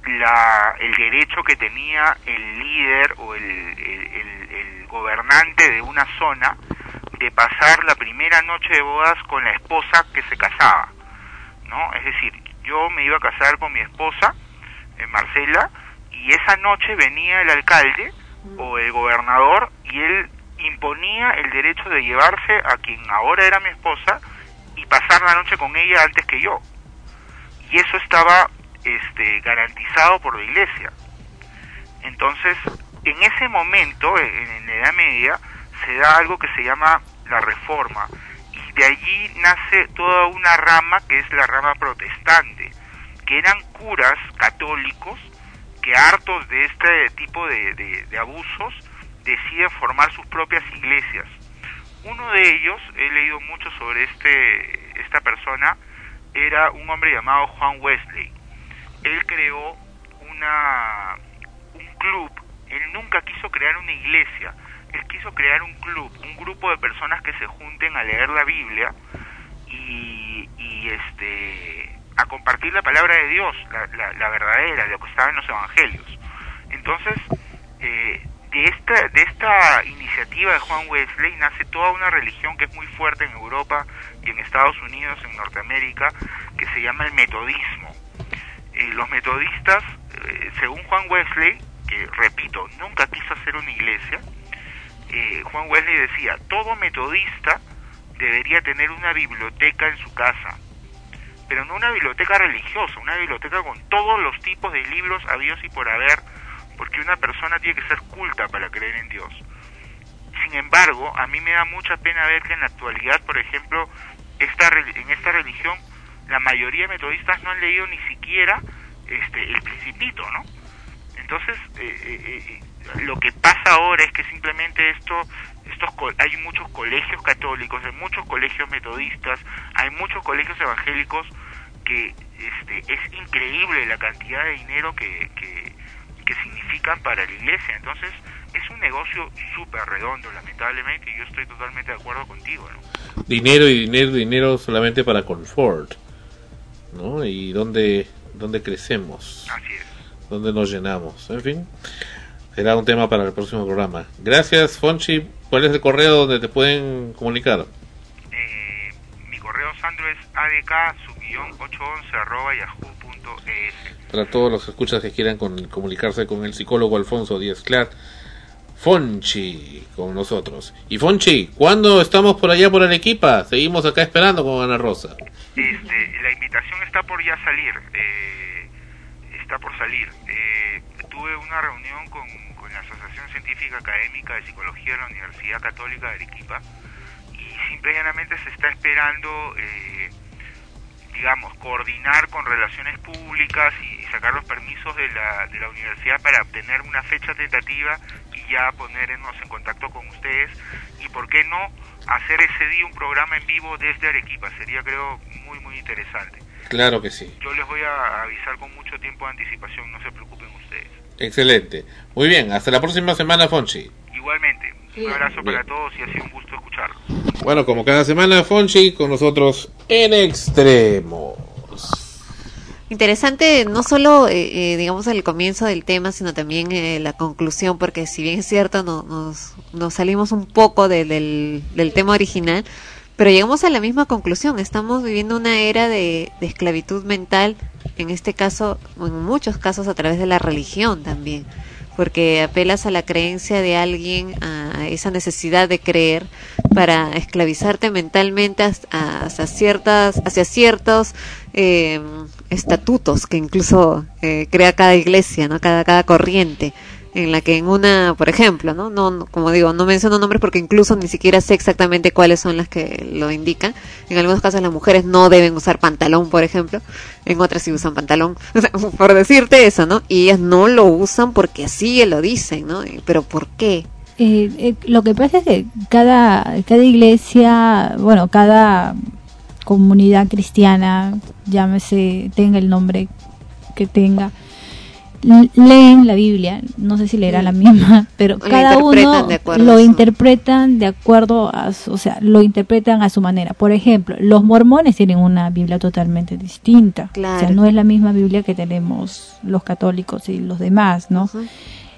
la, el derecho que tenía el líder o el, el, gobernante de una zona de pasar la primera noche de bodas con la esposa que se casaba, ¿no? Es decir, yo me iba a casar con mi esposa, en Marcela, y esa noche venía el alcalde o el gobernador y él imponía el derecho de llevarse a quien ahora era mi esposa y pasar la noche con ella antes que yo. Y eso estaba este, garantizado por la iglesia. Entonces, en ese momento, en, la Edad Media, se da algo que se llama la reforma. Y de allí nace toda una rama que es la rama protestante, que eran curas católicos que hartos de este tipo de, de abusos deciden formar sus propias iglesias. Uno de ellos, he leído mucho sobre este, esta persona, era un hombre llamado Juan Wesley él creó una, un club, él nunca quiso crear una iglesia, él quiso crear un club, un grupo de personas que se junten a leer la Biblia y, este a compartir la palabra de Dios, la, la, verdadera, lo que estaba en los evangelios. Entonces, eh, de esta, de esta iniciativa de Juan Wesley nace toda una religión que es muy fuerte en Europa y en Estados Unidos, en Norteamérica, que se llama el metodismo los metodistas, eh, según Juan Wesley, que repito, nunca quiso hacer una iglesia, eh, Juan Wesley decía, todo metodista debería tener una biblioteca en su casa, pero no una biblioteca religiosa, una biblioteca con todos los tipos de libros habidos y por haber, porque una persona tiene que ser culta para creer en Dios. Sin embargo, a mí me da mucha pena ver que en la actualidad, por ejemplo, esta, en esta religión la mayoría de metodistas no han leído ni siquiera este, el principito, ¿no? Entonces, eh, eh, eh, lo que pasa ahora es que simplemente esto, estos hay muchos colegios católicos, hay muchos colegios metodistas, hay muchos colegios evangélicos que este, es increíble la cantidad de dinero que, que, que significan para la iglesia. Entonces, es un negocio súper redondo, lamentablemente, y yo estoy totalmente de acuerdo contigo. ¿no? Dinero y dinero, dinero solamente para confort. ¿no? Y dónde, dónde crecemos, Así es. dónde nos llenamos, en fin. Será un tema para el próximo programa. Gracias, Fonchi. ¿Cuál es el correo donde te pueden comunicar? Eh, mi correo, Sandro, es adk-811 arroba yahoo.es. Para todos los escuchas que quieran con, comunicarse con el psicólogo Alfonso Díaz Clark, Fonchi con nosotros. Y Fonchi, ¿cuándo estamos por allá por Arequipa? Seguimos acá esperando con Ana Rosa. Este, la invitación está por ya salir, eh, está por salir. Eh, tuve una reunión con, con, la Asociación Científica Académica de Psicología de la Universidad Católica de Arequipa y simplemente se está esperando, eh, digamos, coordinar con relaciones públicas y, sacar los permisos de la, de la universidad para obtener una fecha tentativa y ya ponernos en contacto con ustedes y, ¿por qué no?, hacer ese día un programa en vivo desde Arequipa. Sería, creo, muy, muy interesante. Claro que sí. Yo les voy a avisar con mucho tiempo de anticipación, no se preocupen. Excelente. Muy bien, hasta la próxima semana, Fonchi. Igualmente. Un abrazo para todos y ha sido un gusto escucharlos. Bueno, como cada semana, Fonchi con nosotros en extremos. Interesante no solo, eh, eh, digamos, el comienzo del tema, sino también eh, la conclusión, porque si bien es cierto, nos, nos salimos un poco del, del tema original, pero llegamos a la misma conclusión. Estamos viviendo una era de, de esclavitud mental, en este caso, en muchos casos a través de la religión también porque apelas a la creencia de alguien, a esa necesidad de creer para esclavizarte mentalmente hacia ciertas, hacia ciertos eh, estatutos que incluso eh, crea cada iglesia, no cada cada corriente. En la que en una, por ejemplo, ¿no? No, como digo, no menciono nombres porque incluso ni siquiera sé exactamente cuáles son las que lo indican. En algunos casos las mujeres no deben usar pantalón, por ejemplo, en otras sí usan pantalón, *laughs* por decirte eso, ¿no? Y ellas no lo usan porque así lo dicen, ¿no? Pero ¿por qué? Eh, eh, lo que pasa es que cada, cada iglesia, bueno, cada comunidad cristiana, llámese, tenga el nombre que tenga, leen la Biblia, no sé si leerá la misma, *laughs* pero cada uno lo interpretan de acuerdo a, o sea, lo interpretan a su manera. Por ejemplo, los mormones tienen una Biblia totalmente distinta, o sea, no es la misma Biblia que tenemos los católicos y los demás, ¿no?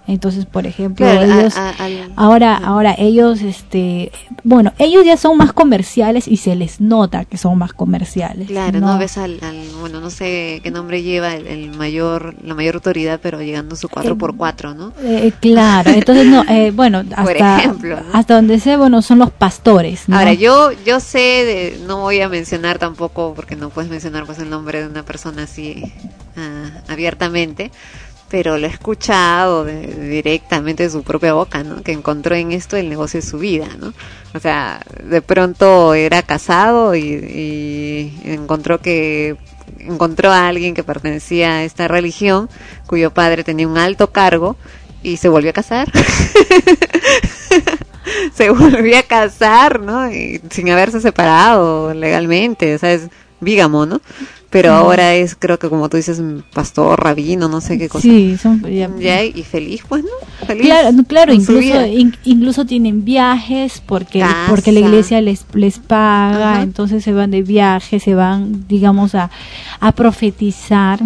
Entonces, por ejemplo, ellos ahora ahora ellos este bueno, ellos ya son más comerciales y se les nota que son más comerciales. Claro, no, ves al, bueno, no sé qué nombre lleva el, mayor la mayor autoridad, pero llegando a su 4x4, ¿no? Eh, claro, entonces no eh, *laughs* bueno, hasta ejemplo, hasta donde sé, bueno, son los pastores, Ahora, yo yo sé de, no voy a mencionar tampoco porque no puedes mencionar pues el nombre de una persona así ah, abiertamente pero lo he escuchado directamente de su propia boca, ¿no? Que encontró en esto el negocio de su vida, ¿no? O sea, de pronto era casado y, encontró que encontró a alguien que pertenecía a esta religión, cuyo padre tenía un alto cargo y se volvió a casar. *laughs* se volvió a casar, ¿no? Y sin haberse separado legalmente, o sea, es vígamo, ¿no? Pero ahora es creo que como tú dices pastor rabino no sé qué cosa. Sí son ya, y feliz pues no feliz claro claro incluso incluso tienen viajes porque porque la iglesia les les paga entonces se van de viaje se van digamos a a profetizar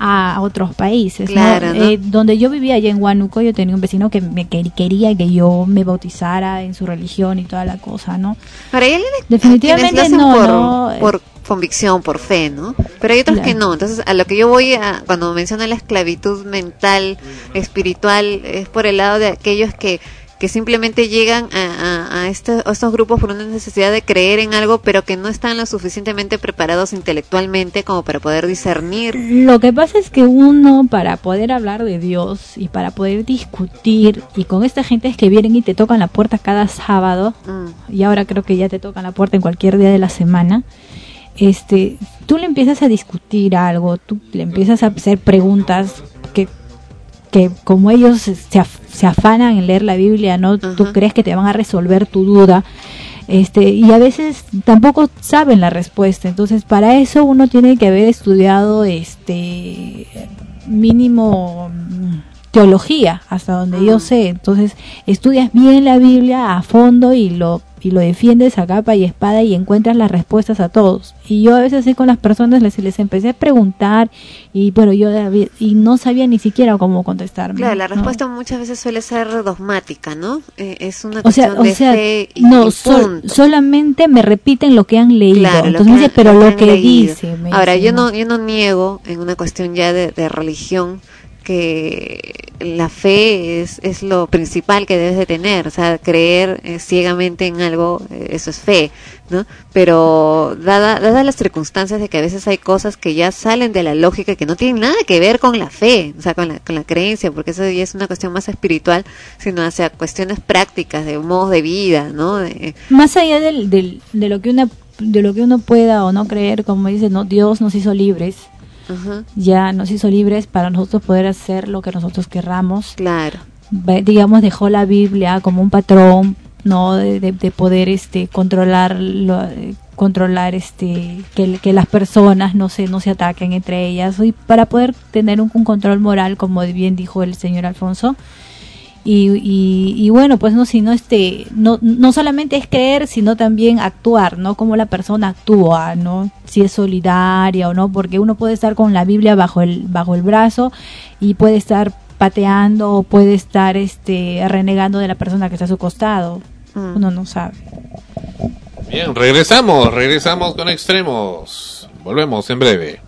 a otros países. Claro, eh, donde yo vivía allá en Huánuco, yo tenía un vecino que me quería que yo me bautizara en su religión y toda la cosa, ¿no? Para él, definitivamente no, por, convicción, por fe, ¿no? Pero hay otros que no. Entonces, a lo que yo voy a, cuando menciona la esclavitud mental, espiritual, es por el lado de aquellos que que simplemente llegan a, este, a, estos grupos por una necesidad de creer en algo, pero que no están lo suficientemente preparados intelectualmente como para poder discernir. Lo que pasa es que uno, para poder hablar de Dios y para poder discutir, y con esta gente es que vienen y te tocan la puerta cada sábado, mm. y ahora creo que ya te tocan la puerta en cualquier día de la semana, este, tú le empiezas a discutir algo, tú le empiezas a hacer preguntas que, que como ellos se, se afanan en leer la Biblia, ¿no? Tú crees que te van a resolver tu duda. Este, y a veces tampoco saben la respuesta. Entonces, para eso uno tiene que haber estudiado este mínimo teología, hasta donde yo sé. Entonces, estudias bien la Biblia a fondo y lo y lo defiendes a capa y espada y encuentras las respuestas a todos. Y yo a veces así con las personas les, les empecé a preguntar y bueno, yo y no sabía ni siquiera cómo contestarme. Claro, la respuesta muchas veces suele ser dogmática, ¿no? Eh, es una cuestión de fe y no, solamente me repiten lo que han leído. Entonces, pero lo, que, dice. Ahora, yo no yo no niego en una cuestión ya de, de religión que la fe es, es lo principal que debes de tener, o sea, creer eh, ciegamente en algo, eh, eso es fe, ¿no? Pero dada, dadas las circunstancias de que a veces hay cosas que ya salen de la lógica, que no tienen nada que ver con la fe, o sea, con la, con la creencia, porque eso ya es una cuestión más espiritual, sino hacia cuestiones prácticas, de modos de vida, ¿no? más allá del, del, de lo que una de lo que uno pueda o no creer, como dice, no Dios nos hizo libres ya nos hizo libres para nosotros poder hacer lo que nosotros querramos. Claro. Digamos, dejó la Biblia como un patrón, ¿no? De, poder este controlar lo, controlar este que, que, las personas no se no se ataquen entre ellas y para poder tener un, un control moral como bien dijo el señor Alfonso y, y, bueno, pues no, sino este, no, no solamente es creer, sino también actuar, ¿no? Como la persona actúa, ¿no? Si es solidaria o no, porque uno puede estar con la Biblia bajo el, bajo el brazo y puede estar pateando o puede estar este, renegando de la persona que está a su costado. Mm. Uno no sabe. Bien, regresamos, regresamos con extremos. Volvemos en breve.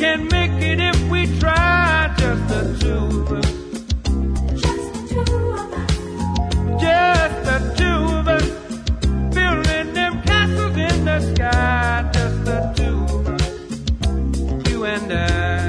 Can make it if we try. Just the two of us. Just the two of us. Just the two of us. Building them castles in the sky. Just the two of us. You and I.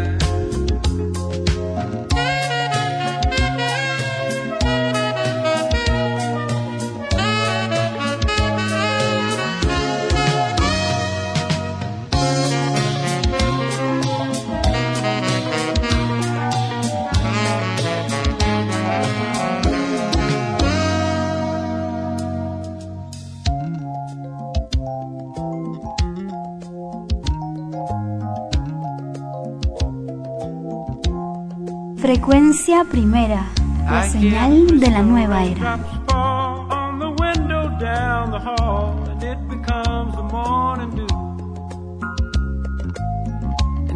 Frecuencia primera, la señal de la nueva era.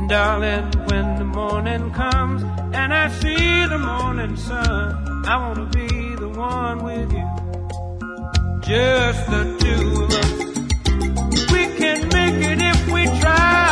darling, when the morning comes and I see the morning sun, I wanna be the one with you. Just the two of us. We can make it if we try.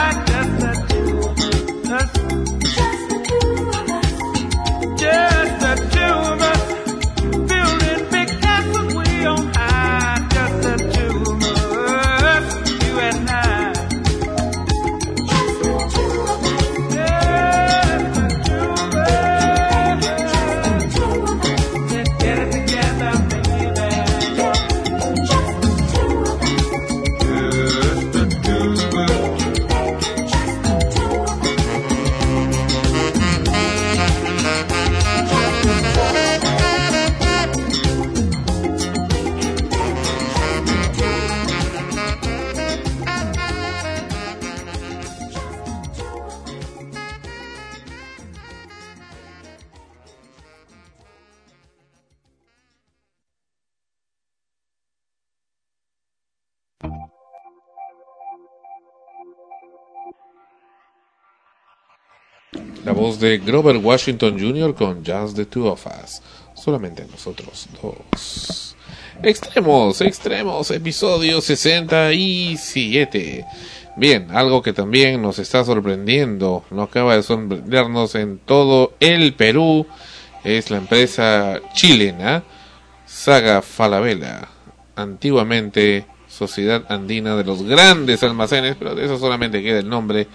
Voz de Grover Washington Jr. con Just the Two of Us. Solamente nosotros dos. Extremos, extremos, episodio 67. Bien, algo que también nos está sorprendiendo, no acaba de sorprendernos en todo el Perú, es la empresa chilena Saga Falabella, antiguamente Sociedad Andina de los Grandes Almacenes, pero de eso solamente queda el nombre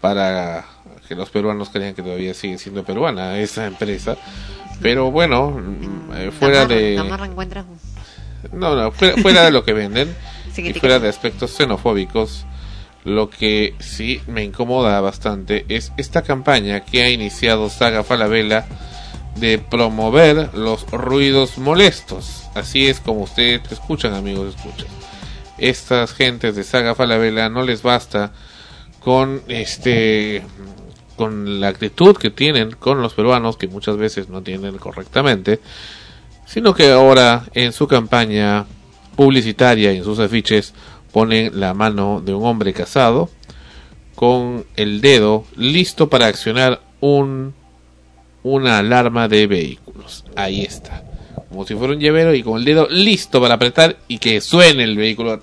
para que los peruanos crean que todavía sigue siendo peruana esa empresa. Pero bueno, eh, fuera de... No, no, fuera, fuera de lo que venden *laughs* y fuera de aspectos xenofóbicos, lo que sí me incomoda bastante es esta campaña que ha iniciado Saga Falabella de promover los ruidos molestos. Así es como ustedes escuchan, amigos, escuchan. Estas gentes de Saga Falabella no les basta con este con la actitud que tienen con los peruanos que muchas veces no tienen correctamente sino que ahora en su campaña publicitaria y en sus afiches ponen la mano de un hombre casado con el dedo listo para accionar un una alarma de vehículos. Ahí está. Como si fuera un llavero y con el dedo listo para apretar y que suene el vehículo.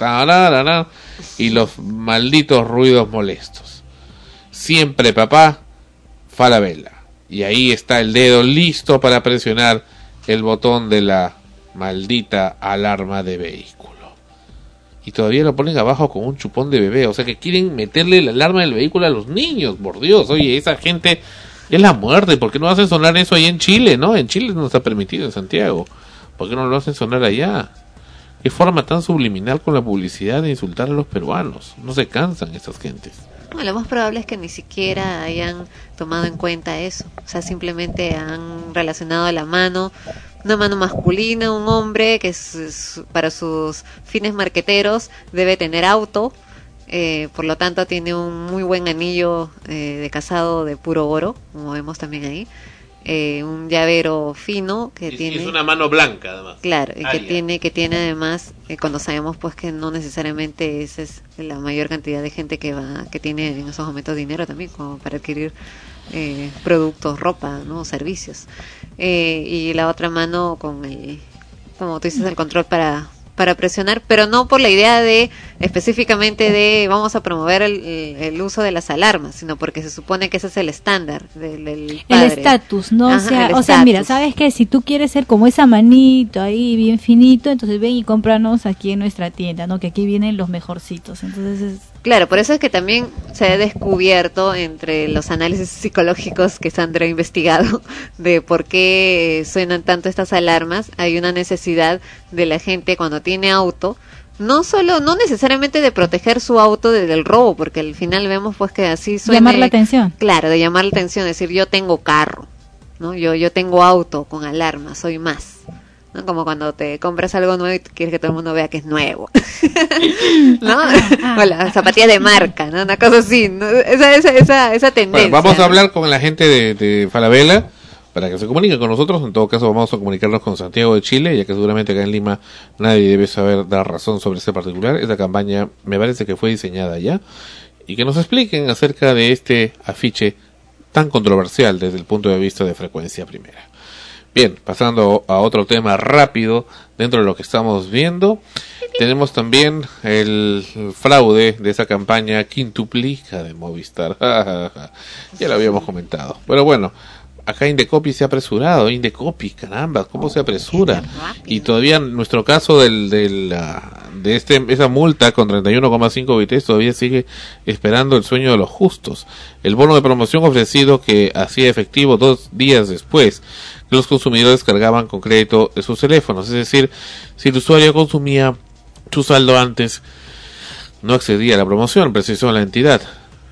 Y los malditos ruidos molestos. Siempre papá, Falabella. Y ahí está el dedo listo para presionar el botón de la maldita alarma de vehículo. y todavía lo ponen abajo con un chupón de bebé. O sea que quieren meterle la alarma del vehículo a los niños, por Dios. Oye, esa gente es la muerte. ¿Por qué no hacen sonar eso ahí en Chile, no? En Chile no está permitido, en Santiago. ¿Por qué no lo hacen sonar allá? Qué forma tan subliminal con la publicidad de insultar a los peruanos. No se cansan esas gentes. lo más probable es que ni siquiera hayan tomado en cuenta eso. O sea, simplemente han relacionado la mano, una mano masculina, un hombre que para sus fines marqueteros debe tener auto. Eh, por lo tanto, tiene un muy buen anillo eh, de casado de puro oro, como vemos también ahí. Eh, un llavero fino que tiene es una mano blanca además. Claro y que tiene que tiene además eh, cuando sabemos pues que no necesariamente esa es la mayor cantidad de gente que va que tiene en esos momentos dinero también como para adquirir eh, productos ropa no servicios. Y la otra mano con el como tú dices el control para para presionar, pero no por la idea de específicamente de vamos a promover el, uso de las alarmas, sino porque se supone que ese es el estándar del, El estatus, ¿no? o sea, o sea, mira, ¿sabes que Si tú quieres ser como esa manito ahí bien finito, entonces ven y cómpranos aquí en nuestra tienda, ¿no? Que aquí vienen los mejorcitos. Entonces es Claro, por eso es que también se ha descubierto entre los análisis psicológicos que Sandra ha investigado *laughs* de por qué suenan tanto estas alarmas, hay una necesidad de la gente cuando tiene auto, no solo, no necesariamente de proteger su auto del robo, porque al final vemos pues que así suena. Llamar la atención. Claro, de llamar la atención, decir yo tengo carro, ¿no? Yo, yo tengo auto con alarma, soy más. Como cuando te compras algo nuevo y quieres que todo el mundo vea que es nuevo. *laughs* ¿No? o las zapatillas de marca, ¿no? Una cosa así, esa, esa, esa, esa tendencia. vamos a hablar con la gente de, de Falabella para que se comunique con nosotros. En todo caso, vamos a comunicarnos con Santiago de Chile, ya que seguramente acá en Lima nadie debe saber dar razón sobre este particular. Esta campaña me parece que fue diseñada ya. Y que nos expliquen acerca de este afiche tan controversial desde el punto de vista de frecuencia primera. Bien, pasando a otro tema rápido dentro de lo que estamos viendo, tenemos también el fraude de esa campaña quintuplica de Movistar. *laughs* ya lo habíamos comentado. Pero bueno, acá Indecopi se ha apresurado, Indecopi, caramba, ¿cómo se apresura? Y todavía nuestro caso del, del, de este, esa multa con 31,5 BTs todavía sigue esperando el sueño de los justos. El bono de promoción ofrecido que hacía efectivo dos días después los consumidores cargaban con crédito de sus teléfonos. Es decir, si el usuario consumía su saldo antes, no accedía a la promoción, precisó la entidad.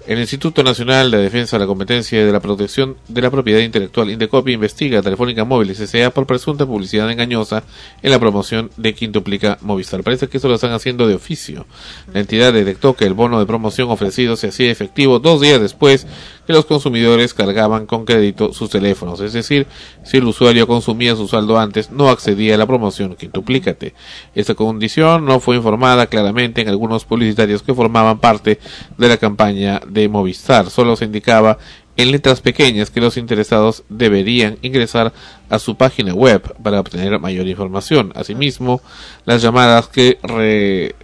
El Instituto Nacional de Defensa de la Competencia y de la Protección de la Propiedad Intelectual, Indecopi, investiga a Telefónica Móviles S.A. por presunta publicidad engañosa en la promoción de Quintuplica Movistar. Parece que eso lo están haciendo de oficio. La entidad detectó que el bono de promoción ofrecido se hacía efectivo dos días después que los consumidores cargaban con crédito sus teléfonos. Es decir, si el usuario consumía su saldo antes, no accedía a la promoción Quintuplícate. Esta condición no fue informada claramente en algunos publicitarios que formaban parte de la campaña de Movistar. Solo se indicaba en letras pequeñas que los interesados deberían ingresar a su página web para obtener mayor información. Asimismo, las llamadas que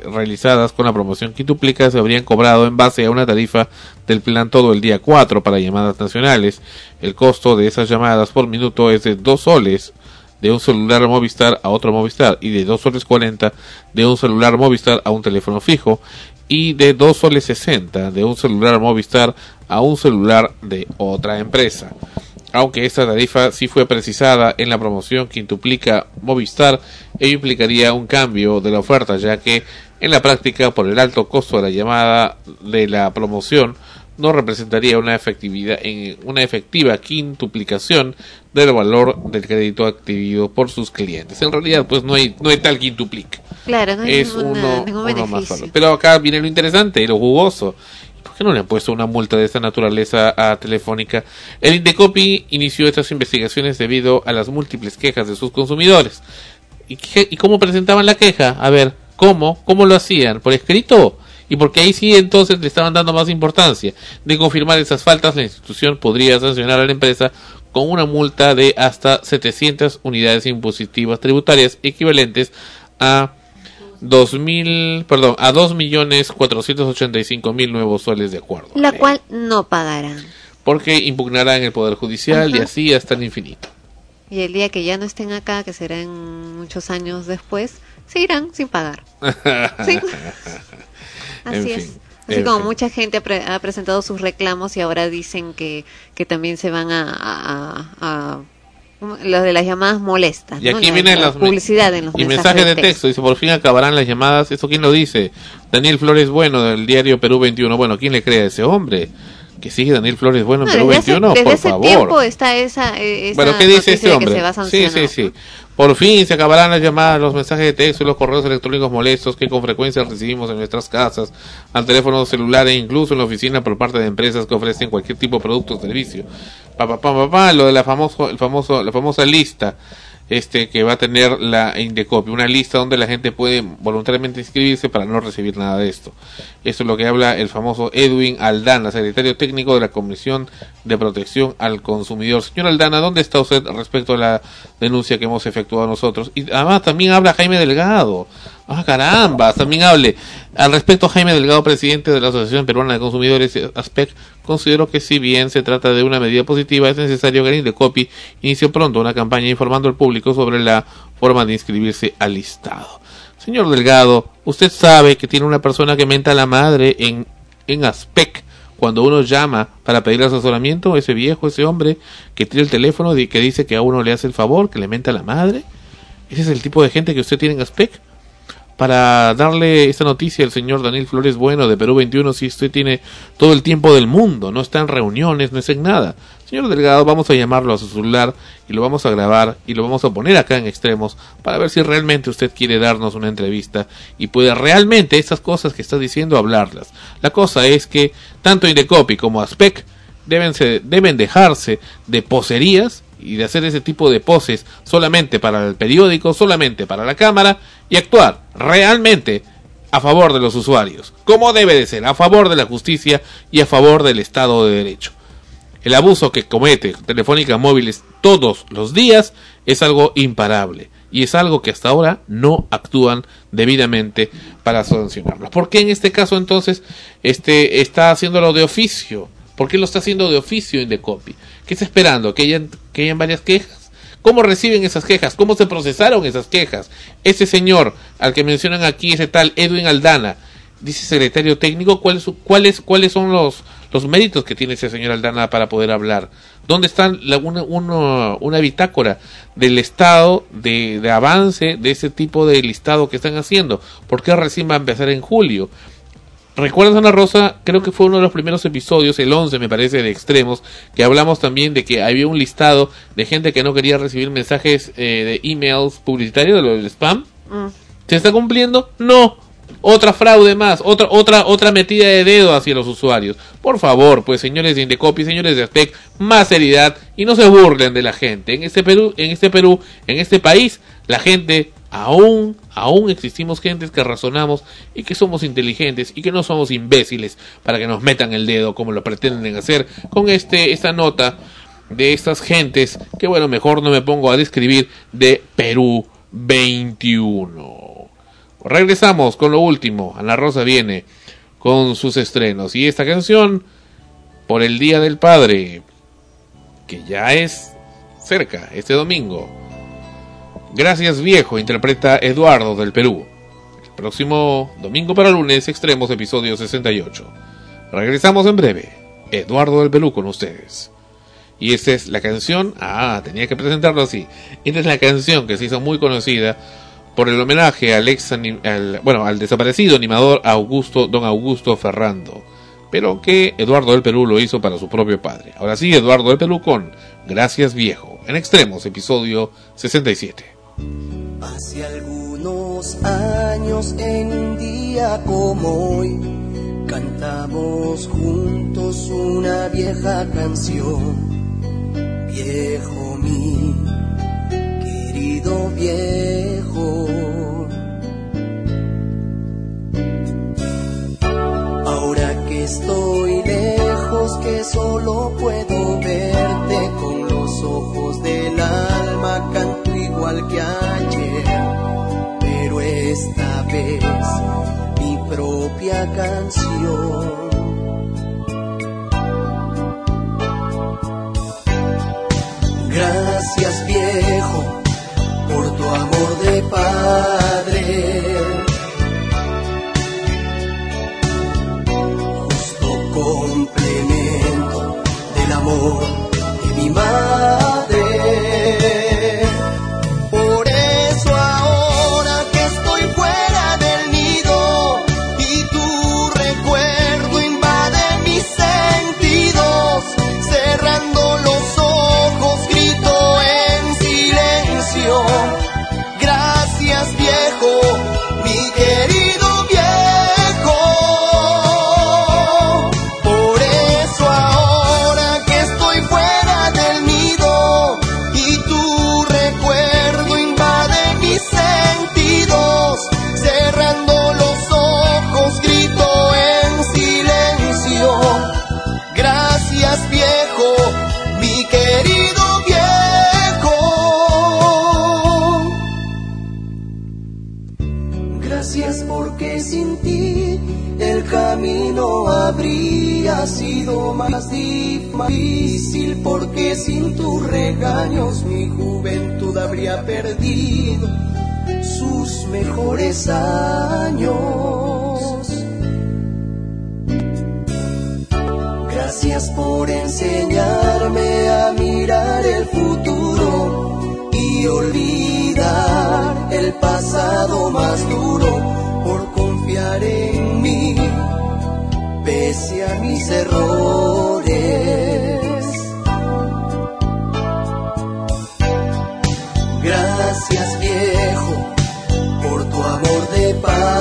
realizadas con la promoción quintuplica se habrían cobrado en base a una tarifa del plan todo el día 4 para llamadas nacionales. El costo de esas llamadas por minuto es de 2 soles de un celular Movistar a otro Movistar y de 2 soles 40 de un celular Movistar a un teléfono fijo y de 2 soles 60 de un celular Movistar a un celular de otra empresa. Aunque esta tarifa sí fue precisada en la promoción que quintuplica Movistar, ello implicaría un cambio de la oferta, ya que en la práctica, por el alto costo de la llamada de la promoción, no representaría una efectividad en una efectiva quintuplicación del valor del crédito adquirido por sus clientes. En realidad, pues no hay no hay tal quintuplica. Claro, no hay es uno, más solo. Pero acá viene lo interesante, lo jugoso. ¿Por qué no le han puesto una multa de esta naturaleza a Telefónica? El Indecopi inició estas investigaciones debido a las múltiples quejas de sus consumidores. ¿Y, ¿Y cómo presentaban la queja? A ver, ¿cómo? ¿Cómo lo hacían? ¿Por escrito? Y porque ahí sí entonces le estaban dando más importancia. De confirmar esas faltas, la institución podría sancionar a la empresa con una multa de hasta 700 unidades impositivas tributarias equivalentes a 2000, perdón, a 2.485.000 nuevos soles de acuerdo. La cual no pagarán. Porque impugnarán el Poder Judicial y así hasta el infinito. Y el día que ya no estén acá, que será en muchos años después, se irán sin pagar. *laughs* ¿Sí? Así es. Así como mucha gente ha, presentado sus reclamos y ahora dicen que, que también se van a, los de las llamadas molestas. Y aquí vienen las publicidad en los y mensajes, de, texto. Dice, por fin acabarán las llamadas. ¿Eso quién lo dice? Daniel Flores Bueno, del diario Perú 21. Bueno, ¿quién le cree a ese hombre? que sigue Daniel Flores bueno en Perú 21, desde por ese favor. tiempo está esa, eh, bueno, ¿qué dice este hombre? sí, sí, sí. Por fin se acabarán las llamadas, los mensajes de texto y los correos electrónicos molestos que con frecuencia recibimos en nuestras casas, al teléfono celular e incluso en la oficina por parte de empresas que ofrecen cualquier tipo de producto o servicio. Pa, pa, pa, lo de la famoso, el famoso, la famosa lista este que va a tener la Indecopy, una lista donde la gente puede voluntariamente inscribirse para no recibir nada de esto. Esto es lo que habla el famoso Edwin Aldana, secretario técnico de la Comisión de Protección al Consumidor. Señor Aldana, ¿dónde está usted respecto a la denuncia que hemos efectuado nosotros? Y además también habla Jaime Delgado. Ah, caramba, también hable. Al respecto, Jaime Delgado, presidente de la Asociación Peruana de Consumidores, ASPEC, considero que si bien se trata de una medida positiva, es necesario que el Copy inicie pronto una campaña informando al público sobre la forma de inscribirse al listado. Señor Delgado, usted sabe que tiene una persona que menta a la madre en, en ASPEC cuando uno llama para pedir asesoramiento, ese viejo, ese hombre que tiene el teléfono y que dice que a uno le hace el favor, que le menta a la madre. ¿Ese es el tipo de gente que usted tiene en ASPEC? Para darle esta noticia al señor Daniel Flores Bueno de Perú 21 si usted tiene todo el tiempo del mundo, no está en reuniones, no es en nada. Señor Delgado, vamos a llamarlo a su celular y lo vamos a grabar y lo vamos a poner acá en extremos para ver si realmente usted quiere darnos una entrevista y puede realmente esas cosas que está diciendo hablarlas. La cosa es que tanto Indecopy como Aspec deben, deben dejarse de poserías y de hacer ese tipo de poses solamente para el periódico, solamente para la cámara y actuar realmente a favor de los usuarios, como debe de ser, a favor de la justicia y a favor del Estado de Derecho. El abuso que comete Telefónica Móviles todos los días es algo imparable y es algo que hasta ahora no actúan debidamente para sancionarlo. ¿Por qué en este caso entonces este está haciéndolo de oficio? ¿Por qué lo está haciendo de oficio en copy? ¿Qué está esperando? ¿Que hayan, que hayan varias quejas? ¿Cómo reciben esas quejas? ¿Cómo se procesaron esas quejas? Ese señor al que mencionan aquí, ese tal Edwin Aldana, dice secretario técnico, ¿cuáles, cuáles, cuáles son los, méritos que tiene ese señor Aldana para poder hablar? ¿Dónde está la, una, una, bitácora del estado de, de avance de ese tipo de listado que están haciendo? ¿Por qué recién va a empezar en julio? ¿Recuerdas, Ana Rosa? Creo que fue uno de los primeros episodios, el 11 me parece, de Extremos, que hablamos también de que había un listado de gente que no quería recibir mensajes eh, de emails publicitarios, de lo del spam. Mm. ¿Se está cumpliendo? No. Otra fraude más, otra, otra, otra metida de dedo hacia los usuarios. Por favor, pues señores de Indecopy, señores de Aspect, más seriedad y no se burlen de la gente. En este Perú, en este Perú, en este país, la gente aún, aún existimos gentes que razonamos y que somos inteligentes y que no somos imbéciles para que nos metan el dedo como lo pretenden hacer con este, esta nota de estas gentes que bueno, mejor no me pongo a describir de Perú 21. Regresamos con lo último. Ana Rosa viene con sus estrenos y esta canción por el Día del Padre que ya es cerca este domingo Gracias viejo, interpreta Eduardo del Perú. El próximo domingo para lunes, Extremos, episodio 68. Regresamos en breve. Eduardo del Perú con ustedes. Y esta es la canción, ah, tenía que presentarlo así. Esta es la canción que se hizo muy conocida por el homenaje al ex al, bueno, al desaparecido animador Augusto, don Augusto Ferrando, pero que Eduardo del Perú lo hizo para su propio padre. Ahora sí, Eduardo del Perú con Gracias viejo, en extremos, episodio 67. Hace algunos años en un día como hoy cantamos juntos una vieja canción. Viejo mi querido viejo. Ahora que estoy lejos, que solo puedo verte ojos del alma cantar igual que ayer, pero esta vez mi propia canción. Gracias viejo, por tu amor de padre. Justo complemento del amor de habría sido más difícil porque sin tus regaños mi juventud habría perdido sus mejores años. Gracias por enseñarme a mirar el futuro y olvidar el pasado más duro por confiar en pese a mis errores. Gracias viejo por tu amor de padre.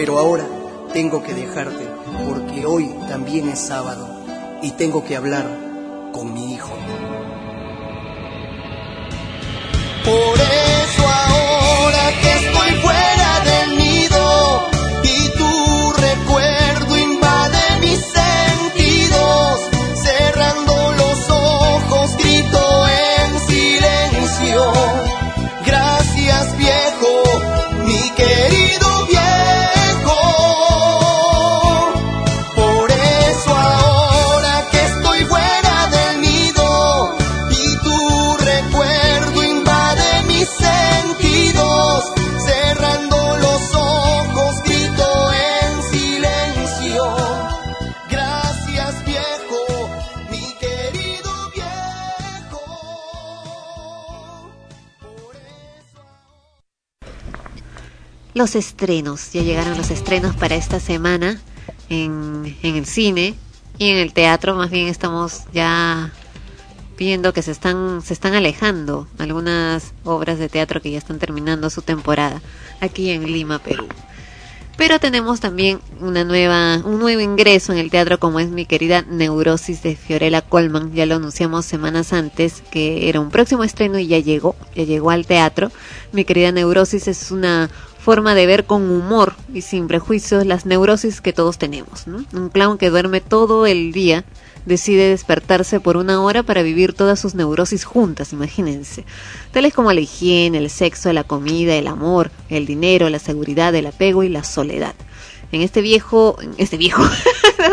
Pero ahora tengo que dejarte porque hoy también es sábado y tengo que hablar con mi hijo. Los estrenos, ya llegaron los estrenos para esta semana en, el cine y en el teatro más bien estamos ya viendo que se están se están alejando algunas obras de teatro que ya están terminando su temporada aquí en Lima, Perú. Pero tenemos también una nueva, un nuevo ingreso en el teatro como es mi querida Neurosis de Fiorella Colman. Ya lo anunciamos semanas antes que era un próximo estreno y ya llegó, ya llegó al teatro. Mi querida Neurosis es una forma de ver con humor y sin prejuicios las neurosis que todos tenemos. Un clown que duerme todo el día decide despertarse por una hora para vivir todas sus neurosis juntas, imagínense. Tales como la higiene, el sexo, la comida, el amor, el dinero, la seguridad, el apego y la soledad. En este viejo, este viejo,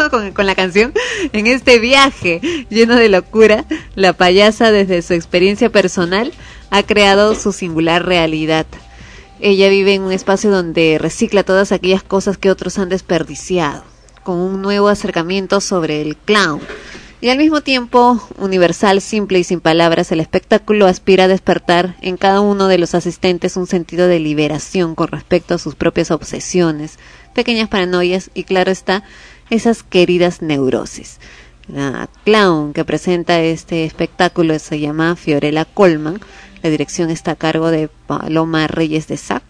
*laughs* con la canción, en este viaje lleno de locura, la payasa desde su experiencia personal ha creado su singular realidad. Ella vive en un espacio donde recicla todas aquellas cosas que otros han desperdiciado, con un nuevo acercamiento sobre el clown. Y al mismo tiempo, universal, simple y sin palabras, el espectáculo aspira a despertar en cada uno de los asistentes un sentido de liberación con respecto a sus propias obsesiones, pequeñas paranoias y, claro está, esas queridas neurosis. La clown que presenta este espectáculo se llama Fiorella Colman. La dirección está a cargo de Paloma Reyes de Sá.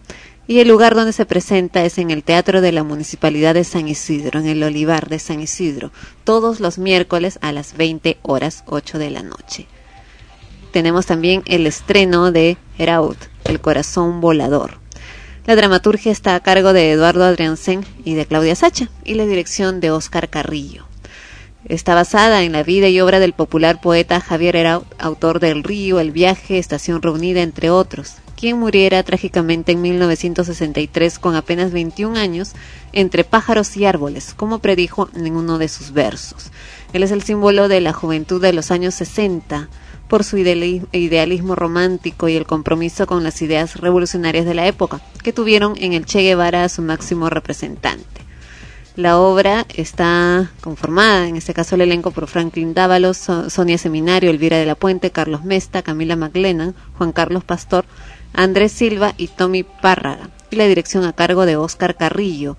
Y el lugar donde se presenta es en el Teatro de la Municipalidad de San Isidro, en el Olivar de San Isidro, todos los miércoles a las 20 horas 8 de la noche. Tenemos también el estreno de Heraut, El Corazón Volador. La dramaturgia está a cargo de Eduardo Adriansen y de Claudia Sacha, y la dirección de Oscar Carrillo. Está basada en la vida y obra del popular poeta Javier Heraut, autor del Río, El viaje, Estación reunida, entre otros, quien muriera trágicamente en 1963 con apenas 21 años entre pájaros y árboles, como predijo en uno de sus versos. Él es el símbolo de la juventud de los años 60 por su idealismo romántico y el compromiso con las ideas revolucionarias de la época, que tuvieron en el Che Guevara a su máximo representante. La obra está conformada, en este caso el elenco, por Franklin Dávalos, Sonia Seminario, Elvira de la Puente, Carlos Mesta, Camila McLennan, Juan Carlos Pastor, Andrés Silva y Tommy Párraga, y la dirección a cargo de Oscar Carrillo.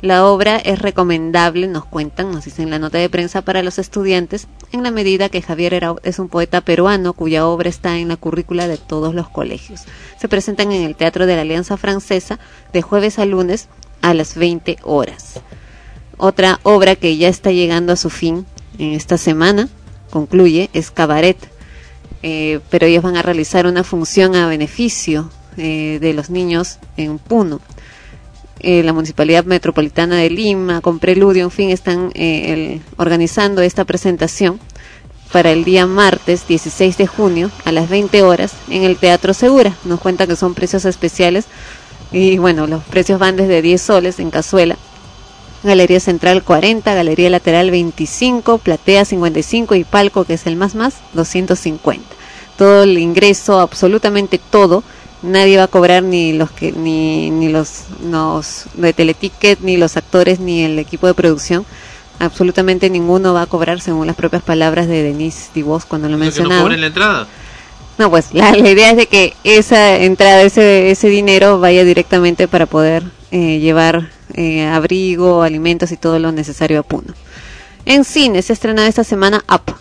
La obra es recomendable, nos cuentan, nos dicen la nota de prensa para los estudiantes, en la medida que Javier Era es un poeta peruano cuya obra está en la currícula de todos los colegios. Se presentan en el Teatro de la Alianza Francesa de jueves a lunes a las 20 horas. Otra obra que ya está llegando a su fin en esta semana, concluye, es Cabaret, eh, pero ellos van a realizar una función a beneficio eh, de los niños en Puno. Eh, la Municipalidad Metropolitana de Lima, con Preludio, en fin, están organizando esta presentación para el día martes 16 de junio a las 20 horas en el Teatro Segura. Nos cuentan que son precios especiales y bueno, los precios van desde 10 soles en cazuela, Galería Central 40, Galería Lateral 25, Platea 55 y Palco, que es el más más, 250. Todo el ingreso, absolutamente todo, nadie va a cobrar ni los que ni, ni los, los de Teleticket, ni los actores, ni el equipo de producción. Absolutamente ninguno va a cobrar, según las propias palabras de Denise Divos cuando lo mencionaba. no la entrada? No, pues la, idea es de que esa entrada, ese, ese dinero vaya directamente para poder eh, llevar eh, abrigo, alimentos y todo lo necesario a Puno. En cine se estrena esta semana Up.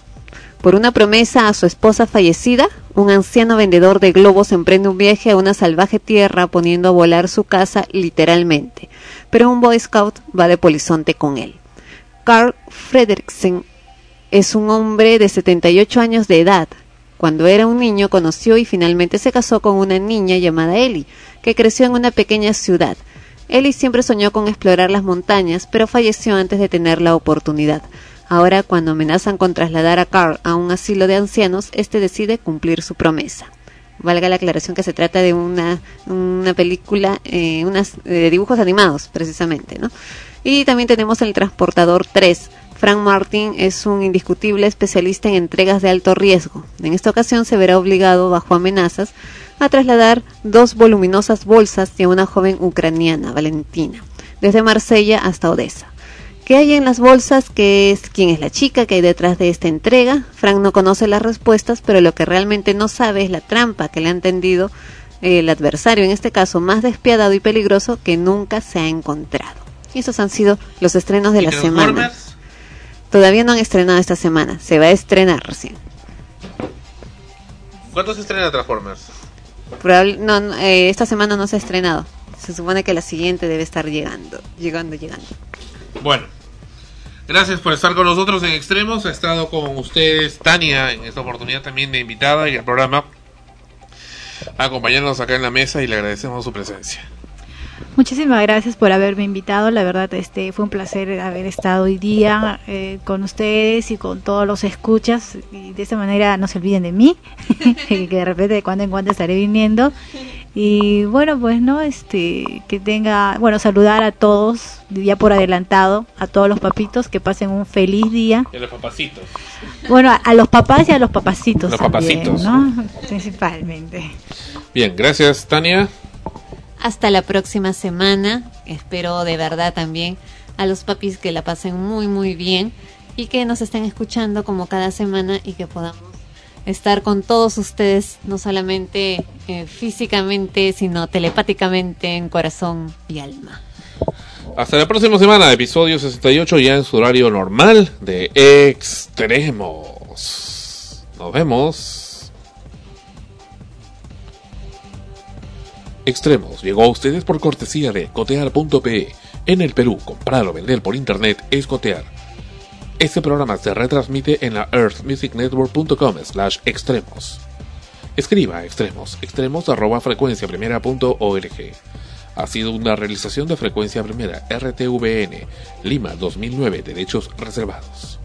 Por una promesa a su esposa fallecida, un anciano vendedor de globos emprende un viaje a una salvaje tierra poniendo a volar su casa literalmente, pero un Boy Scout va de polizonte con él. Carl Fredricksen es un hombre de 78 años de edad. Cuando era un niño conoció y finalmente se casó con una niña llamada Ellie, que creció en una pequeña ciudad, Ellie siempre soñó con explorar las montañas, pero falleció antes de tener la oportunidad. Ahora, cuando amenazan con trasladar a Carl a un asilo de ancianos, este decide cumplir su promesa. Valga la aclaración que se trata de una, una película, eh, unas, de dibujos animados, precisamente, ¿no? Y también tenemos El Transportador 3. Frank Martin es un indiscutible especialista en entregas de alto riesgo. En esta ocasión se verá obligado, bajo amenazas, a trasladar dos voluminosas bolsas de una joven ucraniana, Valentina, desde Marsella hasta Odessa. ¿Qué hay en las bolsas? ¿Qué es, ¿Quién es la chica que hay detrás de esta entrega? Frank no conoce las respuestas, pero lo que realmente no sabe es la trampa que le ha entendido el adversario, en este caso más despiadado y peligroso que nunca se ha encontrado. Y esos han sido los estrenos de la semana. Todavía no han estrenado esta semana, se va a estrenar recién. ¿Cuánto se estrena Transformers? No, eh, esta semana no se ha estrenado. Se supone que la siguiente debe estar llegando, llegando, llegando. Bueno, gracias por estar con nosotros en Extremos. Ha estado con ustedes Tania en esta oportunidad también de invitada y el programa acompañándonos acá en la mesa y le agradecemos su presencia. Muchísimas gracias por haberme invitado. La verdad, este fue un placer haber estado hoy día eh, con ustedes y con todos los escuchas. Y de esta manera no se olviden de mí, *laughs* que de repente de cuando en cuando estaré viniendo. Y bueno, pues no, este, que tenga, bueno, saludar a todos, ya por adelantado, a todos los papitos, que pasen un feliz día. Y a los papacitos. Bueno, a, los papás y a los papacitos. Los papacitos. ¿no? Principalmente. Bien, gracias, Tania. Hasta la próxima semana. Espero de verdad también a los papis que la pasen muy muy bien y que nos estén escuchando como cada semana y que podamos estar con todos ustedes, no solamente eh, físicamente, sino telepáticamente en corazón y alma. Hasta la próxima semana, episodio 68 ya en su horario normal de Extremos. Nos vemos. Extremos llegó a ustedes por cortesía de cotear.pe. En el Perú, comprar o vender por internet es cotear. Este programa se retransmite en la earthmusicnetwork.com slash extremos. Escriba extremos, extremos arroba frecuencia Ha sido una realización de frecuencia primera RTVN, Lima 2009, derechos reservados.